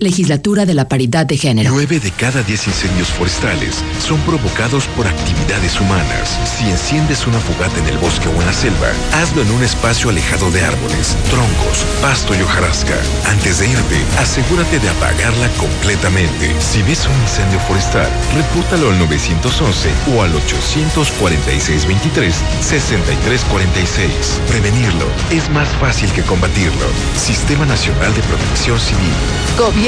Legislatura de la Paridad de Género. Nueve de cada diez incendios forestales son provocados por actividades humanas. Si enciendes una fogata en el bosque o en la selva, hazlo en un espacio alejado de árboles, troncos, pasto y hojarasca. Antes de irte, asegúrate de apagarla completamente. Si ves un incendio forestal, repórtalo al 911 o al 846-23-6346. Prevenirlo es más fácil que combatirlo. Sistema Nacional de Protección Civil. Gobierno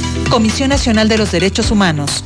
Comisión Nacional de los Derechos Humanos.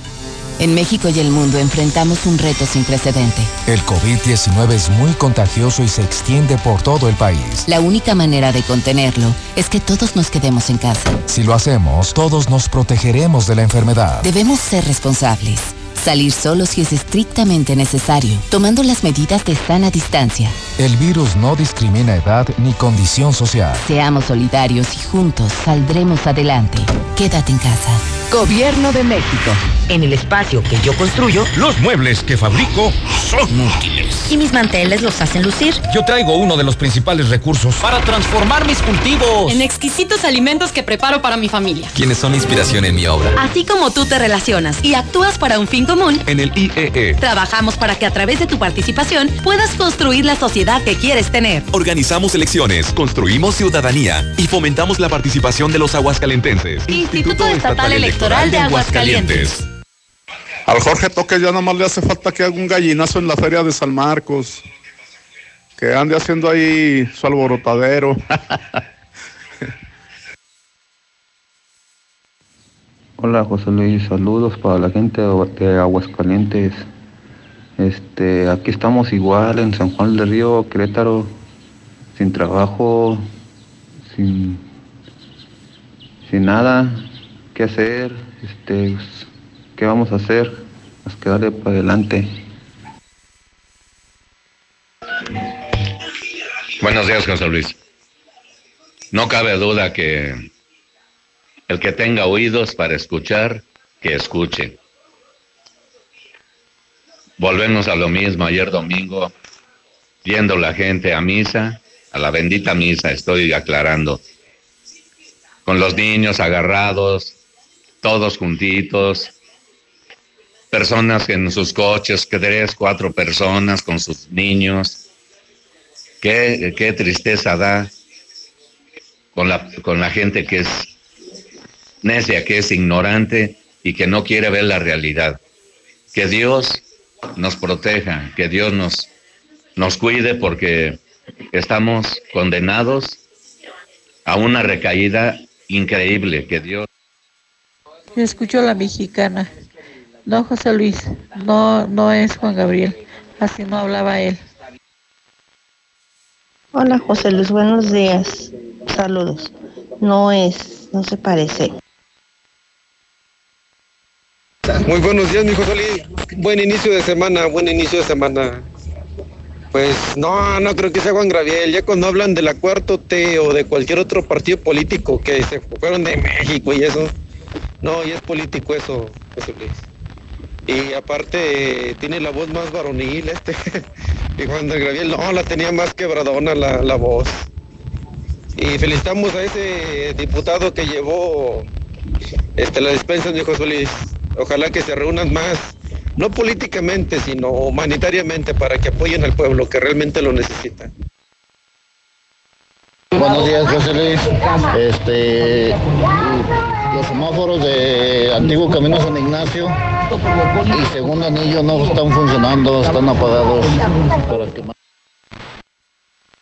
En México y el mundo enfrentamos un reto sin precedente. El COVID-19 es muy contagioso y se extiende por todo el país. La única manera de contenerlo es que todos nos quedemos en casa. Si lo hacemos, todos nos protegeremos de la enfermedad. Debemos ser responsables. Salir solo si es estrictamente necesario, tomando las medidas de sana distancia. El virus no discrimina edad ni condición social. Seamos solidarios y juntos saldremos adelante. Quédate en casa. Gobierno de México. En el espacio que yo construyo, los muebles que fabrico son útiles. Y mis manteles los hacen lucir. Yo traigo uno de los principales recursos para transformar mis cultivos en exquisitos alimentos que preparo para mi familia. Quienes son inspiración en mi obra. Así como tú te relacionas y actúas para un fin común, en el IEE. Trabajamos para que a través de tu participación puedas construir la sociedad que quieres tener. Organizamos elecciones, construimos ciudadanía y fomentamos la participación de los aguascalentenses. Instituto, Estatal, Electoral, de Aguascalientes. Al Jorge Toque ya nada más le hace falta que haga un gallinazo en la feria de San Marcos. Que ande haciendo ahí su alborotadero. Hola José Luis, saludos para la gente de Aguascalientes. Este, aquí estamos igual en San Juan del Río, Querétaro, sin trabajo, sin, sin nada que hacer, este, pues, ¿qué vamos a hacer? Más que darle para adelante. Buenos días, José Luis. No cabe duda que el que tenga oídos para escuchar, que escuche. Volvemos a lo mismo ayer domingo, yendo la gente a misa, a la bendita misa, estoy aclarando, con los niños agarrados, todos juntitos, personas en sus coches, tres, cuatro personas con sus niños. Qué, qué tristeza da con la, con la gente que es necia, que es ignorante y que no quiere ver la realidad. Que Dios nos proteja, que Dios nos, nos cuide porque estamos condenados a una recaída increíble. Que Dios. Escucho a la mexicana. No, José Luis, no, no es Juan Gabriel. Así no hablaba él. Hola, José Luis, buenos días. Saludos. No es, no se parece. Muy buenos días, mi José Luis. Buen inicio de semana, buen inicio de semana. Pues no, no creo que sea Juan Gabriel. Ya cuando hablan de la cuarto T o de cualquier otro partido político que se fueron de México y eso, no, ya es político eso, José Luis. Y aparte tiene la voz más varonil este. y Juan Gabriel no, la tenía más quebradona la, la voz. Y felicitamos a ese diputado que llevó este, la despensa de José Luis. Ojalá que se reúnan más, no políticamente, sino humanitariamente, para que apoyen al pueblo que realmente lo necesita. Buenos días, José Luis. Este, los semáforos de Antiguo Camino San Ignacio y Segundo Anillo no están funcionando, están apagados.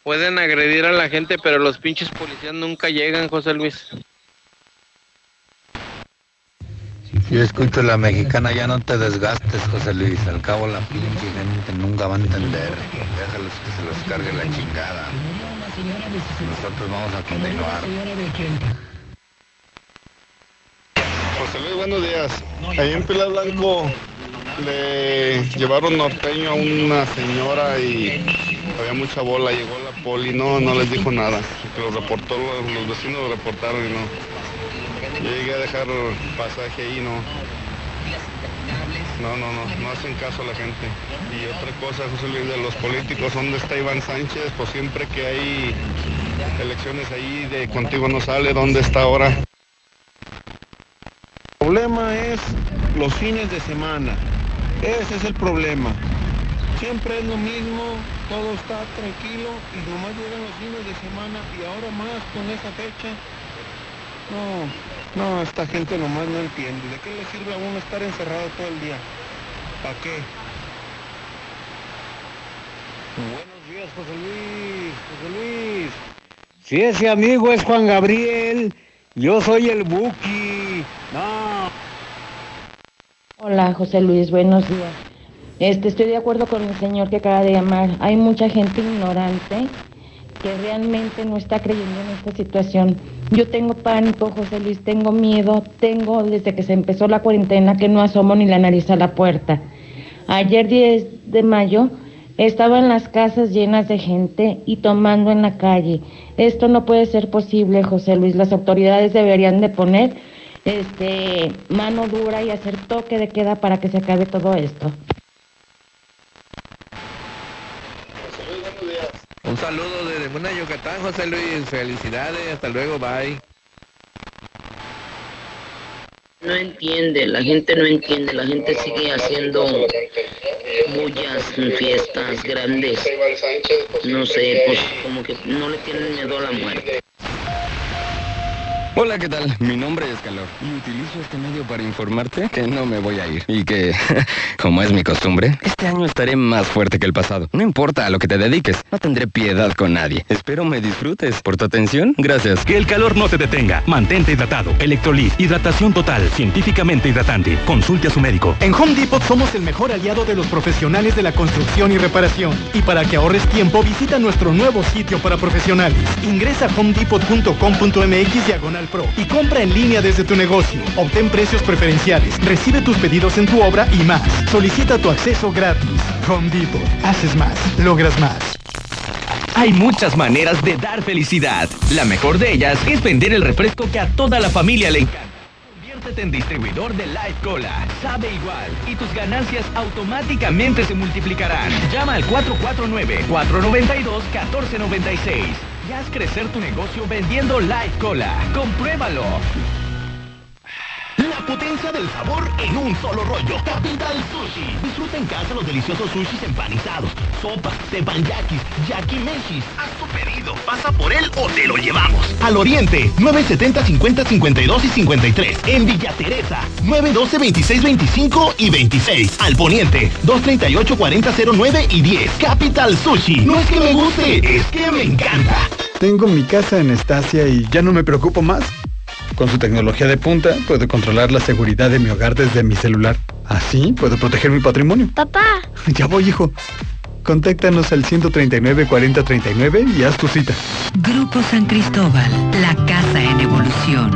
Pueden agredir a la gente, pero los pinches policías nunca llegan, José Luis. Yo escucho la mexicana, ya no te desgastes, José Luis. Al cabo la pinche gente nunca va a entender. Déjalos que se los cargue la chingada. Nosotros vamos a continuar. José Luis, buenos días. Ahí en Pilar Blanco le llevaron norteño a una señora y había mucha bola. Llegó la poli, no, no les dijo nada. Lo reportó, los vecinos lo reportaron y no. Llegué a dejar pasaje ahí, no. No, no, no, no hacen caso a la gente. Y otra cosa, José Luis, de los políticos, ¿dónde está Iván Sánchez? Pues siempre que hay elecciones ahí de contigo no sale, ¿dónde está ahora? El problema es los fines de semana. Ese es el problema. Siempre es lo mismo, todo está tranquilo y nomás llegan los fines de semana y ahora más con esa fecha. No, no, esta gente nomás no entiende. ¿De qué le sirve a uno estar encerrado todo el día? ¿Para qué? Buenos días, José Luis. José Luis. Si ese amigo es Juan Gabriel, yo soy el Buki. No. Hola, José Luis, buenos días. Este, estoy de acuerdo con el señor que acaba de llamar. Hay mucha gente ignorante que realmente no está creyendo en esta situación. Yo tengo pánico, José Luis, tengo miedo, tengo desde que se empezó la cuarentena que no asomo ni la nariz a la puerta. Ayer 10 de mayo estaban las casas llenas de gente y tomando en la calle. Esto no puede ser posible, José Luis. Las autoridades deberían de poner este, mano dura y hacer toque de queda para que se acabe todo esto. Un saludo desde Muna, Yucatán, José Luis. Felicidades, hasta luego, bye. No entiende, la gente no entiende, la gente sigue haciendo muchas fiestas grandes. No sé, pues como que no le tienen miedo a la muerte. Hola, ¿qué tal? Mi nombre es Calor y utilizo este medio para informarte que no me voy a ir y que, como es mi costumbre, este año estaré más fuerte que el pasado. No importa a lo que te dediques, no tendré piedad con nadie. Espero me disfrutes. Por tu atención, gracias. Que el calor no te detenga. Mantente hidratado. Electrolit, hidratación total, científicamente hidratante. Consulte a su médico. En Home Depot somos el mejor aliado de los profesionales de la construcción y reparación. Y para que ahorres tiempo, visita nuestro nuevo sitio para profesionales. Ingresa a homedepot.com.mx diagonal Pro y compra en línea desde tu negocio. Obtén precios preferenciales, recibe tus pedidos en tu obra y más. Solicita tu acceso gratis. Home Depot. Haces más, logras más. Hay muchas maneras de dar felicidad. La mejor de ellas es vender el refresco que a toda la familia le encanta. Conviértete en distribuidor de Light Cola. Sabe igual. Y tus ganancias automáticamente se multiplicarán. Llama al 449-492-1496 y haz crecer tu negocio vendiendo Light Cola. Compruébalo. La potencia del sabor en un solo rollo. Capital Sushi. Disfruta en casa los deliciosos sushis empanizados, sopas, teppanyakis, yakimeshis. Haz tu pedido, pasa por él o te lo llevamos. Al Oriente, 970 50 52 y 53. En Villa Teresa, 912 26 25 y 26. Al Poniente, 238 40 09 y 10. Capital Sushi. No es que me guste, es que me encanta. Tengo mi casa en Estacia y ya no me preocupo más. Con su tecnología de punta, puedo controlar la seguridad de mi hogar desde mi celular. Así puedo proteger mi patrimonio. Papá. Ya voy, hijo. Contáctanos al 139 40 39 y haz tu cita. Grupo San Cristóbal, la casa en evolución.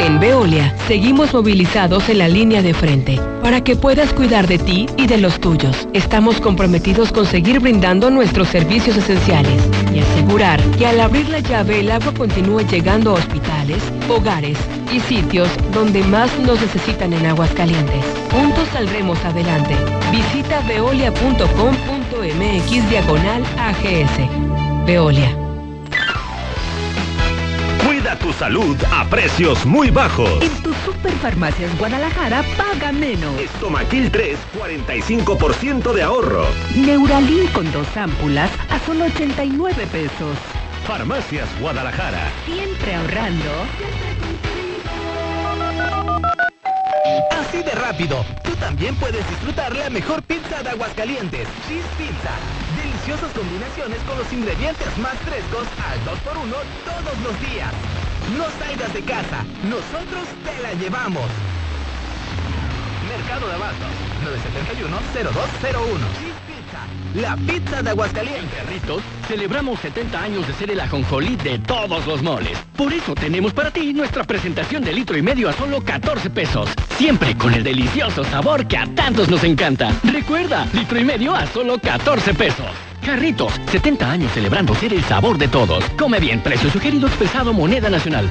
En Veolia, seguimos movilizados en la línea de frente para que puedas cuidar de ti y de los tuyos. Estamos comprometidos con seguir brindando nuestros servicios esenciales y asegurar que al abrir la llave el agua continúe llegando a hospitales, hogares y sitios donde más nos necesitan en aguas calientes. Juntos saldremos adelante. Visita veolia.com.mx diagonal AGS. Veolia. Cuida tu salud a precios muy bajos. En tu Superfarmacias Guadalajara paga menos. Estomaquil 3, 45% de ahorro. Neuralin con dos ámpulas a solo 89 pesos. Farmacias Guadalajara. Siempre ahorrando. Así de rápido, tú también puedes disfrutar la mejor pizza de Aguascalientes. Cheese Pizza. Deliciosas combinaciones con los ingredientes más frescos al 2x1 todos los días. No salgas de casa, nosotros te la llevamos. Mercado de Abastos, 971-0201. La pizza de Aguascalientes. Perritos, celebramos 70 años de ser el ajonjolí de todos los moles. Por eso tenemos para ti nuestra presentación de litro y medio a solo 14 pesos. Siempre con el delicioso sabor que a tantos nos encanta. Recuerda, litro y medio a solo 14 pesos. Carritos, 70 años celebrando ser el sabor de todos. Come bien, precio sugerido expresado moneda nacional.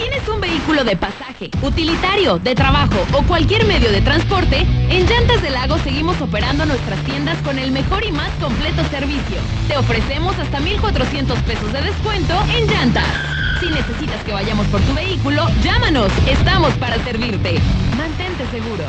Tienes un vehículo de pasaje, utilitario, de trabajo o cualquier medio de transporte, en Llantas del Lago seguimos operando nuestras tiendas con el mejor y más completo servicio. Te ofrecemos hasta 1,400 pesos de descuento en llantas. Si necesitas que vayamos por tu vehículo, llámanos. Estamos para servirte. Mantente seguro.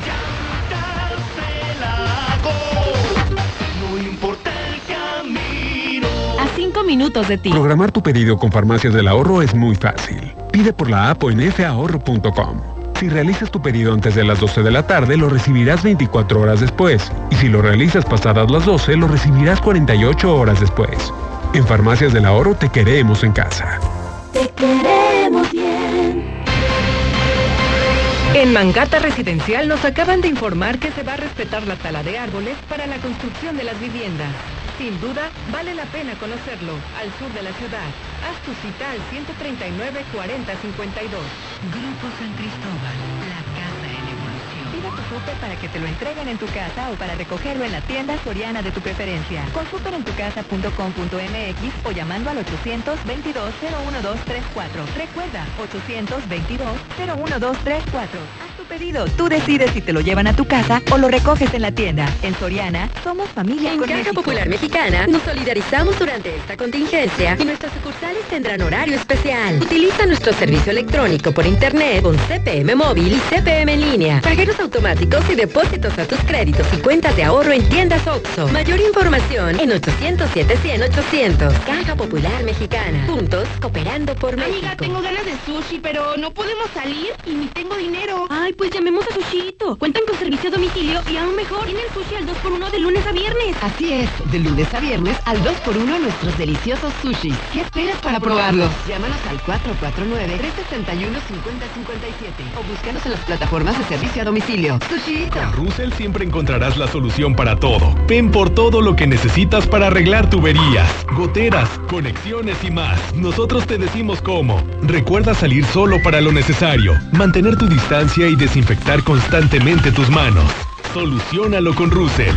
5 minutos de ti. Programar tu pedido con Farmacias del Ahorro es muy fácil. Pide por la app o en fahorro.com. Si realizas tu pedido antes de las 12 de la tarde, lo recibirás 24 horas después. Y si lo realizas pasadas las 12, lo recibirás 48 horas después. En Farmacias del Ahorro te queremos en casa. Te queremos bien. En Mangata Residencial nos acaban de informar que se va a respetar la tala de árboles para la construcción de las viviendas. Sin duda, vale la pena conocerlo. Al sur de la ciudad. Haz tu cita al 139 4052. Grupo San Cristóbal, la tu súper para que te lo entreguen en tu casa o para recogerlo en la tienda soriana de tu preferencia. Con superentucasa.com.mx o llamando al 822 01234. Recuerda, 822 01234. Haz tu pedido. Tú decides si te lo llevan a tu casa o lo recoges en la tienda. En Soriana, somos familia En con Caja México. Popular Mexicana nos solidarizamos durante esta contingencia y nuestras sucursales tendrán horario especial. Utiliza nuestro servicio electrónico por internet con CPM móvil y CPM en línea. Cajeros automáticos y depósitos a tus créditos y cuentas de ahorro en tiendas OXXO. Mayor información en 807 100 800. Caja Popular Mexicana. Juntos cooperando por México. Amiga, tengo ganas de sushi, pero no podemos salir y ni tengo dinero. Ay, pues llamemos a Sushito. Cuentan con servicio a domicilio y aún mejor, tienen sushi al 2x1 de lunes a viernes. Así es, de lunes a viernes al 2x1 nuestros deliciosos sushis. ¿Qué esperas para probarlos? Llámanos al 449-361-5057 o búscanos en las plataformas de servicio a domicilio. Sushito. Con Russell siempre encontrarás la solución para todo. Ven por todo lo que necesitas para arreglar tuberías, goteras, conexiones y más. Nosotros te decimos cómo. Recuerda salir solo para lo necesario, mantener tu distancia y desinfectar constantemente tus manos. Soluciónalo con Russell.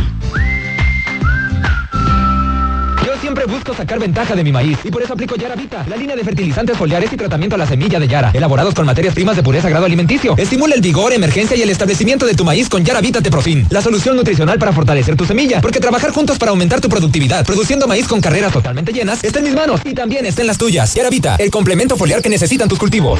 Siempre busco sacar ventaja de mi maíz y por eso aplico Yara Vita, la línea de fertilizantes foliares y tratamiento a la semilla de Yara, elaborados con materias primas de pureza grado alimenticio. Estimula el vigor, emergencia y el establecimiento de tu maíz con Yara Vita Teprofin, la solución nutricional para fortalecer tu semilla, porque trabajar juntos para aumentar tu productividad, produciendo maíz con carreras totalmente llenas, está en mis manos y también está en las tuyas. Yara Vita, el complemento foliar que necesitan tus cultivos.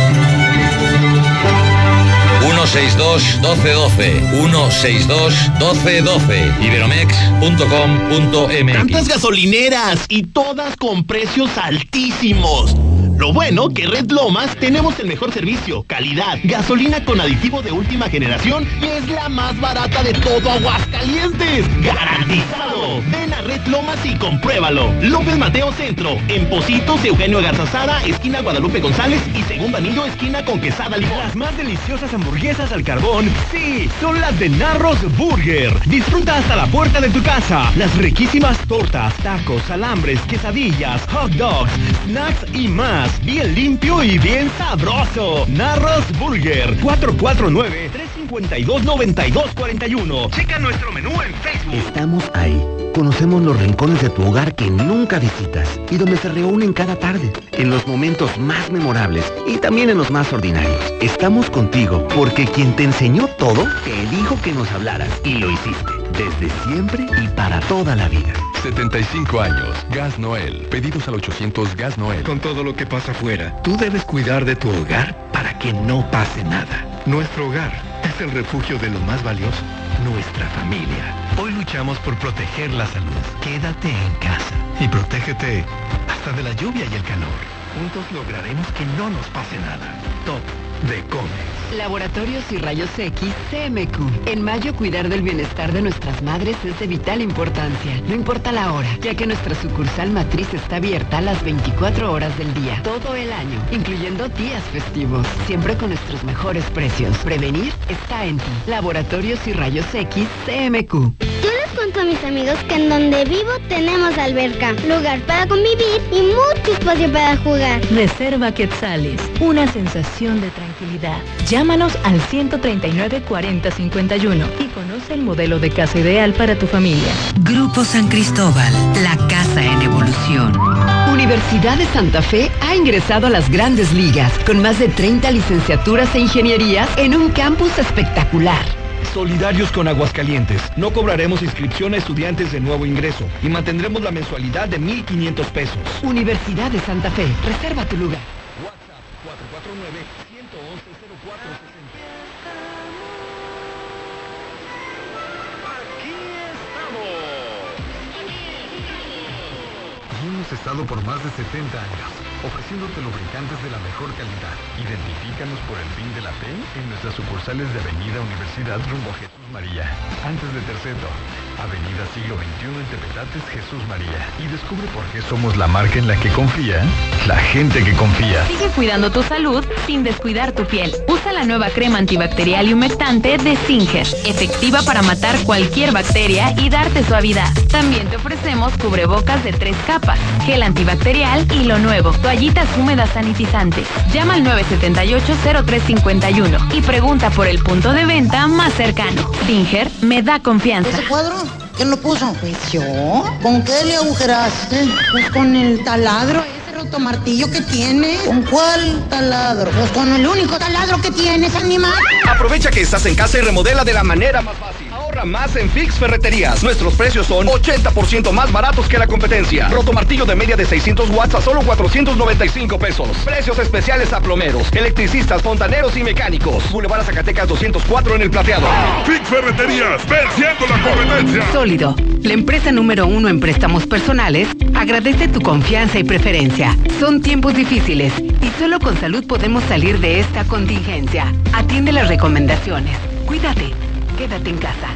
162 1212 162 1212 iberomex.com.mx Tantas gasolineras y todas con precios altísimos. Lo bueno que Red Lomas tenemos el mejor servicio, calidad, gasolina con aditivo de última generación y es la más barata de todo Aguascalientes. ¡Garantizado! Ven a Red Lomas y compruébalo. López Mateo Centro, en Positos, Eugenio Garzazada, esquina Guadalupe González y segundo anillo, esquina con Quesada Limón. Las más deliciosas hamburguesas al carbón, sí, son las de Narros Burger. Disfruta hasta la puerta de tu casa. Las riquísimas tortas, tacos, alambres, quesadillas, hot dogs, snacks y más. Bien limpio y bien sabroso. Narros Burger, 449-352-9241. Checa nuestro menú en Facebook. Estamos ahí. Conocemos los rincones de tu hogar que nunca visitas y donde se reúnen cada tarde, en los momentos más memorables y también en los más ordinarios. Estamos contigo porque quien te enseñó todo te dijo que nos hablaras y lo hiciste. Desde siempre y para toda la vida. 75 años. Gas Noel. Pedidos al 800 Gas Noel. Con todo lo que pasa afuera, tú debes cuidar de tu hogar para que no pase nada. Nuestro hogar es el refugio de lo más valioso, nuestra familia. Hoy luchamos por proteger la salud. Quédate en casa y protégete hasta de la lluvia y el calor. Juntos lograremos que no nos pase nada. Top de Comex. Laboratorios y Rayos X CMQ. En mayo cuidar del bienestar de nuestras madres es de vital importancia. No importa la hora, ya que nuestra sucursal matriz está abierta a las 24 horas del día, todo el año, incluyendo días festivos, siempre con nuestros mejores precios. Prevenir está en ti. Laboratorios y Rayos X CMQ. Cuento a mis amigos que en donde vivo tenemos alberca, lugar para convivir y mucho espacio para jugar. Reserva Quetzales, una sensación de tranquilidad. Llámanos al 139 40 51 y conoce el modelo de casa ideal para tu familia. Grupo San Cristóbal, la casa en evolución. Universidad de Santa Fe ha ingresado a las grandes ligas con más de 30 licenciaturas e ingenierías en un campus espectacular. Solidarios con Aguascalientes. No cobraremos inscripción a estudiantes de nuevo ingreso y mantendremos la mensualidad de 1.500 pesos. Universidad de Santa Fe, reserva tu lugar. Y hemos estado por más de 70 años ofreciéndote lubricantes de la mejor calidad. Identifícanos por el PIN de la P en nuestras sucursales de Avenida Universidad rumbo a María. Antes de Tercero, Avenida Siglo XXI en Tepetates, Jesús María. Y descubre por qué somos la marca en la que confía la gente que confía. Sigue cuidando tu salud sin descuidar tu piel. Usa la nueva crema antibacterial y humectante de Singer, efectiva para matar cualquier bacteria y darte suavidad. También te ofrecemos cubrebocas de tres capas, gel antibacterial y lo nuevo, toallitas húmedas sanitizantes. Llama al 978-0351 y pregunta por el punto de venta más cercano. Singer me da confianza. ¿Ese cuadro? ¿Quién lo puso? Pues yo. ¿Con qué le agujeraste? Pues con el taladro, ese rotomartillo que tiene. ¿Con cuál taladro? Pues con el único taladro que tienes, animal. Aprovecha que estás en casa y remodela de la manera más fácil. Ahorra más en Fix Ferreterías. Nuestros precios son 80% más baratos que la competencia. Roto martillo de media de 600 watts a solo 495 pesos. Precios especiales a plomeros, electricistas, fontaneros y mecánicos. Boulevard Zacatecas 204 en el plateado. Fix Ferreterías, venciendo la competencia. Sólido, la empresa número uno en préstamos personales, agradece tu confianza y preferencia. Son tiempos difíciles y solo con salud podemos salir de esta contingencia. Atiende las recomendaciones. Cuídate. Quédate en casa.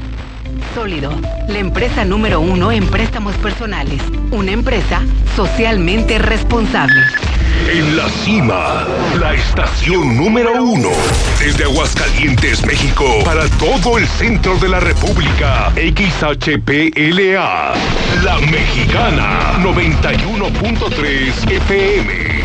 Sólido, la empresa número uno en préstamos personales. Una empresa socialmente responsable. En la cima, la estación número uno. Desde Aguascalientes, México, para todo el centro de la República. XHPLA. La Mexicana, 91.3 FM.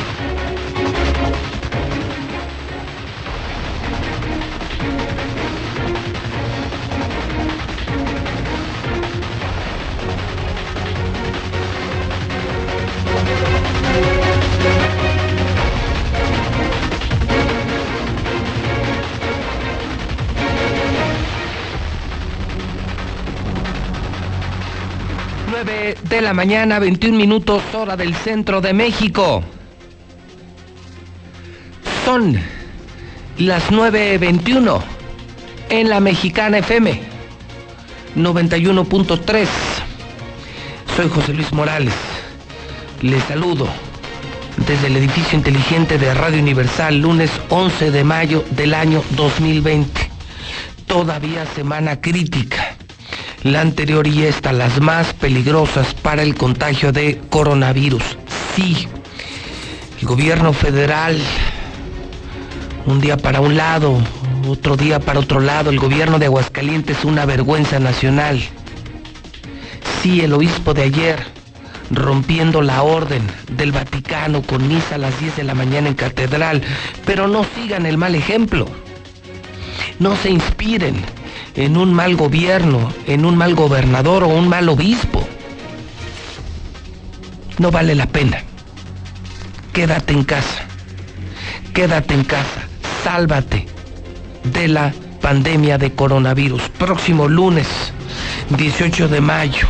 De la mañana, 21 minutos, hora del centro de México. Son las 9.21 en la Mexicana FM 91.3. Soy José Luis Morales. Les saludo desde el edificio inteligente de Radio Universal, lunes 11 de mayo del año 2020. Todavía semana crítica la anterior y esta, las más peligrosas para el contagio de coronavirus. Sí, el gobierno federal, un día para un lado, otro día para otro lado, el gobierno de Aguascalientes una vergüenza nacional. Sí, el obispo de ayer, rompiendo la orden del Vaticano con misa a las 10 de la mañana en catedral, pero no sigan el mal ejemplo. No se inspiren en un mal gobierno, en un mal gobernador o un mal obispo. No vale la pena. Quédate en casa. Quédate en casa. Sálvate de la pandemia de coronavirus. Próximo lunes, 18 de mayo.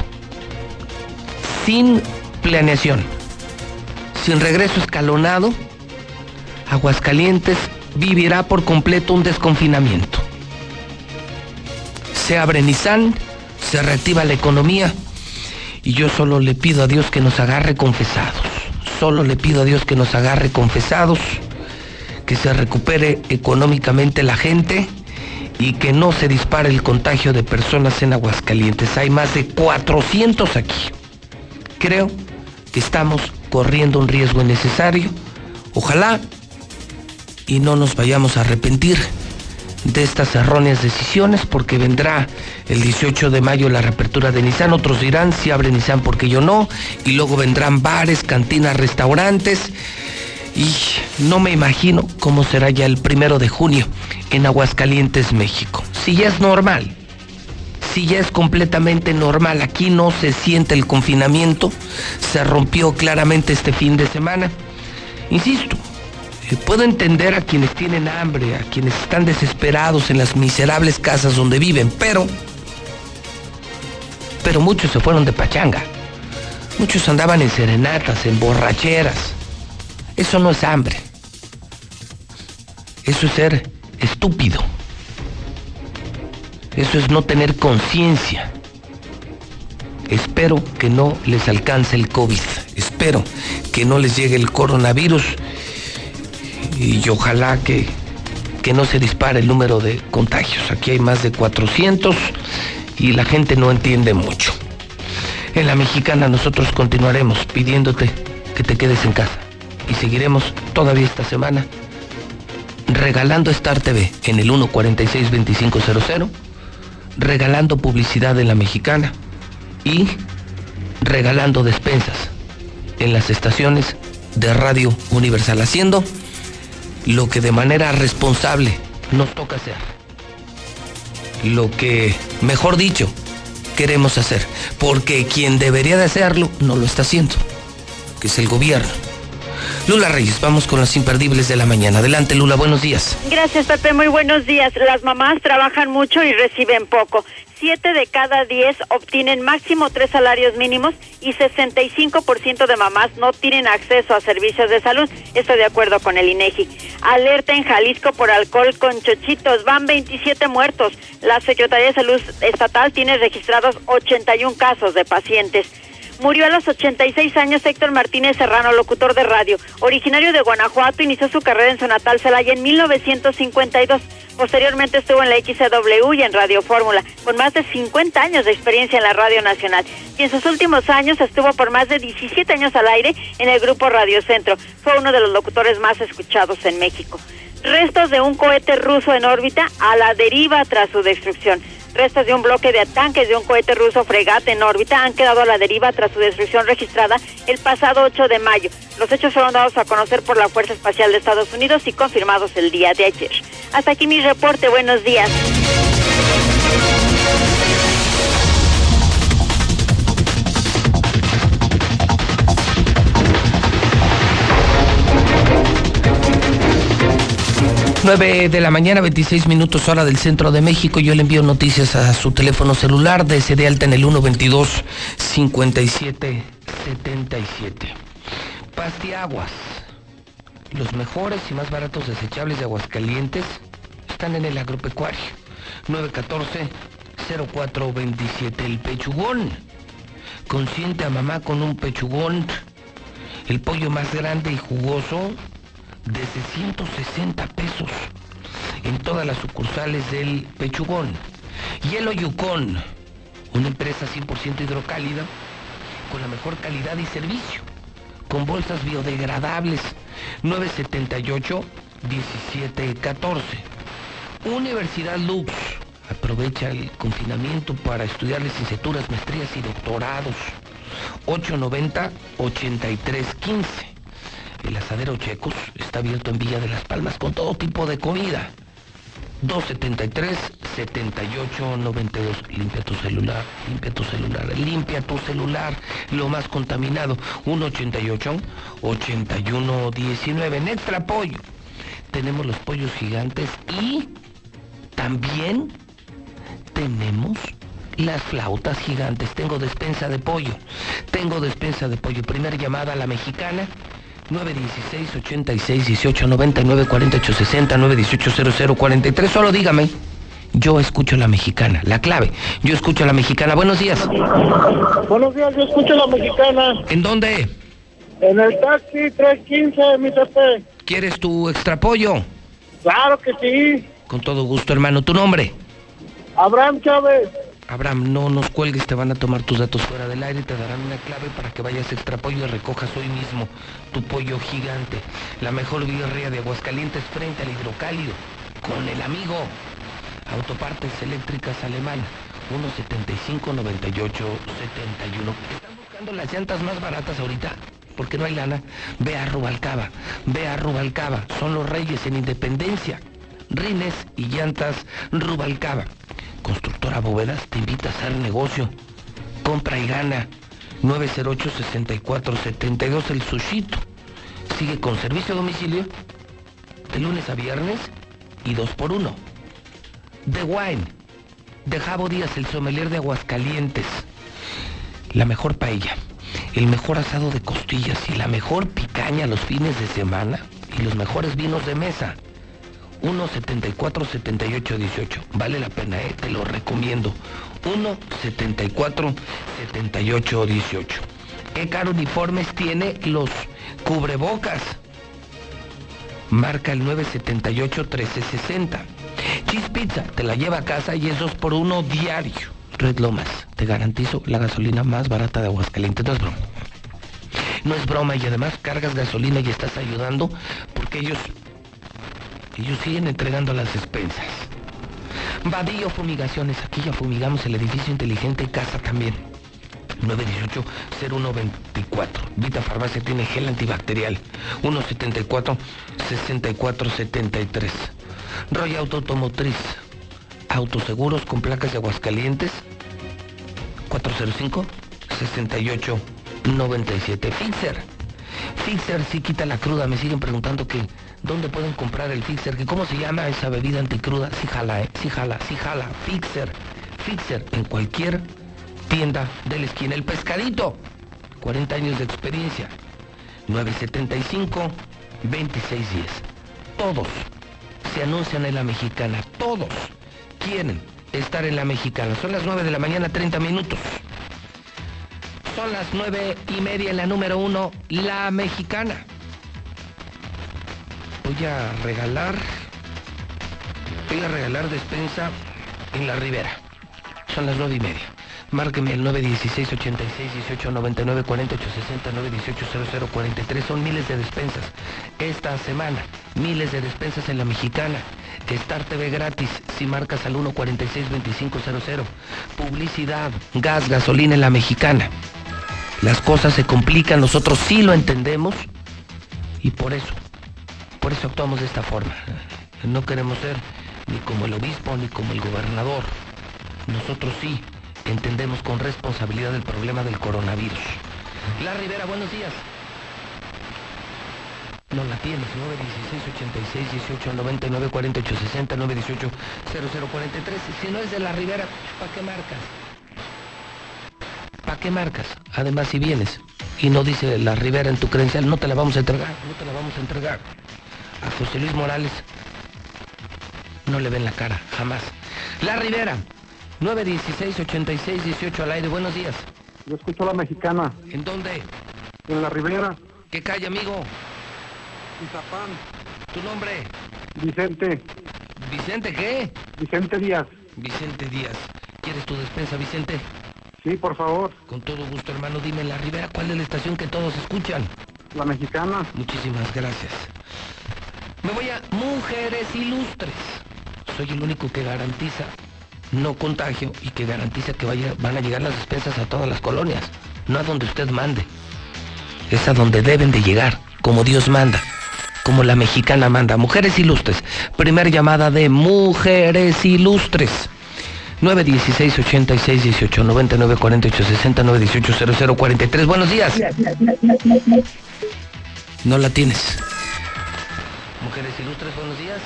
Sin planeación. Sin regreso escalonado, Aguascalientes vivirá por completo un desconfinamiento se abre Nissan, se reactiva la economía y yo solo le pido a Dios que nos agarre confesados. Solo le pido a Dios que nos agarre confesados, que se recupere económicamente la gente y que no se dispare el contagio de personas en Aguascalientes. Hay más de 400 aquí. Creo que estamos corriendo un riesgo innecesario. Ojalá y no nos vayamos a arrepentir de estas erróneas decisiones porque vendrá el 18 de mayo la reapertura de Nissan. Otros dirán si abre Nissan porque yo no. Y luego vendrán bares, cantinas, restaurantes. Y no me imagino cómo será ya el primero de junio en Aguascalientes, México. Si ya es normal, si ya es completamente normal, aquí no se siente el confinamiento, se rompió claramente este fin de semana. Insisto, Puedo entender a quienes tienen hambre, a quienes están desesperados en las miserables casas donde viven, pero... Pero muchos se fueron de pachanga. Muchos andaban en serenatas, en borracheras. Eso no es hambre. Eso es ser estúpido. Eso es no tener conciencia. Espero que no les alcance el COVID. Espero que no les llegue el coronavirus. Y ojalá que, que no se dispare el número de contagios. Aquí hay más de 400 y la gente no entiende mucho. En la mexicana nosotros continuaremos pidiéndote que te quedes en casa. Y seguiremos todavía esta semana regalando Star TV en el 146-2500, regalando publicidad en la mexicana y regalando despensas en las estaciones de Radio Universal, haciendo lo que de manera responsable nos toca hacer. Lo que, mejor dicho, queremos hacer, porque quien debería de hacerlo no lo está haciendo, que es el gobierno. Lula Reyes, vamos con las imperdibles de la mañana. Adelante, Lula, buenos días. Gracias, Pepe. Muy buenos días. Las mamás trabajan mucho y reciben poco. Siete de cada diez obtienen máximo tres salarios mínimos y 65% de mamás no tienen acceso a servicios de salud. Estoy de acuerdo con el INEGI. Alerta en Jalisco por alcohol con chochitos. Van 27 muertos. La Secretaría de Salud Estatal tiene registrados 81 casos de pacientes. Murió a los 86 años Héctor Martínez Serrano, locutor de radio. Originario de Guanajuato, inició su carrera en su natal Celaya en 1952. Posteriormente estuvo en la XCW y en Radio Fórmula, con más de 50 años de experiencia en la Radio Nacional. Y en sus últimos años estuvo por más de 17 años al aire en el grupo Radio Centro. Fue uno de los locutores más escuchados en México. Restos de un cohete ruso en órbita a la deriva tras su destrucción. Restos de un bloque de tanques de un cohete ruso fregate en órbita han quedado a la deriva tras su destrucción registrada el pasado 8 de mayo. Los hechos fueron dados a conocer por la Fuerza Espacial de Estados Unidos y confirmados el día de ayer. Hasta aquí mi reporte. Buenos días. 9 de la mañana, 26 minutos hora del centro de México. Yo le envío noticias a su teléfono celular de de alta en el 122 57 77. Pastiaguas. Los mejores y más baratos desechables de Aguascalientes están en el agropecuario. 914 0427. El pechugón. Consiente a mamá con un pechugón. El pollo más grande y jugoso desde 160 pesos en todas las sucursales del Pechugón. Hielo Yukon, una empresa 100% hidrocálida con la mejor calidad y servicio, con bolsas biodegradables 978 1714. Universidad Lux, aprovecha el confinamiento para estudiar licenciaturas, maestrías y doctorados 890 8315. El asadero Checos está abierto en Villa de las Palmas con todo tipo de comida. 273-7892. Limpia tu celular, limpia tu celular, limpia tu celular. Lo más contaminado. 188-8119. En extra pollo. Tenemos los pollos gigantes y también tenemos las flautas gigantes. Tengo despensa de pollo. Tengo despensa de pollo. Primera llamada a la mexicana. 916 86 18 99 48 60 918 00 43. Solo dígame. Yo escucho la mexicana. La clave. Yo escucho la mexicana. Buenos días. Buenos días, yo escucho la mexicana. ¿En dónde? En el taxi 315, mi Pepe. ¿Quieres tu extrapollo? Claro que sí. Con todo gusto, hermano. ¿Tu nombre? Abraham Chávez. Abraham, no nos cuelgues, te van a tomar tus datos fuera del aire te darán una clave para que vayas a extrapollo y recojas hoy mismo tu pollo gigante. La mejor birria de Aguascalientes frente al hidrocálido. Con el amigo. Autopartes eléctricas alemán. 175 98 71. ¿Estás buscando las llantas más baratas ahorita? Porque no hay lana. Ve a Rubalcaba. Ve a Rubalcaba. Son los reyes en independencia. Rines y llantas Rubalcaba. Constructora Bóvedas te invita a hacer negocio. Compra y gana. 908-6472 El Sushito. Sigue con servicio a domicilio de lunes a viernes y dos por uno. The Wine, de Jabo Díaz, el sommelier de Aguascalientes. La mejor paella, el mejor asado de costillas y la mejor picaña los fines de semana y los mejores vinos de mesa. 174 78 18. Vale la pena, ¿eh? te lo recomiendo. 174 78 18. Ecar Uniformes tiene los cubrebocas. Marca el 978 1360. Cheese Pizza te la lleva a casa y es dos por uno diario. Red Lomas, te garantizo la gasolina más barata de Aguascalientes. No es broma. No es broma y además cargas gasolina y estás ayudando porque ellos ellos siguen entregando las despensas. Vadillo Fumigaciones, aquí ya fumigamos el edificio inteligente y casa también. 918-0124. Vita Farmacia tiene gel antibacterial. 174-6473. Roy Auto Automotriz. Autoseguros con placas de Aguascalientes. 405-6897. Fixer. Fixer sí quita la cruda. Me siguen preguntando que dónde pueden comprar el Fixer. Que cómo se llama esa bebida anticruda. Sí jala, ¿eh? Sí jala, sí jala. Fixer. Fixer en cualquier tienda de la esquina. El pescadito. 40 años de experiencia. 975 2610. Todos se anuncian en la mexicana. Todos quieren estar en la mexicana. Son las 9 de la mañana, 30 minutos. Son las 9 y media en la número 1, la mexicana. Voy a regalar. Voy a regalar despensa en la ribera. Son las 9 y media. Márqueme el 916 86 18 99 48 60 918 00 43. Son miles de despensas. Esta semana, miles de despensas en la mexicana. Star TV gratis si marcas al 146 2500. Publicidad, gas, gasolina en la mexicana. Las cosas se complican, nosotros sí lo entendemos y por eso, por eso actuamos de esta forma. No queremos ser ni como el obispo ni como el gobernador. Nosotros sí entendemos con responsabilidad el problema del coronavirus. La Rivera, buenos días. No la tienes, 916 86 18 99 48 60 918 0043. Si no es de la Rivera, ¿para qué marcas? ¿Para qué marcas? Además, si vienes y no dice la Rivera en tu credencial, no te la vamos a entregar, no te la vamos a entregar. A José Luis Morales no le ven la cara, jamás. La Rivera, 916 86 18 al aire, buenos días. Yo escucho a la mexicana. ¿En dónde? En la Ribera. ¿Qué calle, amigo? Izapán. ¿Tu nombre? Vicente. ¿Vicente qué? Vicente Díaz. Vicente Díaz. ¿Quieres tu despensa, Vicente? Sí, por favor. Con todo gusto, hermano. Dime en la Ribera, ¿cuál es la estación que todos escuchan? La mexicana. Muchísimas gracias. Me voy a Mujeres Ilustres. Soy el único que garantiza no contagio y que garantiza que vaya, van a llegar las despensas a todas las colonias. No a donde usted mande. Es a donde deben de llegar, como Dios manda como la mexicana manda. Mujeres ilustres. Primer llamada de Mujeres ilustres. 916 86 18 99 48 60 918 00 43. Buenos días. No la tienes. Mujeres ilustres, buenos días.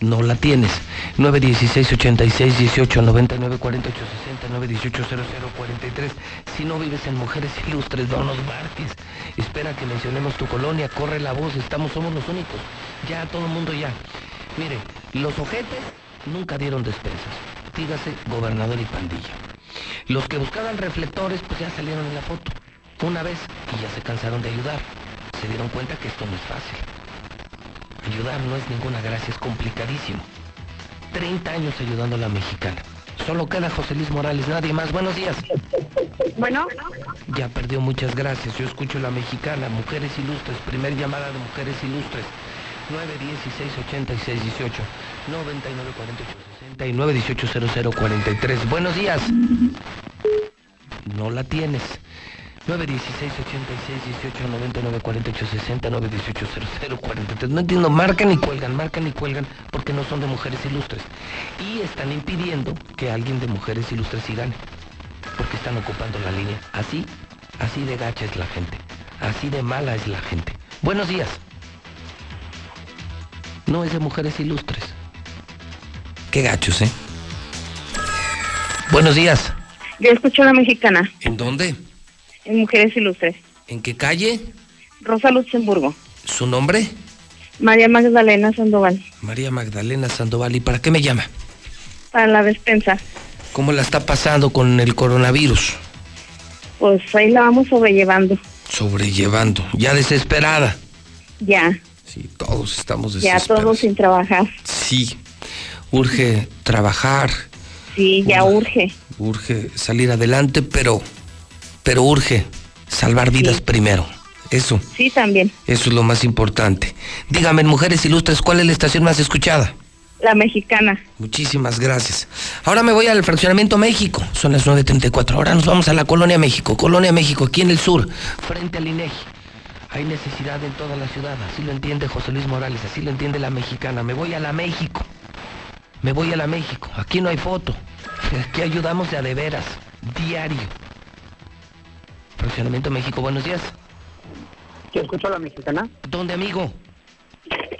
No la tienes. 916 86 18 99 48 60 918 00 43. Si no vives en Mujeres Ilustres, no nos. Espera que mencionemos tu colonia, corre la voz, estamos, somos los únicos. Ya, todo el mundo ya. Mire, los ojetes nunca dieron despensas. Dígase gobernador y pandilla. Los que buscaban reflectores, pues ya salieron en la foto. Una vez y ya se cansaron de ayudar. Se dieron cuenta que esto no es fácil. Ayudar no es ninguna gracia, es complicadísimo. 30 años ayudando a la mexicana. Solo queda José Luis Morales, nadie más. Buenos días. Bueno. Ya perdió, muchas gracias. Yo escucho la mexicana, Mujeres Ilustres, primer llamada de Mujeres Ilustres. 916 86 18 99 48 69 18 00 43. Buenos días. No la tienes. 916 86 18 99 48 60 918 00 43. No entiendo, marcan y cuelgan, marcan y cuelgan porque no son de mujeres ilustres. Y están impidiendo que alguien de mujeres ilustres sí gane. Porque están ocupando la línea. Así, así de gacha es la gente. Así de mala es la gente. Buenos días. No es de mujeres ilustres. Qué gachos, ¿eh? Buenos días. Yo escucho a la mexicana. ¿En dónde? En Mujeres Ilustres. ¿En qué calle? Rosa Luxemburgo. ¿Su nombre? María Magdalena Sandoval. María Magdalena Sandoval. ¿Y para qué me llama? Para la despensa. ¿Cómo la está pasando con el coronavirus? Pues ahí la vamos sobrellevando. Sobrellevando. Ya desesperada. Ya. Sí, todos estamos Ya desesperados. todos sin trabajar. Sí. Urge trabajar. Sí, ya urge. Urge salir adelante, pero. Pero urge salvar vidas primero. Eso. Sí, también. Eso es lo más importante. Dígame, Mujeres Ilustres, ¿cuál es la estación más escuchada? La mexicana. Muchísimas gracias. Ahora me voy al fraccionamiento México. Son las 9.34. Ahora nos vamos a la Colonia México. Colonia México, aquí en el sur, frente al INEGI. Hay necesidad en toda la ciudad. Así lo entiende José Luis Morales. Así lo entiende la mexicana. Me voy a la México. Me voy a la México. Aquí no hay foto. Aquí ayudamos de a de veras. Diario. Fraccionamiento México, buenos días. ¿Yo escucho a la mexicana? ¿Dónde, amigo?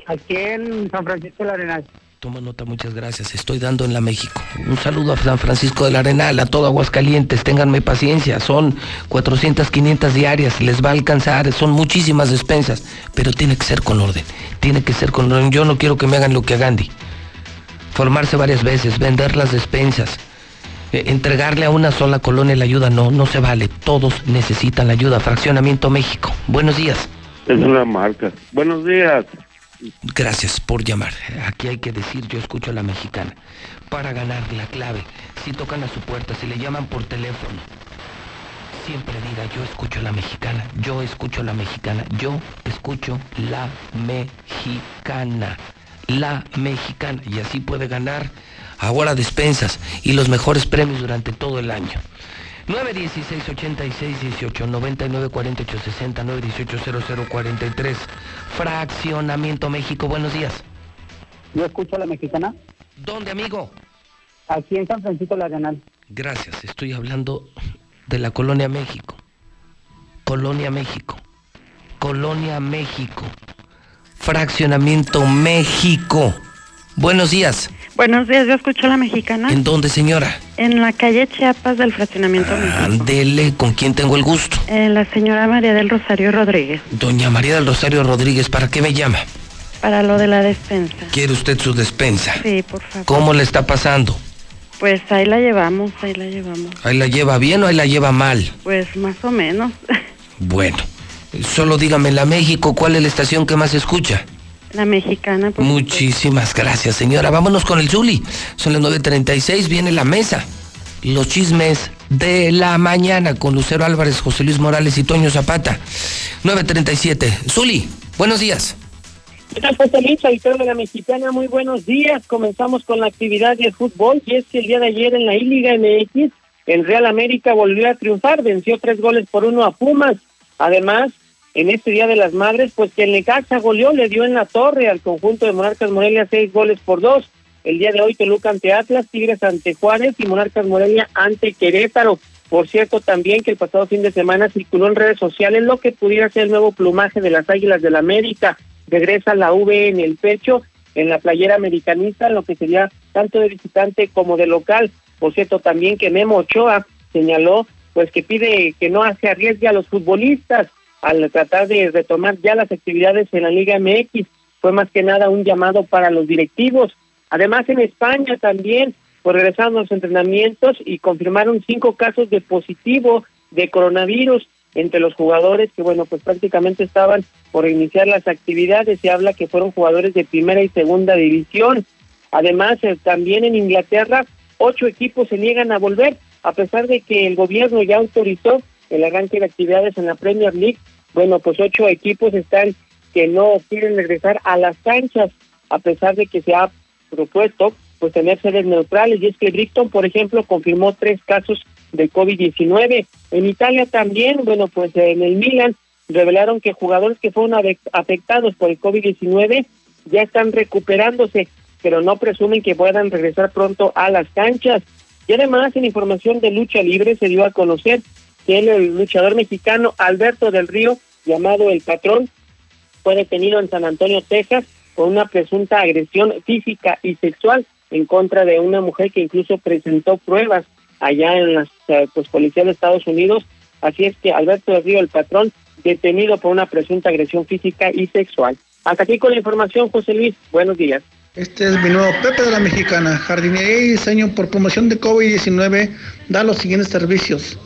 Aquí en San Francisco de la Arenal. Toma nota, muchas gracias. Estoy dando en la México. Un saludo a San Francisco del Arenal, a todo Aguascalientes. Ténganme paciencia. Son 400, 500 diarias. Les va a alcanzar. Son muchísimas despensas. Pero tiene que ser con orden. Tiene que ser con orden. Yo no quiero que me hagan lo que a Gandhi. Formarse varias veces, vender las despensas. Eh, entregarle a una sola colonia la ayuda. No, no se vale. Todos necesitan la ayuda. Fraccionamiento México. Buenos días. Es una marca. Buenos días. Gracias por llamar. Aquí hay que decir, yo escucho a la mexicana. Para ganar la clave, si tocan a su puerta, si le llaman por teléfono, siempre diga, yo escucho a la mexicana, yo escucho a la mexicana, yo escucho la mexicana, la mexicana. Y así puede ganar ahora despensas y los mejores premios durante todo el año. 916 86 18 99 48 60 918 0043 Fraccionamiento México, buenos días. ¿Yo escucho a la mexicana? ¿Dónde, amigo? Aquí en San Francisco de la Arenal. Gracias, estoy hablando de la Colonia México. Colonia México. Colonia México. Fraccionamiento México. Buenos días. Buenos días, yo escucho a la mexicana. ¿En dónde, señora? En la calle Chiapas del Fraccionamiento México. Ándele, ¿con quién tengo el gusto? Eh, la señora María del Rosario Rodríguez, Doña María del Rosario Rodríguez, ¿para qué me llama? para lo de la despensa. ¿Quiere usted su despensa? Sí, por favor. ¿Cómo le está pasando? Pues ahí la llevamos, ahí la llevamos. ¿Ahí la lleva bien o ahí la lleva mal? Pues más o menos. Bueno, solo dígame, la México, ¿cuál es la estación que más escucha? La mexicana, pues. Muchísimas gracias, señora. Vámonos con el Zuli. Son las 9.36, viene la mesa. Los chismes de la mañana con Lucero Álvarez, José Luis Morales y Toño Zapata. 9.37. Zuli, buenos días. ¿Qué tal, José Luis? Auditor de la Mexicana, muy buenos días. Comenzamos con la actividad de fútbol y es que el día de ayer en la I-Liga MX, el Real América volvió a triunfar, venció tres goles por uno a Pumas. Además, en este Día de las Madres, pues que el Necaxa goleó, le dio en la torre al conjunto de Monarcas Morelia seis goles por dos. El día de hoy Toluca ante Atlas, Tigres ante Juárez y Monarcas Morelia ante Querétaro. Por cierto, también que el pasado fin de semana circuló en redes sociales lo que pudiera ser el nuevo plumaje de las Águilas del la América. Regresa la V en el pecho, en la playera americanista, lo que sería tanto de visitante como de local. Por cierto, también que Memo Ochoa señaló pues que pide que no se arriesgue a los futbolistas al tratar de retomar ya las actividades en la Liga MX. Fue más que nada un llamado para los directivos. Además, en España también, pues regresaron los entrenamientos y confirmaron cinco casos de positivo de coronavirus entre los jugadores que, bueno, pues prácticamente estaban por iniciar las actividades. Se habla que fueron jugadores de primera y segunda división. Además, eh, también en Inglaterra, ocho equipos se niegan a volver, a pesar de que el gobierno ya autorizó el arranque de actividades en la Premier League. Bueno, pues ocho equipos están que no quieren regresar a las canchas, a pesar de que se ha propuesto pues tener sedes neutrales. Y es que Brighton, por ejemplo, confirmó tres casos de COVID-19. En Italia también, bueno, pues en el Milan revelaron que jugadores que fueron afectados por el COVID-19 ya están recuperándose, pero no presumen que puedan regresar pronto a las canchas. Y además, en información de lucha libre, se dio a conocer que el, luchador mexicano Alberto del Río, llamado El Patrón, fue detenido en San Antonio, Texas, por una presunta agresión física y sexual en contra de una mujer que incluso presentó pruebas allá en las eh, pues, policías de Estados Unidos. Así es que Alberto del Río, el patrón, detenido por una presunta agresión física y sexual. Hasta aquí con la información, José Luis. Buenos días. Este es mi nuevo Pepe de la Mexicana. Jardinería y diseño por promoción de COVID-19 da los siguientes servicios.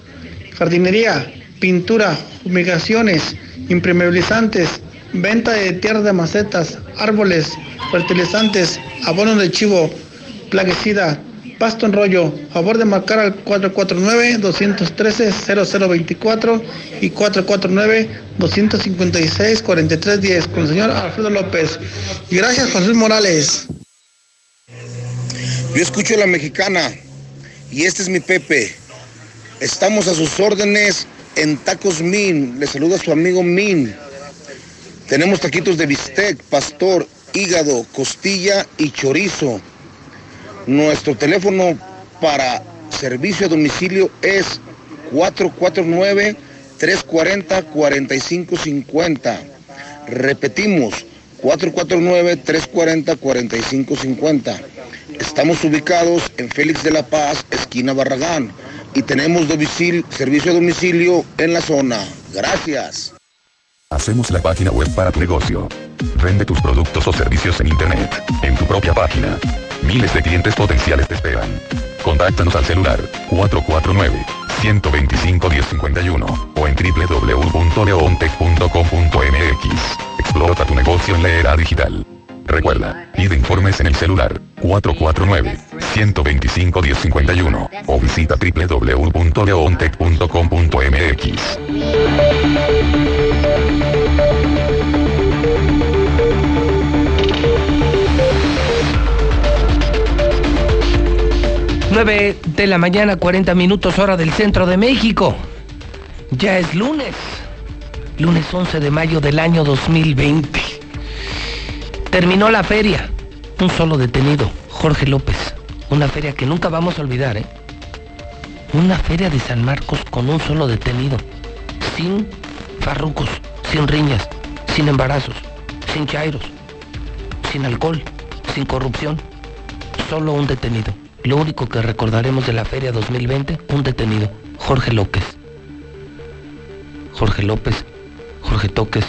Jardinería, pintura, fumigaciones, impermeabilizantes, venta de tierra de macetas, árboles, fertilizantes, abono de chivo, plaguicida, pasto en rollo. Favor de marcar al 449-213-0024 y 449-256-4310 con el señor Alfredo López. Gracias, José Morales. Yo escucho la mexicana y este es mi Pepe. Estamos a sus órdenes en Tacos Min. Le saluda su amigo Min. Tenemos taquitos de bistec, pastor, hígado, costilla y chorizo. Nuestro teléfono para servicio a domicilio es 449-340-4550. Repetimos, 449-340-4550. Estamos ubicados en Félix de la Paz, esquina Barragán, y tenemos servicio a domicilio en la zona. Gracias. Hacemos la página web para tu negocio. Vende tus productos o servicios en Internet, en tu propia página. Miles de clientes potenciales te esperan. Contáctanos al celular 449-125-1051 o en www.leontech.com.mx. Explota tu negocio en la era digital. Recuerda, pide informes en el celular 449-125-1051 o visita www.leontech.com.mx. 9 de la mañana, 40 minutos hora del centro de México. Ya es lunes. Lunes 11 de mayo del año 2020. Terminó la feria. Un solo detenido, Jorge López. Una feria que nunca vamos a olvidar, ¿eh? Una feria de San Marcos con un solo detenido. Sin farrucos, sin riñas, sin embarazos, sin chairos, sin alcohol, sin corrupción. Solo un detenido. Lo único que recordaremos de la Feria 2020, un detenido, Jorge López. Jorge López, Jorge Toques,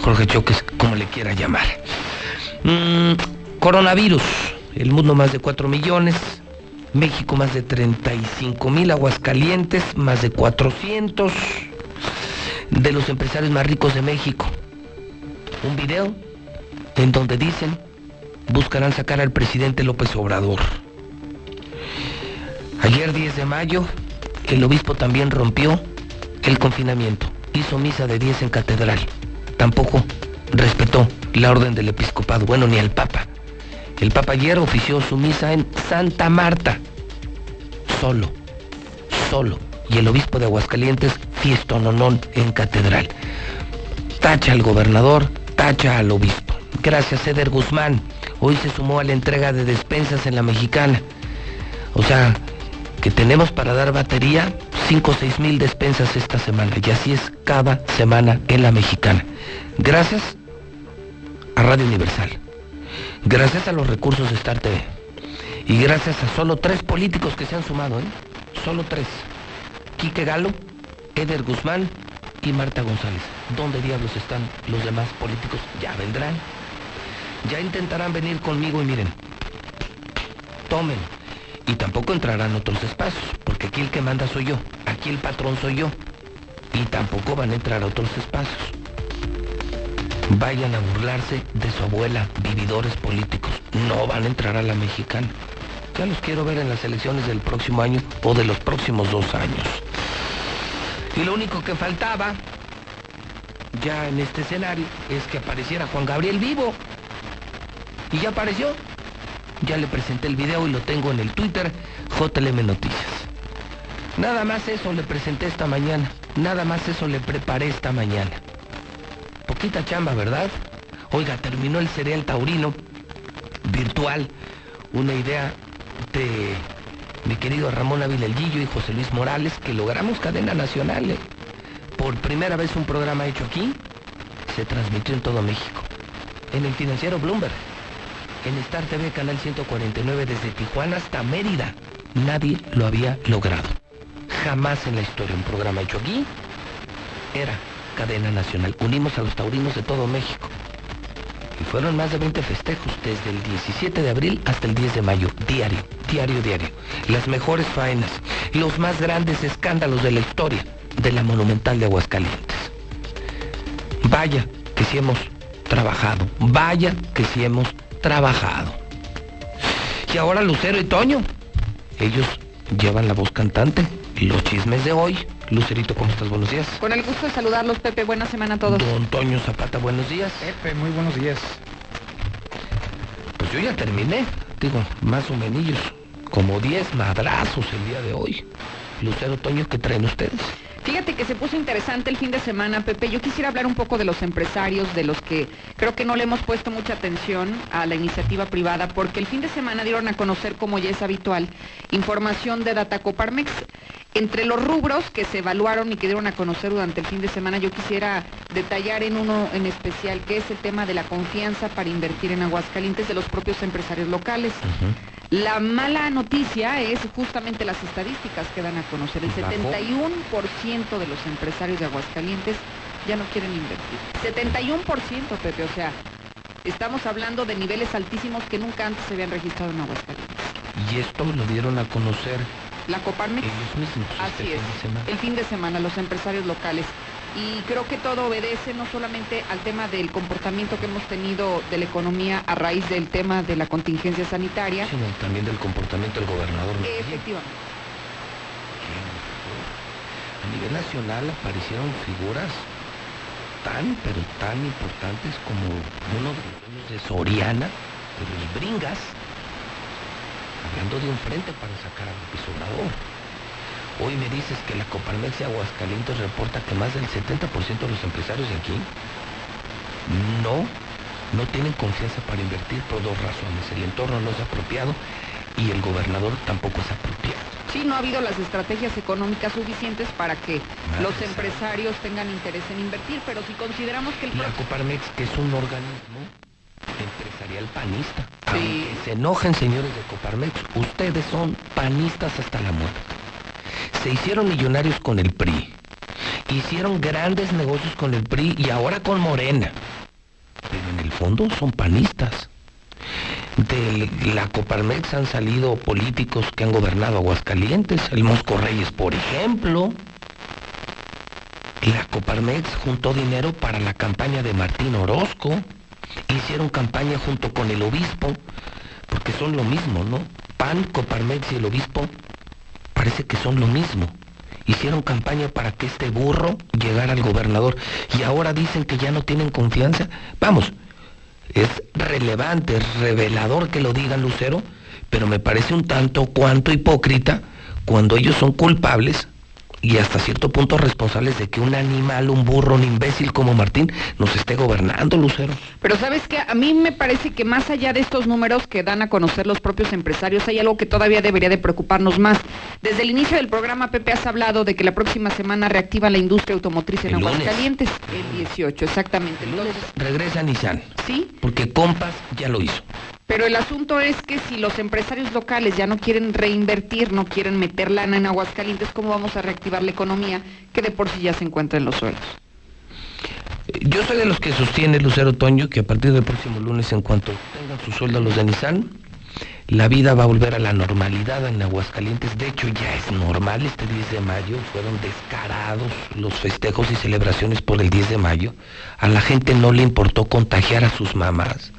Jorge Choques, como le quiera llamar. Mm, coronavirus, el mundo más de 4 millones, México más de 35 mil, Aguascalientes más de 400 de los empresarios más ricos de México. Un video en donde dicen buscarán sacar al presidente López Obrador. Ayer 10 de mayo, el obispo también rompió el confinamiento. Hizo misa de 10 en catedral. Tampoco respetó la orden del episcopado, bueno, ni el papa. El papa ayer ofició su misa en Santa Marta. Solo, solo. Y el obispo de Aguascalientes, fiestononón en catedral. Tacha al gobernador, tacha al obispo. Gracias, Eder Guzmán. Hoy se sumó a la entrega de despensas en la mexicana. O sea, que tenemos para dar batería 5 o 6 mil despensas esta semana. Y así es cada semana en la mexicana. Gracias a Radio Universal. Gracias a los recursos de Star TV. Y gracias a solo tres políticos que se han sumado, ¿eh? Solo tres. Quique Galo, Eder Guzmán y Marta González. ¿Dónde diablos están los demás políticos? Ya vendrán. Ya intentarán venir conmigo y miren. Tomen y tampoco entrarán otros espacios, porque aquí el que manda soy yo, aquí el patrón soy yo. Y tampoco van a entrar a otros espacios. Vayan a burlarse de su abuela, vividores políticos. No van a entrar a la mexicana. Ya los quiero ver en las elecciones del próximo año o de los próximos dos años. Y lo único que faltaba ya en este escenario es que apareciera Juan Gabriel vivo. Y ya apareció. Ya le presenté el video y lo tengo en el Twitter JLM Noticias. Nada más eso le presenté esta mañana. Nada más eso le preparé esta mañana. Poquita chamba, ¿verdad? Oiga, terminó el cereal taurino virtual. Una idea de mi querido Ramón Ávila y José Luis Morales que logramos cadena nacional. ¿eh? Por primera vez un programa hecho aquí se transmitió en todo México. en el financiero Bloomberg, en Star TV Canal 149 desde Tijuana hasta Mérida. Nadie lo había logrado. Jamás en la historia un programa hecho aquí era cadena nacional. Unimos a los taurinos de todo México. Y fueron más de 20 festejos desde el 17 de abril hasta el 10 de mayo. Diario, diario, diario. Las mejores faenas, los más grandes escándalos de la historia de la Monumental de Aguascalientes. Vaya que si hemos trabajado, vaya que si hemos trabajado. Y ahora Lucero y Toño, ellos llevan la voz cantante, los chismes de hoy. Lucerito, ¿cómo estás? Buenos días. Con el gusto de saludarlos, Pepe. Buena semana a todos. Don Toño Zapata, buenos días. Pepe, muy buenos días. Pues yo ya terminé, digo, más o menos, como 10 madrazos el día de hoy. Lucero, Toño, ¿qué traen ustedes? Fíjate que se puso interesante el fin de semana, Pepe. Yo quisiera hablar un poco de los empresarios, de los que creo que no le hemos puesto mucha atención a la iniciativa privada, porque el fin de semana dieron a conocer, como ya es habitual, información de Datacoparmex. Entre los rubros que se evaluaron y que dieron a conocer durante el fin de semana, yo quisiera detallar en uno en especial, que es el tema de la confianza para invertir en Aguascalientes de los propios empresarios locales. La mala noticia es justamente las estadísticas que dan a conocer. El 71% de los empresarios de Aguascalientes ya no quieren invertir. 71%, Pepe, o sea, estamos hablando de niveles altísimos que nunca antes se habían registrado en Aguascalientes. Y esto lo dieron a conocer la Coparmex. Así es. El fin de semana, los empresarios locales. Y creo que todo obedece no solamente al tema del comportamiento que hemos tenido de la economía a raíz del tema de la contingencia sanitaria. Sino también del comportamiento del gobernador. Efectivamente. A nivel nacional aparecieron figuras tan, pero tan importantes como uno de los dueños de Soriana, de los Bringas, hablando de un frente para sacar a López Obrador. Hoy me dices que la Coparmex de Aguascalientes reporta que más del 70% de los empresarios de aquí no, no tienen confianza para invertir por dos razones. El entorno no es apropiado y el gobernador tampoco es apropiado. Sí, no ha habido las estrategias económicas suficientes para que Madre los empresarios tengan interés en invertir, pero si consideramos que el La Coparmex, que es un organismo empresarial panista. Aunque se enojen, señores de Coparmex, ustedes son panistas hasta la muerte. Se hicieron millonarios con el PRI. Hicieron grandes negocios con el PRI y ahora con Morena. Pero en el fondo son panistas. De la Coparmex han salido políticos que han gobernado Aguascalientes, el Mosco Reyes, por ejemplo. La Coparmex juntó dinero para la campaña de Martín Orozco. Hicieron campaña junto con el obispo, porque son lo mismo, ¿no? PAN, Coparmex y el obispo parece que son lo mismo. Hicieron campaña para que este burro llegara al gobernador y ahora dicen que ya no tienen confianza. Vamos, es relevante, es revelador que lo digan Lucero, pero me parece un tanto cuanto hipócrita cuando ellos son culpables y hasta cierto punto responsables de que un animal, un burro, un imbécil como Martín nos esté gobernando, Lucero. Pero sabes que a mí me parece que más allá de estos números que dan a conocer los propios empresarios, hay algo que todavía debería de preocuparnos más. Desde el inicio del programa, Pepe, has hablado de que la próxima semana reactiva la industria automotriz en El lunes. Aguascalientes. El 18, exactamente. Entonces, Regresa Nissan. Sí. Porque Compas ya lo hizo. Pero el asunto es que si los empresarios locales ya no quieren reinvertir, no quieren meter lana en Aguascalientes, ¿cómo vamos a reactivar la economía que de por sí ya se encuentra en los suelos? Yo soy de los que sostiene Lucero Toño que a partir del próximo lunes, en cuanto tengan su sueldo los de Nissan, la vida va a volver a la normalidad en Aguascalientes. De hecho, ya es normal este 10 de mayo. Fueron descarados los festejos y celebraciones por el 10 de mayo. A la gente no le importó contagiar a sus mamás.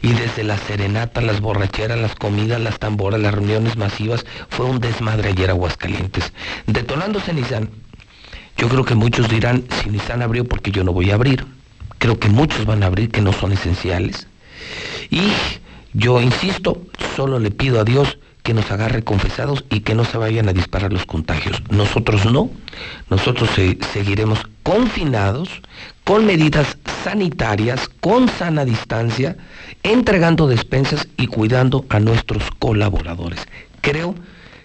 Y desde la serenata, las borracheras, las comidas, las tamboras, las reuniones masivas, fue un desmadre ayer Aguascalientes. Detonándose Nissan. Yo creo que muchos dirán, si Nissan abrió, porque yo no voy a abrir? Creo que muchos van a abrir que no son esenciales. Y yo insisto, solo le pido a Dios que nos agarre confesados y que no se vayan a disparar los contagios. Nosotros no, nosotros se- seguiremos confinados, con medidas sanitarias, con sana distancia, entregando despensas y cuidando a nuestros colaboradores. Creo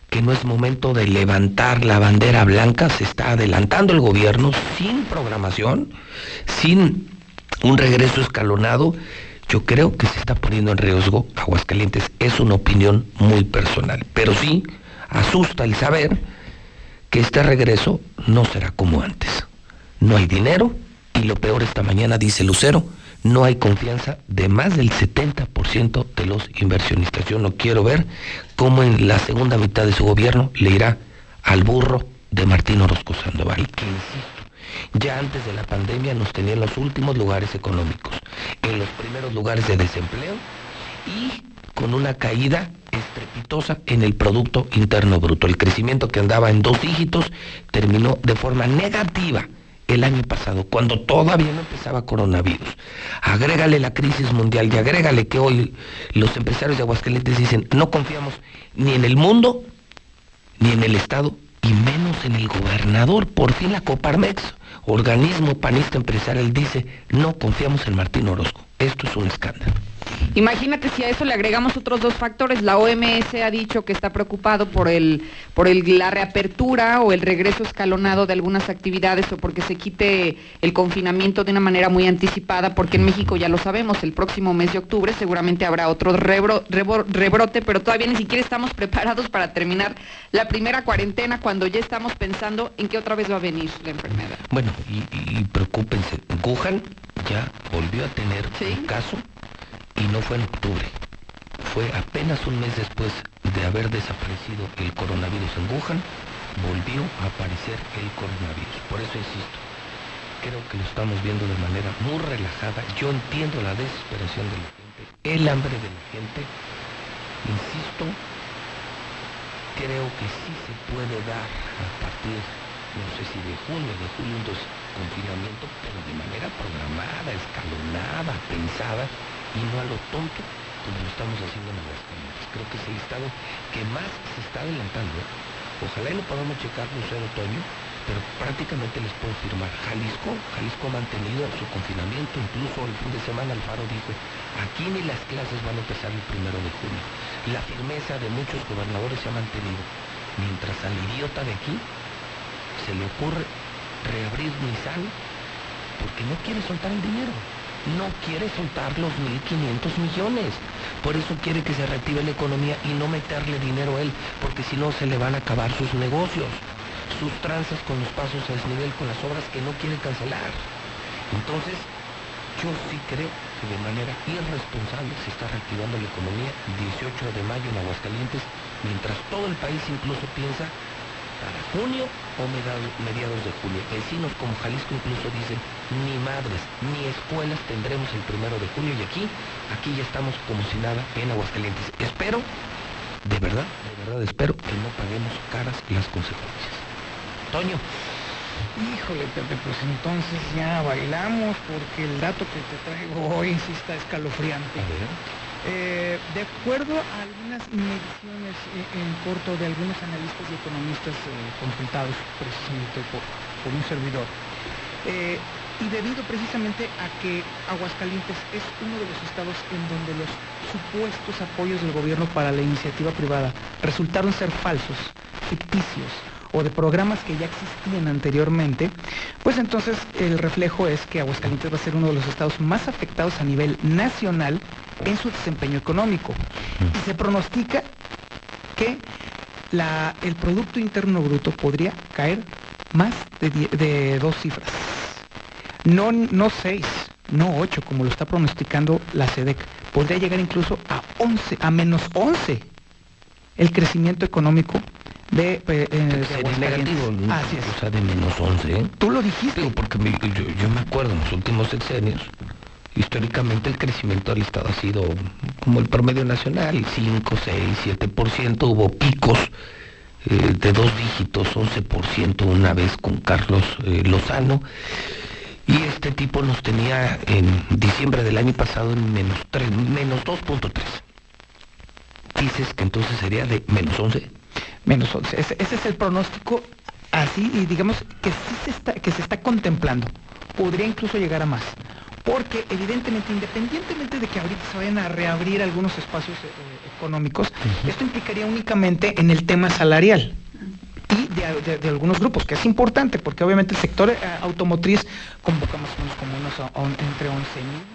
que no es momento de levantar la bandera blanca, se está adelantando el gobierno sin programación, sin un regreso escalonado. Yo creo que se está poniendo en riesgo Aguascalientes. Es una opinión muy personal. Pero sí asusta el saber que este regreso no será como antes. No hay dinero y lo peor esta mañana, dice Lucero, no hay confianza de más del 70% de los inversionistas. Yo no quiero ver cómo en la segunda mitad de su gobierno le irá al burro de Martín Orozco Sandoval, ya antes de la pandemia nos tenía en los últimos lugares económicos, en los primeros lugares de desempleo y con una caída estrepitosa en el Producto Interno Bruto. El crecimiento que andaba en dos dígitos terminó de forma negativa el año pasado, cuando todavía no empezaba coronavirus. Agrégale la crisis mundial y agrégale que hoy los empresarios de Aguascalientes dicen, no confiamos ni en el mundo, ni en el Estado, y menos en el gobernador. Por fin la Coparmex, organismo panista empresarial, dice, no confiamos en Martín Orozco. Esto es un escándalo. Imagínate si a eso le agregamos otros dos factores. La OMS ha dicho que está preocupado por el por el, la reapertura o el regreso escalonado de algunas actividades o porque se quite el confinamiento de una manera muy anticipada, porque en México ya lo sabemos, el próximo mes de octubre seguramente habrá otro rebrote, pero todavía ni siquiera estamos preparados para terminar la primera cuarentena cuando ya estamos pensando en qué otra vez va a venir la enfermedad. Bueno, y, preocúpense, Wuhan ya volvió a tener un caso y no fue en octubre. Fue apenas un mes después de haber desaparecido el coronavirus en Wuhan, volvió a aparecer el coronavirus. Por eso insisto, creo que lo estamos viendo de manera muy relajada. Yo entiendo la desesperación de la gente, el hambre de la gente. Insisto, creo que sí se puede dar a partir, no sé si de junio, de julio, un confinamiento, pero de manera programada, escalonada, pensada y no a lo tonto como lo estamos haciendo en Aguascalientes. Creo que es el estado que más se está adelantando. Ojalá y lo podamos checar Lucero Otoño, pero prácticamente les puedo afirmar, Jalisco, Jalisco ha mantenido su confinamiento, incluso el fin de semana Alfaro dijo, aquí ni las clases van a empezar el primero de junio. La firmeza de muchos gobernadores se ha mantenido, mientras al idiota de aquí se le ocurre reabrir Nissan porque no quiere soltar el dinero no quiere soltar los 1.500 millones. Por eso quiere que se reactive la economía y no meterle dinero a él, porque si no se le van a acabar sus negocios, sus tranzas con los pasos a desnivel, con las obras que no quiere cancelar. Entonces, yo sí creo que de manera irresponsable se está reactivando la economía 18 de mayo en Aguascalientes, mientras todo el país incluso piensa para junio o mediados de julio. Vecinos como Jalisco incluso dicen, ni madres, ni escuelas tendremos el primero de junio y aquí, aquí ya estamos como si nada en Aguascalientes. Espero, de verdad, de verdad espero que no paguemos caras las consecuencias. Toño. Híjole, Pepe, pues entonces ya bailamos porque el dato que te traigo hoy sí está escalofriante. Eh, de acuerdo a algunas mediciones eh, en corto de algunos analistas y economistas eh, consultados precisamente por, un servidor, y debido precisamente a que Aguascalientes es uno de los estados en donde los supuestos apoyos del gobierno para la iniciativa privada resultaron ser falsos, ficticios, o de programas que ya existían anteriormente, pues entonces el reflejo es que Aguascalientes va a ser uno de los estados más afectados a nivel nacional en su desempeño económico. Y se pronostica que el Producto Interno Bruto podría caer más de, dos cifras. No, no seis, no ocho, como lo está pronosticando la SEDEC. Podría llegar incluso a 11, a menos 11 el crecimiento económico de, eh, de negativo, Así es. o sea, de menos 11. ¿eh? Tú lo dijiste. porque yo, me acuerdo en los últimos sexenios, históricamente el crecimiento del Estado ha sido como el promedio nacional, 5, 6, 7%, hubo picos eh, de dos dígitos, 11% una vez con Carlos eh, Lozano, y este tipo nos tenía en diciembre del año pasado en menos 3, menos 2.3. Dices que entonces sería de menos 11 menos 11. Ese, es el pronóstico así y digamos que sí se está, que se está contemplando. Podría incluso llegar a más. Porque evidentemente, independientemente de que ahorita se vayan a reabrir algunos espacios eh, económicos, esto implicaría únicamente en el tema salarial y de, algunos grupos, que es importante, porque obviamente el sector eh, automotriz convoca más o menos como unos entre 11.000 y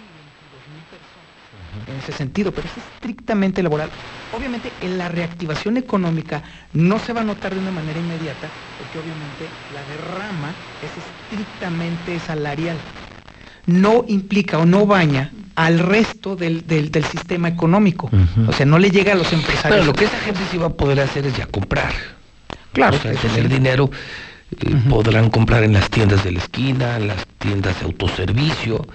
22.000 personas en ese sentido, pero es estrictamente laboral. Obviamente en la reactivación económica no se va a notar de una manera inmediata, porque obviamente la derrama es estrictamente salarial. No implica o no baña al resto del, del- del sistema económico. O sea, no le llega a los empresarios. Pero lo que esa gente sí va a poder hacer es ya comprar. Claro, O sea, tener sí. dinero, eh, podrán comprar en las tiendas de la esquina, en las tiendas de autoservicio,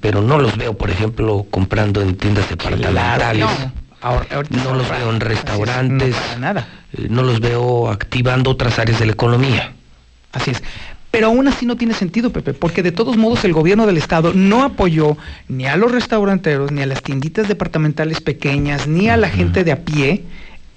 pero no los veo, por ejemplo, comprando en tiendas departamentales. no. Ahora- no los veo en restaurantes. no nada. eh, no los veo activando otras áreas de la economía. Así es. Pero aún así no tiene sentido, Pepe, porque de todos modos el gobierno del estado no apoyó ni a los restauranteros, ni a las tienditas departamentales pequeñas, ni a la gente de a pie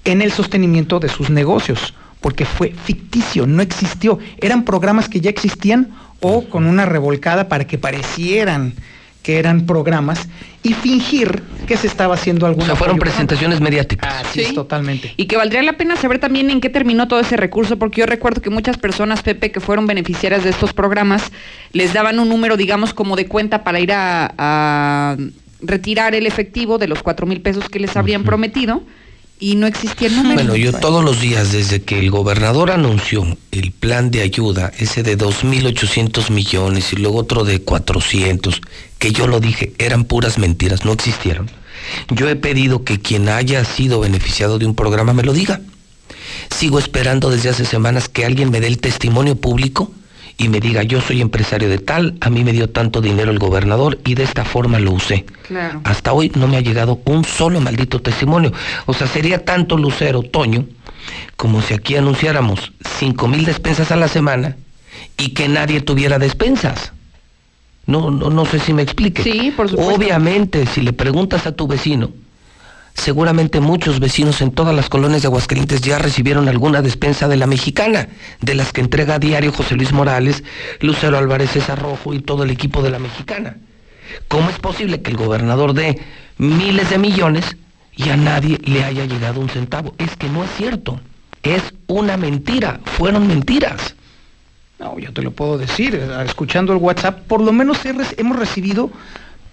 en el sostenimiento de sus negocios, porque fue ficticio, no existió. Eran programas que ya existían o con una revolcada para que parecieran que eran programas y fingir que se estaba haciendo O alguna sea, fueron presentaciones mediáticas. Así es, totalmente. Y que valdría la pena saber también en qué terminó todo ese recurso, porque yo recuerdo que muchas personas, Pepe, que fueron beneficiarias de estos programas, les daban un número, digamos, como de cuenta para ir a, a retirar el efectivo de los cuatro mil pesos que les habrían prometido y no existía el número. Bueno, yo todos los días, desde que el gobernador anunció el plan de ayuda, ese de 2.800 millones y luego otro de 400, que yo lo dije, eran puras mentiras, no existieron. Yo he pedido que quien haya sido beneficiado de un programa me lo diga. Sigo esperando desde hace semanas que alguien me dé el testimonio público y me diga, yo soy empresario de tal, a mí me dio tanto dinero el gobernador y de esta forma lo usé. Claro. Hasta hoy no me ha llegado un solo maldito testimonio. O sea, sería tanto Lucero, Toño, como si aquí anunciáramos cinco mil despensas a la semana y que nadie tuviera despensas. No, no, no sé si me explique. Sí, por supuesto. Obviamente, si le preguntas a tu vecino, seguramente muchos vecinos en todas las colonias de Aguascalientes ya recibieron alguna despensa de la mexicana, de las que entrega a diario José Luis Morales, Lucero Álvarez César Rojo y todo el equipo de la mexicana. ¿Cómo es posible que el gobernador dé miles de millones y a nadie le haya llegado un centavo? Es que no es cierto. Es una mentira. Fueron mentiras. No, yo te lo puedo decir, escuchando el WhatsApp, por lo menos hemos recibido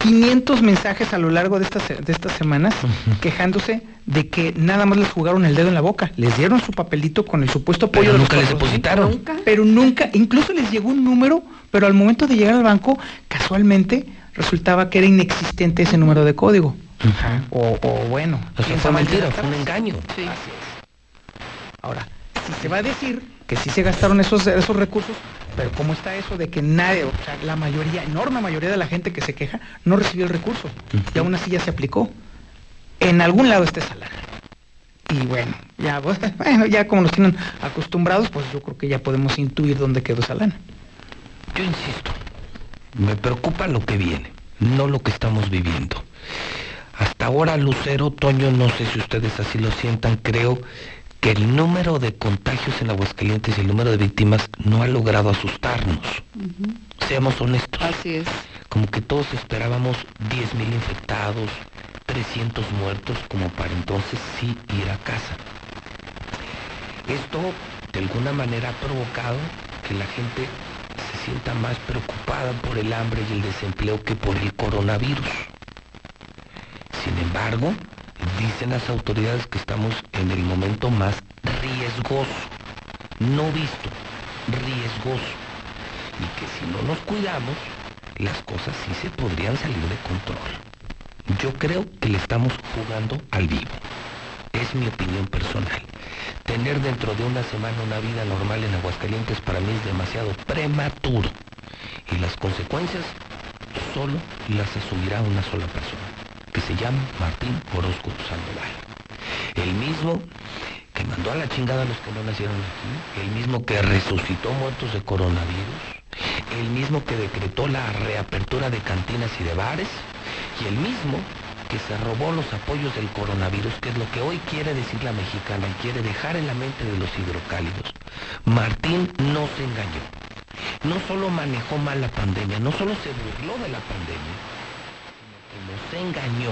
500 mensajes a lo largo de estas, de estas semanas quejándose de que nada más les jugaron el dedo en la boca, les dieron su papelito con el supuesto apoyo Pero de los nunca les 400, depositaron. Nunca. Pero nunca, incluso les llegó un número, pero al momento de llegar al banco, casualmente resultaba que era inexistente ese número de código. O, o bueno. O sea, fue mentira, fue un engaño. Ahora, si se va a decir que sí se gastaron esos, esos recursos, pero ¿cómo está eso de que nadie, o sea, la mayoría, enorme mayoría de la gente que se queja, no recibió el recurso? Y aún así ya se aplicó. En algún lado está esa lana. Y bueno, ya, bueno, ya como nos tienen acostumbrados, pues yo creo que ya podemos intuir dónde quedó esa lana. Yo insisto, me preocupa lo que viene, no lo que estamos viviendo. Hasta ahora, Lucero, Toño, no sé si ustedes así lo sientan, creo que el número de contagios en Aguascalientes y el número de víctimas no ha logrado asustarnos. Seamos honestos. Así es. Como que todos esperábamos 10.000 infectados, 300 muertos, como para entonces sí ir a casa. Esto de alguna manera ha provocado que la gente se sienta más preocupada por el hambre y el desempleo que por el coronavirus. Sin embargo, dicen las autoridades que estamos en el momento más riesgoso, no visto, riesgoso, y que si no nos cuidamos, las cosas sí se podrían salir de control. Yo creo que le estamos jugando al vivo. Es mi opinión personal. Tener dentro de una semana una vida normal en Aguascalientes para mí es demasiado prematuro. Y las consecuencias solo las asumirá una sola persona, que se llama Martín Orozco Sandoval. El mismo que mandó a la chingada a los que no nacieron aquí, el mismo que resucitó muertos de coronavirus, el mismo que decretó la reapertura de cantinas y de bares, y el mismo que se robó los apoyos del coronavirus, que es lo que hoy quiere decir la mexicana y quiere dejar en la mente de los hidrocálidos. Martín no se engañó. No solo manejó mal la pandemia, no solo se burló de la pandemia, engañó.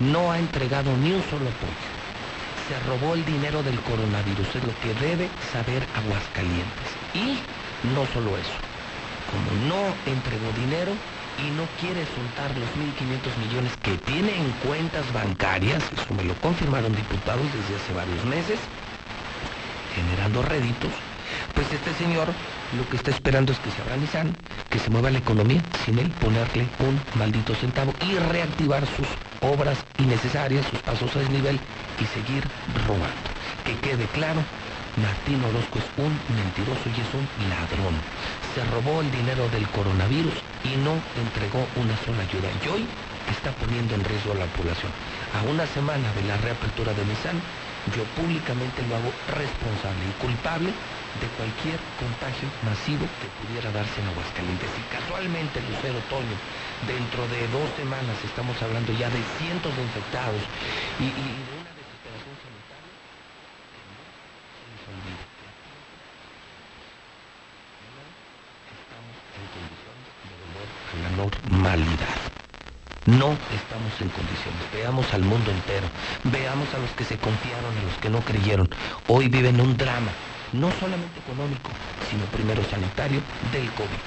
No ha entregado ni un solo apoyo. Se robó el dinero del coronavirus, es lo que debe saber Aguascalientes. Y no solo eso, como no entregó dinero, y no quiere soltar los 1.500 millones que tiene en cuentas bancarias, eso me lo confirmaron diputados desde hace varios meses, generando réditos, pues este señor lo que está esperando es que se abra Nissan, que se mueva la economía, sin él ponerle un maldito centavo y reactivar sus obras innecesarias, sus pasos a desnivel y seguir robando. Que quede claro, Martín Orozco es un mentiroso y es un ladrón. Se robó el dinero del coronavirus y no entregó una sola ayuda. Y hoy está poniendo en riesgo a la población. A una semana de la reapertura de Nissan, yo públicamente lo hago responsable y culpable de cualquier contagio masivo que pudiera darse en Aguascalientes. Y casualmente, Lucero Toño, dentro de dos semanas estamos hablando ya de cientos de infectados y, de una desesperación sanitaria que no se estamos en condiciones de volver a la normalidad. No estamos en condiciones. Veamos al mundo entero. Veamos a los que se confiaron, a los que no creyeron. Hoy viven un drama, no solamente económico, sino primero sanitario del COVID.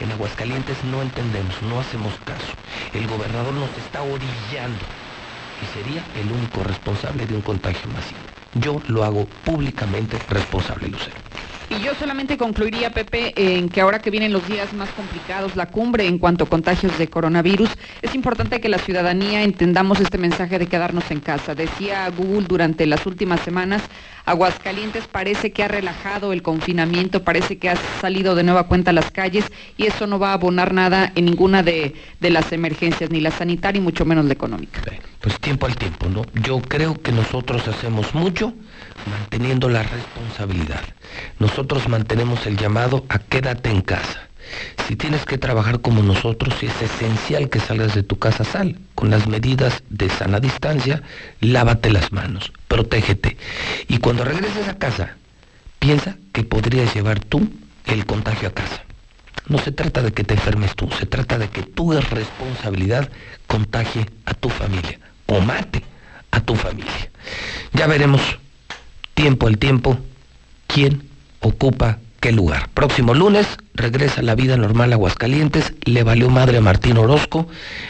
En Aguascalientes no entendemos, no hacemos caso. El gobernador nos está orillando y sería el único responsable de un contagio masivo. Yo lo hago públicamente responsable, Lucero. Y yo solamente concluiría, Pepe, en que ahora que vienen los días más complicados, la cumbre en cuanto a contagios de coronavirus, es importante que la ciudadanía entendamos este mensaje de quedarnos en casa. Decía Google durante las últimas semanas, Aguascalientes parece que ha relajado el confinamiento, parece que ha salido de nueva cuenta a las calles y eso no va a abonar nada en ninguna de, de las emergencias, ni la sanitaria y mucho menos la económica. Pues tiempo al tiempo, ¿no? Yo creo que nosotros hacemos mucho manteniendo la responsabilidad. Nosotros mantenemos el llamado a quédate en casa. Si tienes que trabajar como nosotros, y es esencial que salgas de tu casa, sal. Con las medidas de sana distancia, lávate las manos, protégete. Y cuando regreses a casa, piensa que podrías llevar tú el contagio a casa. No se trata de que te enfermes tú, se trata de que tu responsabilidad contagie a tu familia o mate a tu familia. Ya veremos tiempo al tiempo quién ocupa qué lugar. Próximo lunes regresa la vida normal a Aguascalientes, le valió madre a Martín Orozco,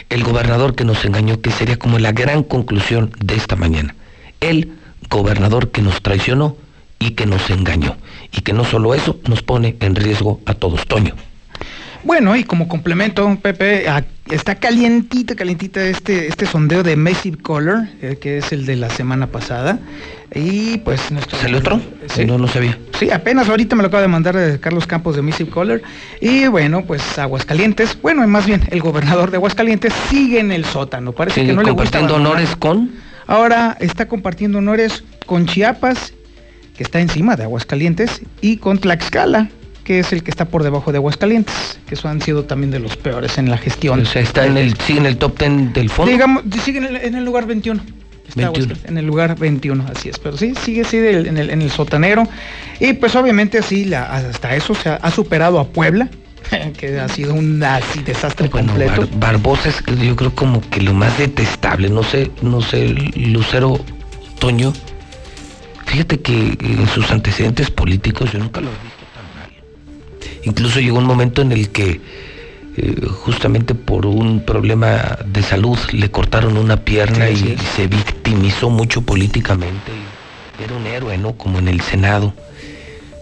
el gobernador que nos engañó, que sería como la gran conclusión de esta mañana. El gobernador que nos traicionó y que nos engañó. Y que no solo eso, nos pone en riesgo a todos. Toño. Bueno, y como complemento, Pepe, está calientita, calientita este, este sondeo de Massive Color, eh, que es el de la semana pasada. Y pues nuestro... ¿Salió otro? Sí. No, no sabía. Sí, apenas ahorita me lo acaba de mandar eh, Carlos Campos de Massive Color. Y bueno, pues Aguascalientes, bueno, más bien el gobernador de Aguascalientes sigue en el sótano. Parece Sí, que no le gusta. compartiendo honores con... Ahora está compartiendo honores con Chiapas, que está encima de Aguascalientes, y con Tlaxcala, que es el que está por debajo de Aguascalientes, que eso han sido también de los peores en la gestión. O sea, está en el, sigue en el top 10 del fondo. Digamos, sigue en el, en el lugar 21. Está 21. Aguascalientes, En el lugar 21, así es. Pero sí, sigue así del- en, el, en el sotanero. Y pues obviamente así, la, hasta eso se ha, ha superado a Puebla, que ha sido un así desastre Bueno, completo. Bar- Barbosa es yo creo como que lo más detestable, no sé, no sé, Lucero Toño, fíjate que en sus antecedentes políticos yo nunca lo he visto tan mal. Incluso llegó un momento en el que eh, justamente por un problema de salud le cortaron una pierna Sí, y se victimizó mucho políticamente. Era un héroe, ¿no? Como en el Senado.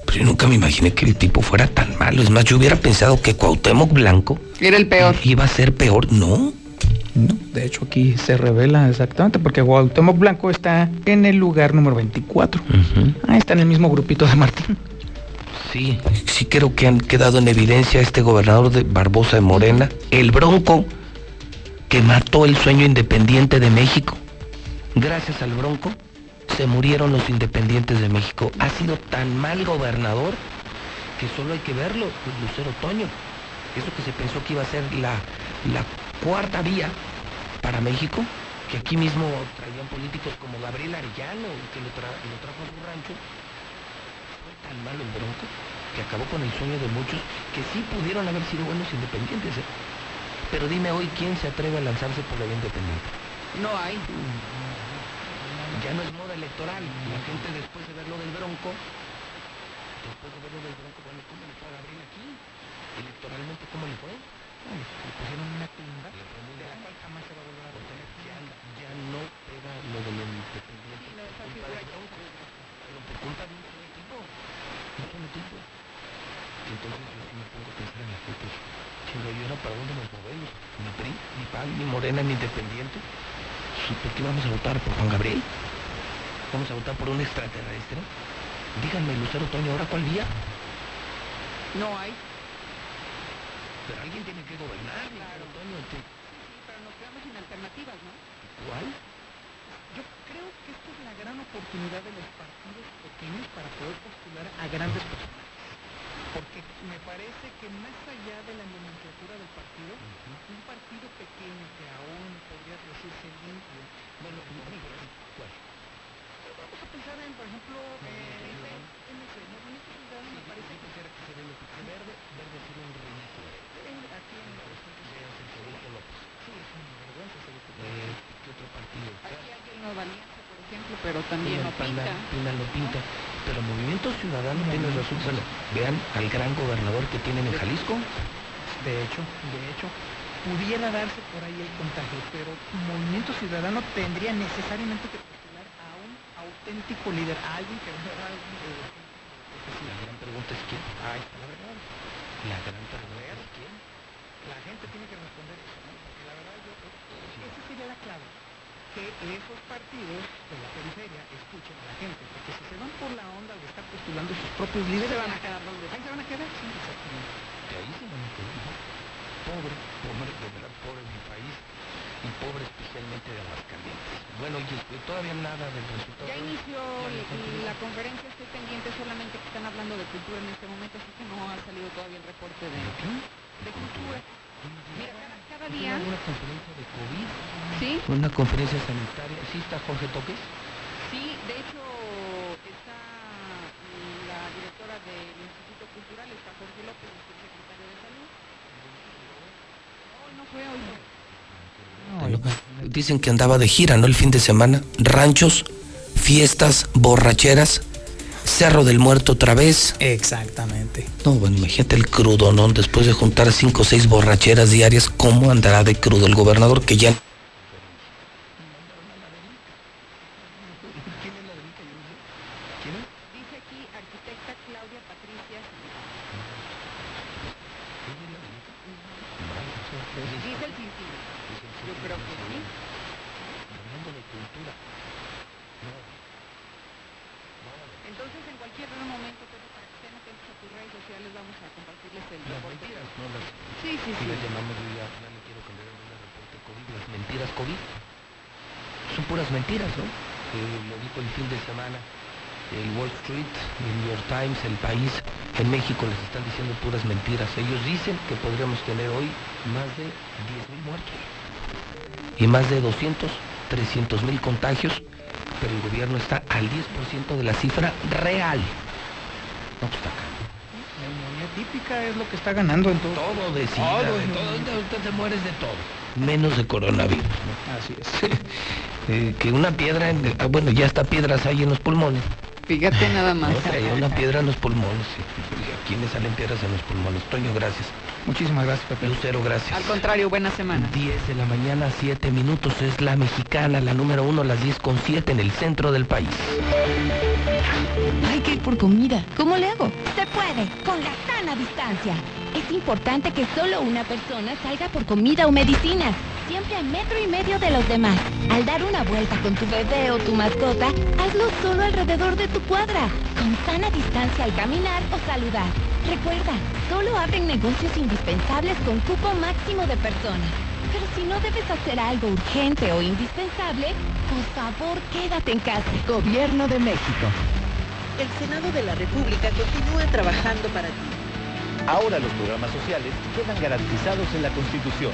Pero yo nunca me imaginé que el tipo fuera tan malo. Es más, yo hubiera pensado que Cuauhtémoc Blanco Era el peor. iba a ser peor. No, No, de hecho aquí se revela exactamente porque Cuauhtémoc Blanco está en el lugar número 24. Ah, está en el mismo grupito de Martín. Sí, sí creo que han quedado en evidencia este gobernador de Barbosa de Morena, el Bronco, que mató el sueño independiente de México. Gracias al Bronco se murieron los independientes de México. Ha sido tan mal gobernador que solo hay que verlo, pues, Lucero Toño. Eso que se pensó que iba a ser la, la cuarta vía para México, que aquí mismo traían políticos como Gabriel Arellano, que lo, lo trajo a su rancho, tan malo el Bronco que acabó con el sueño de muchos que sí pudieron haber sido buenos independientes. ¿eh? Pero dime hoy quién se atreve a lanzarse por la vía independiente. No hay. Ya no es moda electoral. La gente después de ver lo del Bronco, después de ver lo del Bronco, bueno, ¿cómo le fue a Gabriel aquí? Electoralmente, ¿cómo le fue? le pusieron una tumba de la cual jamás se va a volver a retener. Ya, ya no era lo del independiente. por culpa de Bronco, pero por culpa de un solo tipo. Un solo tipo. Y entonces yo sí me pongo a pensar en la gente. Chingo, ¿y ahora para dónde nos movemos? Ni PRI, ni PAN, ni Morena, ni Independiente. ¿Y ¿Por qué vamos a votar por Juan Gabriel? ¿Vamos a votar por un extraterrestre? Díganme, Lucero Toño, ¿ahora cuál vía? No hay. Pero alguien tiene que gobernar, Claro. Toño. ¿te- Sí, pero nos quedamos sin alternativas, ¿no? ¿Cuál? Yo creo que esta es la gran oportunidad de los partidos pequeños para poder postular a grandes personajes. Porque me parece que más allá de la nomenclatura del partido, un partido pequeño que aún podría decirse limpio, bueno, ¿Cuál? vamos a pensar en, por ejemplo, eh, MC, Movimiento Ciudadano me parece que Quisiera que se ve lo que que verde, verde sería un ridículo. eh, aquí en Veas el Federico López. sí es una vergüenza ese diputado. Eh, ¿Qué otro partido? Aquí hay el Nueva Alianza, por ejemplo, pero también Pina, no lo pinta. Pero Movimiento Ciudadano tiene razón. Bueno, vean al gran gobernador que tienen en Jalisco. De hecho, de hecho, pudiera darse por ahí el contagio, pero Movimiento Ciudadano tendría necesariamente que postular a un auténtico líder, a alguien que verdad alguien de La gran pregunta es quién. Ahí está la verdad. La gran pregunta es quién. La gente tiene que responder eso, ¿no? Porque la verdad yo, esa sería la clave. Que esos partidos de la periferia escuchen a la gente, porque si se van por la onda de estar postulando sus propios líderes, Se van a quedar donde ahí se van a quedar, sí, exactamente. De ahí se van a quedar. ¿no? Pobre, pobre, de verdad, pobre mi país. Y pobre especialmente de Aguascalientes. Bueno, y después todavía nada del resultado. Ya inició la conferencia. estoy pendiente solamente que están hablando de cultura en este momento, así que no ha salido todavía el reporte de, de cultura. Mira, cada, cada ¿Tiene día, alguna conferencia de COVID? sí, ¿Una conferencia sanitaria? ¿Sí está Jorge Toques? sí, de hecho está la directora del Instituto Cultural, está Jorge López, el subsecretario de Salud. Hoy no fue, hoy no. Dicen que andaba de gira, ¿no? El fin de semana. Ranchos, fiestas, borracheras, Cerro del Muerto otra vez. Exactamente. No, bueno, imagínate el crudo, ¿no? Después de juntar cinco o seis borracheras diarias, ¿cómo andará de crudo el gobernador que ya... Dice aquí arquitecta Claudia Patricia. Dice el Cincino. Yo creo que sí. Hablando de cultura. Entonces, en cualquier momento, Pepe, para que estén atentos a tus redes sociales, vamos a compartirles el Las reporte. mentiras, ¿no? Las, Sí, sí, si sí. las llamamos, yo ya, ya le quiero cambiar el nombre al reporte COVID. Las mentiras COVID. Son puras mentiras, ¿no? Eh, lo dijo el fin de semana el Wall Street, el New York Times, el país. En México les están diciendo Ellos dicen que podríamos tener hoy más de 10.000 muertos y más de 200, 300 mil contagios, pero el gobierno está al 10% de la cifra real. No, pues está acá. Neumonía típica es lo que está ganando en todo. Todo de sida, Todo de todo, usted te mueres de todo. Menos de coronavirus. ¿no? Así es. Eh, que una piedra, en- ah, bueno, ya está piedras ahí en los pulmones. Fíjate nada más. No, una piedra en los pulmones. sí. ¿A quién le salen piedras en los pulmones? Toño, gracias. Muchísimas gracias, Pepe. Lucero, gracias. Al contrario, buena semana. 10 de la mañana, 7 minutos. Es la mexicana, la número uno, las 10 con 7 en el centro del país. Hay que ir por comida. ¿Cómo le hago? Se puede, con la sana distancia. Es importante que solo una persona salga por comida o medicinas, siempre a metro y medio de los demás. Al dar una vuelta con tu bebé o tu mascota, hazlo solo alrededor de tu cuadra, con sana distancia al caminar o saludar. Recuerda, solo abren negocios indispensables con cupo máximo de personas. Pero si no debes hacer algo urgente o indispensable, por favor quédate en casa. Gobierno de México. El Senado de la República continúa trabajando para ti. Ahora los programas sociales quedan garantizados en la Constitución.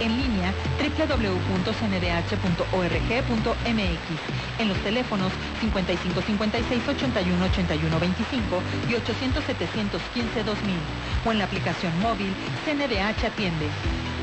en línea www.cndh.org.mx, en los teléfonos 5556 81 81 25 y 800 715 2000 o en la aplicación móvil CNDH Atiende.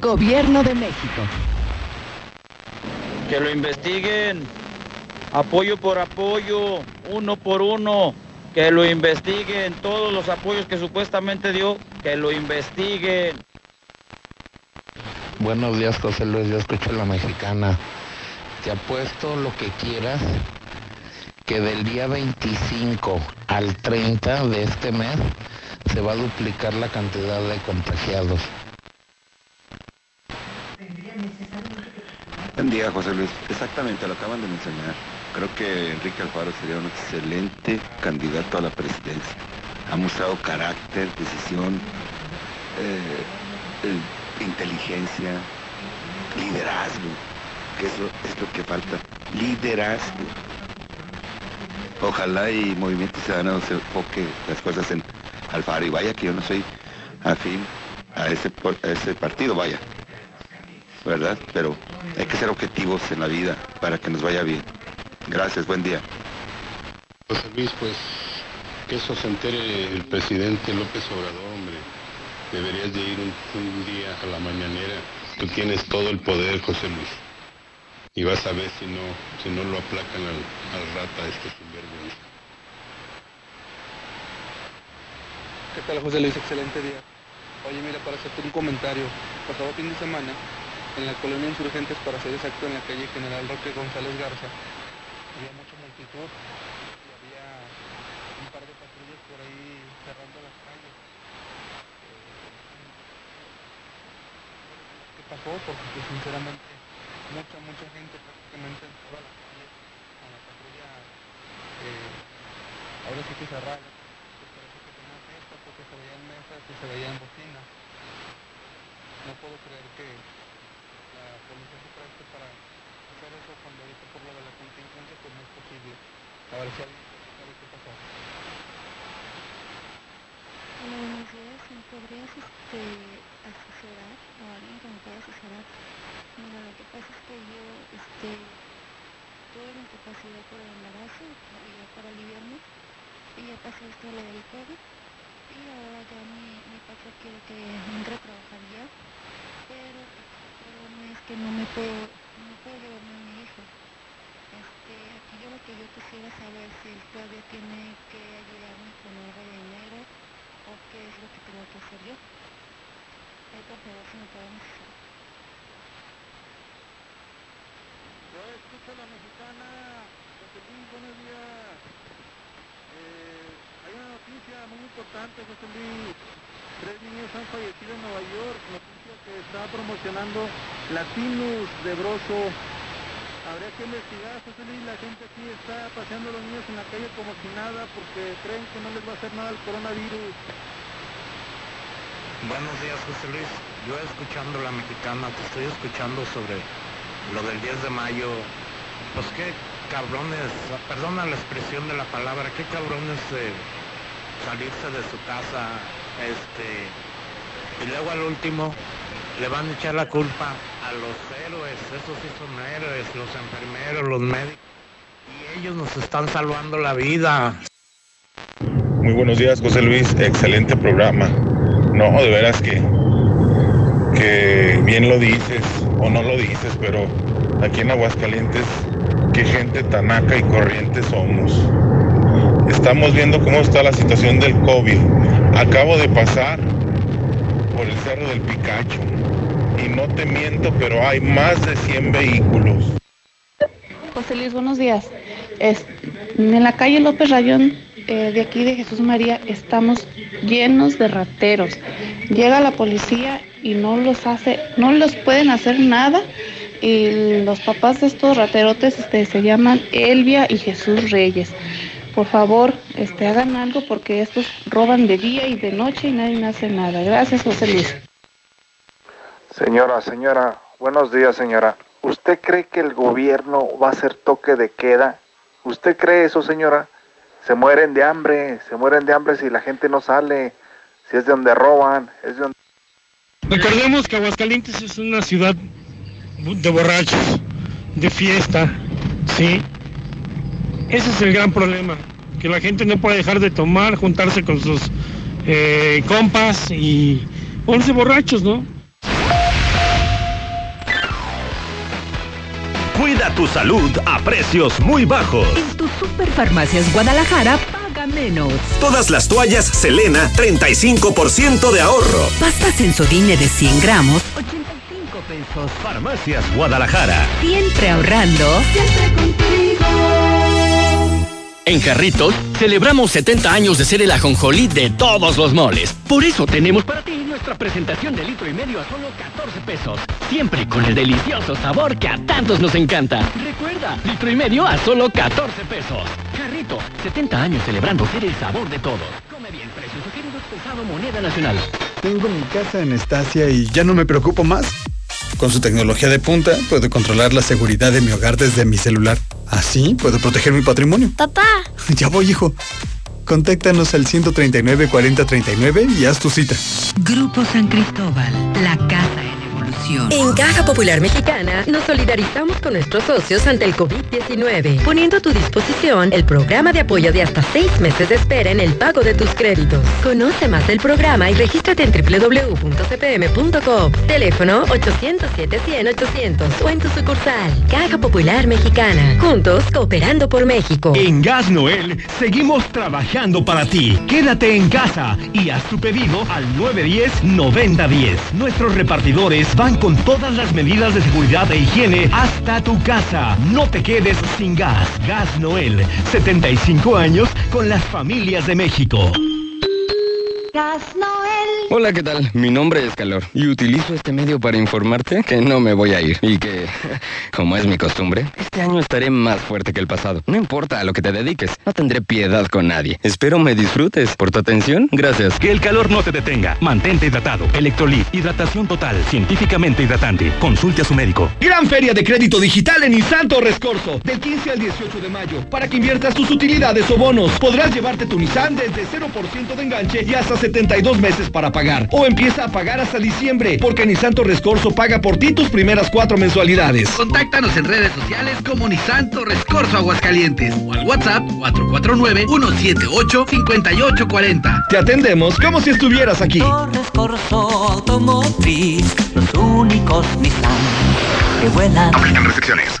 Gobierno de México. Que lo investiguen. Apoyo por apoyo, uno por uno. Que lo investiguen. Todos los apoyos que supuestamente dio, que lo investiguen. Buenos días, José Luis. Yo escucho la mexicana. Te apuesto lo que quieras que del día 25 al 30 de este mes se va a duplicar la cantidad de contagiados. Buen día, José Luis. Exactamente, lo acaban de mencionar. Creo que Enrique Alfaro sería un excelente candidato a la presidencia. Ha mostrado carácter, decisión, eh, eh, inteligencia, liderazgo, que eso es lo que falta. Liderazgo. Ojalá y Movimiento Ciudadano se enfoque las fuerzas en Alfaro. Y vaya que yo no soy afín a ese, a ese partido, vaya. ¿Verdad? Pero hay que ser objetivos en la vida para que nos vaya bien. Gracias, buen día. José Luis, pues que eso se entere el presidente López Obrador, hombre. Deberías de ir un, un día a la mañanera. Tú tienes todo el poder, José Luis. Y vas a ver si no, si no lo aplacan al, al rata este sinvergüenza. ¿Qué tal, José Luis? Excelente día. Oye, mira, para hacerte un comentario. Pasado fin de semana, en la colonia Insurgentes, para ser exacto, en la calle General Roque González Garza, había mucha multitud y había un par de patrullas por ahí cerrando las calles. ¿Qué pasó? Porque pues, sinceramente mucha, mucha gente prácticamente en toda la calle a la patrulla eh, ahora sí que cerrada. Pues porque se veían mesas y se veían bocinas. No puedo creer que la policía se preste para hacer eso cuando ahorita por lo de la contingencia pues no es posible. A ver si alguien sabe qué pasó. Buenos días. ¿Me podrías este, asesorar o alguien que me pueda asesorar? Mira, lo que pasa es que yo este, tuve una incapacidad por el embarazo, ya para aliviarme, y ya pasó esto lo del COVID, y ahora ya mi, mi papá quiere que entre a trabajar ya, pero el problema es que no me puedo llevarme a mi hijo. Este, aquí yo lo que yo quisiera saber tiene que ayudarme con algo de dinero o qué es lo que tengo que hacer yo. Ahí por favor si me pueden. Yo escucho a la mexicana, Luis, buenos días. Eh, hay una noticia muy importante, José Luis. Tres niños han fallecido en Nueva York, noticia que está promocionando Latinus de Broso. Habría que investigar, José Luis, la gente aquí está paseando a los niños en la calle como si nada porque creen que no les va a hacer nada el coronavirus. Buenos días, José Luis. Yo escuchando la mexicana, te estoy escuchando sobre lo del 10 de mayo. Pues qué cabrones, perdona la expresión de la palabra, qué cabrones salirse de su casa, este, y luego al último le van a echar la culpa los héroes, esos sí son héroes, los enfermeros, los médicos, y ellos nos están salvando la vida. Muy buenos días, José Luis. Excelente programa. No, de veras que, que bien lo dices o no lo dices, pero aquí en Aguascalientes, qué gente tanaca y corriente somos. Estamos viendo cómo está la situación del COVID. Acabo de pasar por el cerro del Picacho y no te miento, pero hay más de 100 vehículos. José Luis, buenos días. En la calle López Rayón, eh, de aquí de Jesús María, estamos llenos de rateros. Llega la policía y no los hace, no los pueden hacer nada. Y los papás de estos raterotes este, se llaman Elvia y Jesús Reyes. Por favor, este, hagan algo porque estos roban de día y de noche y nadie hace nada. Gracias, José Luis. Señora, señora, buenos días, señora. ¿Usted cree que el gobierno va a hacer toque de queda? ¿Usted cree eso, señora? Se mueren de hambre, se mueren de hambre si la gente no sale, si es de donde roban, es de donde... Recordemos que Aguascalientes es una ciudad de borrachos, de fiesta, ¿sí? Ese es el gran problema, que la gente no puede dejar de tomar, juntarse con sus eh, compas y ponerse borrachos, ¿no? Cuida tu salud a precios muy bajos. En tu Superfarmacias Guadalajara paga menos. Todas las toallas Selena, 35% de ahorro. Pasta Sensodine de 100 gramos, 85 pesos. Farmacias Guadalajara. Siempre ahorrando. Siempre contigo. En Jarritos celebramos 70 años de ser el ajonjolí de todos los moles. Por eso tenemos para ti nuestra presentación de litro y medio a solo 14 pesos. Siempre con el delicioso sabor que a tantos nos encanta. Recuerda, litro y medio a solo 14 pesos. Jarrito, 70 años celebrando ser el sabor de todos. Come bien, precio sugerido pesado moneda nacional. Tengo mi casa en Estacia y ya no me preocupo más. Con su tecnología de punta, puedo controlar la seguridad de mi hogar desde mi celular. Así puedo proteger mi patrimonio. Papá. Ya voy, hijo. Contáctanos al 139 4039 y haz tu cita. Grupo San Cristóbal, la casa en Caja Popular Mexicana nos solidarizamos con nuestros socios ante el COVID-19, poniendo a tu disposición el programa de apoyo de hasta seis meses de espera en el pago de tus créditos. Conoce más del programa y regístrate en www.cpm.com. Teléfono 807-100-800 o en tu sucursal. Caja Popular Mexicana. Juntos cooperando por México. En Gas Noel seguimos trabajando para ti. Quédate en casa y haz tu pedido al 910-9010. Nuestros repartidores van con todas las medidas de seguridad e higiene hasta tu casa. No te quedes sin gas. Gas Noel, 75 años con las familias de México. Gas Noel. Hola, ¿qué tal? Mi nombre es Calor y utilizo este medio para informarte que no me voy a ir y que, como es mi costumbre, este año estaré más fuerte que el pasado. No importa a lo que te dediques, no tendré piedad con nadie. Espero me disfrutes. Por tu atención, gracias. Que el calor no te detenga. Mantente hidratado. Electrolit, hidratación total, científicamente hidratante. Consulte a su médico. Gran feria de crédito digital en Nissan Torres Corso, del 15 al 18 de mayo, para que inviertas tus utilidades o bonos. Podrás llevarte tu Nissan desde 0% de enganche y hasta 72 meses para pagar. O empieza a pagar hasta diciembre, porque Nissan Torres Corso paga por ti tus primeras cuatro mensualidades. Contáctanos en redes sociales como Nissan Torres Corso Aguascalientes o al WhatsApp 449-178-5840. Te atendemos como si estuvieras aquí. Torres Corso Automotriz, los únicos Nissan que vuelan. Aplican restricciones.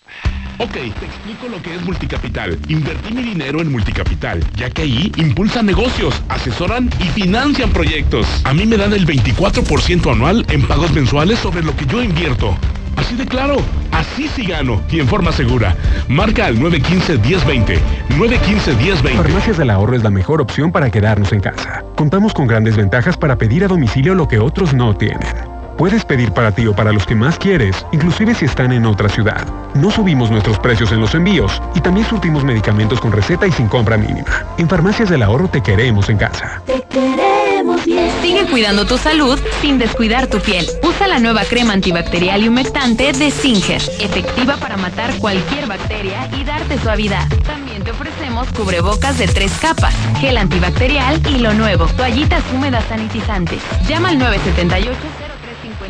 Ok, te explico lo que es Multicapital. Invertí mi dinero en Multicapital, ya que ahí impulsan negocios, asesoran y financian proyectos. A mí me dan el 24% anual en pagos mensuales sobre lo que yo invierto. Así de claro, así sí gano y en forma segura. Marca al 915-1020. 915-1020. Farmacias del Ahorro es la mejor opción para quedarnos en casa. Contamos con grandes ventajas para pedir a domicilio lo que otros no tienen. Puedes pedir para ti o para los que más quieres, inclusive si están en otra ciudad. No subimos nuestros precios en los envíos y también surtimos medicamentos con receta y sin compra mínima. En Farmacias del Ahorro te queremos en casa. Te queremos bien. Sigue cuidando tu salud sin descuidar tu piel. Usa la nueva crema antibacterial y humectante de Singer, efectiva para matar cualquier bacteria y darte suavidad. También te ofrecemos cubrebocas de tres capas, gel antibacterial y lo nuevo, toallitas húmedas sanitizantes. Llama al 978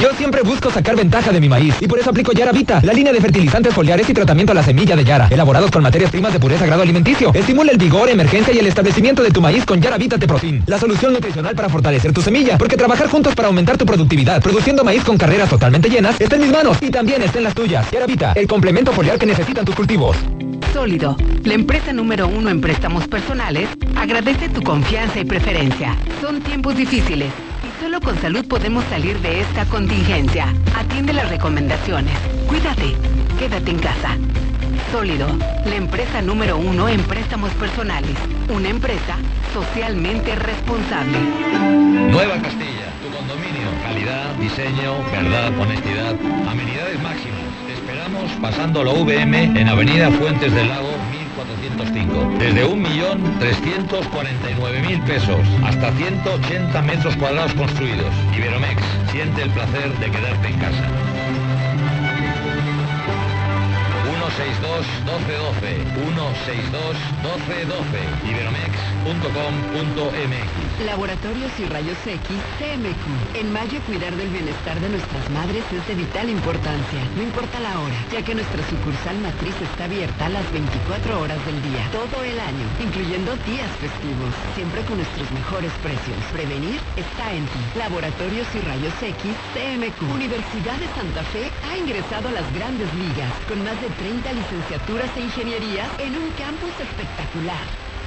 Yo siempre busco sacar ventaja de mi maíz y por eso aplico Yara Vita, la línea de fertilizantes foliares y tratamiento a la semilla de Yara, elaborados con materias primas de pureza grado alimenticio. Estimula el vigor, emergencia y el establecimiento de tu maíz con Yara Vita Teprofin, la solución nutricional para fortalecer tu semilla, porque trabajar juntos para aumentar tu productividad, produciendo maíz con carreras totalmente llenas, está en mis manos y también está en las tuyas. Yara Vita, el complemento foliar que necesitan tus cultivos. Sólido, la empresa número uno en préstamos personales, agradece tu confianza y preferencia. Son tiempos difíciles solo con salud podemos salir de esta contingencia. Atiende las recomendaciones. Cuídate. Quédate en casa. Sólido, la empresa número uno en préstamos personales. Una empresa socialmente responsable. Nueva Castilla, tu condominio. Calidad, diseño, verdad, honestidad. Amenidades máximas. Te esperamos pasando la VM en Avenida Fuentes del Lago 1405. Desde 1.349.000 pesos hasta 180 metros cuadrados construidos. Iberomex, siente el placer de quedarte en casa. 162 1212 162 1212 iberomex.com.mx Laboratorios y Rayos X CMQ. En mayo cuidar del bienestar de nuestras madres es de vital importancia. No importa la hora, ya que nuestra sucursal matriz está abierta las 24 horas del día, todo el año, incluyendo días festivos, siempre con nuestros mejores precios. Prevenir está en ti. Laboratorios y Rayos X CMQ. Universidad de Santa Fe ha ingresado a las grandes ligas con más de 30 licenciaturas e ingenierías en un campus espectacular.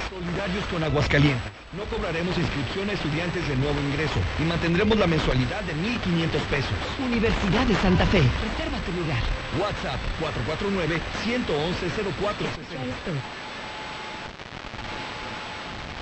Solidarios con Aguascalientes. No cobraremos inscripción a estudiantes de nuevo ingreso y mantendremos la mensualidad de 1.500 pesos. Universidad de Santa Fe. Reserva tu lugar. WhatsApp 449-111-0460.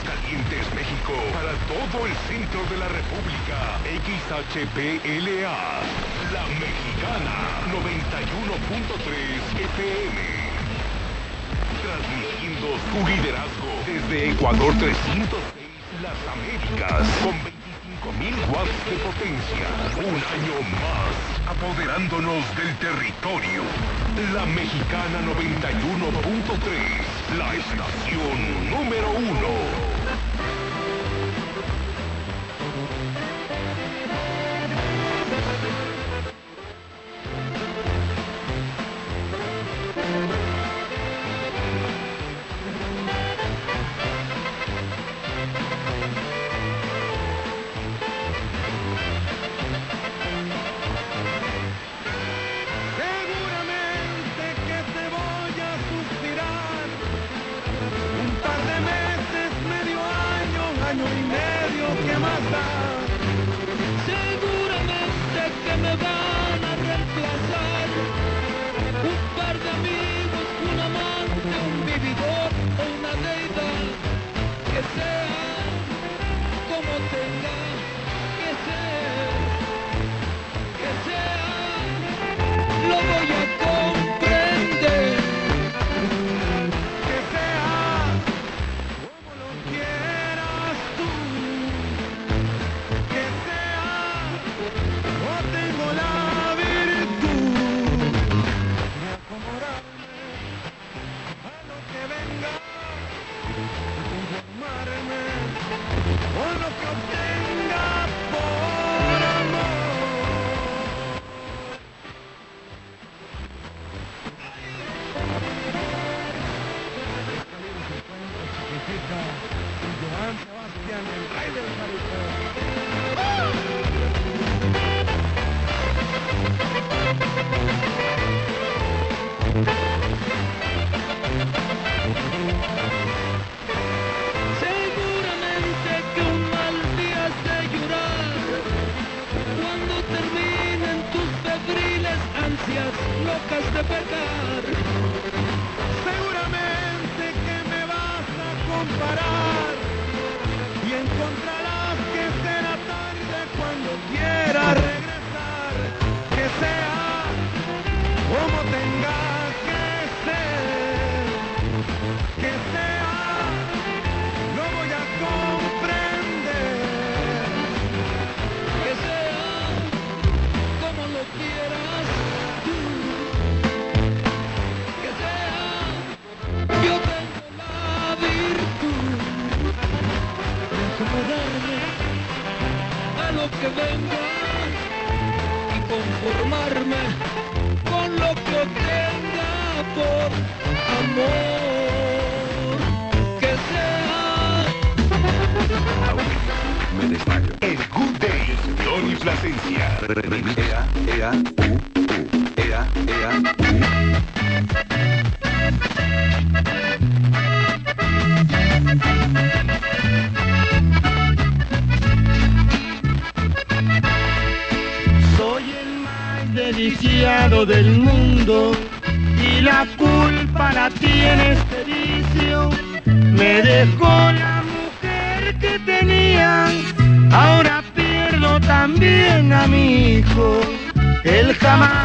Aguascalientes, México, para todo el centro de la República. XHPLA. La Mexicana 91.3 FM. Transmitiendo su liderazgo desde Ecuador 306, Las Américas, 25.000 watts de potencia. Un año más, apoderándonos del territorio. La Mexicana 91.3, la estación número uno. del mundo y la culpa la tiene este vicio. Me dejó la mujer que tenía, ahora pierdo también a mi hijo. el jamás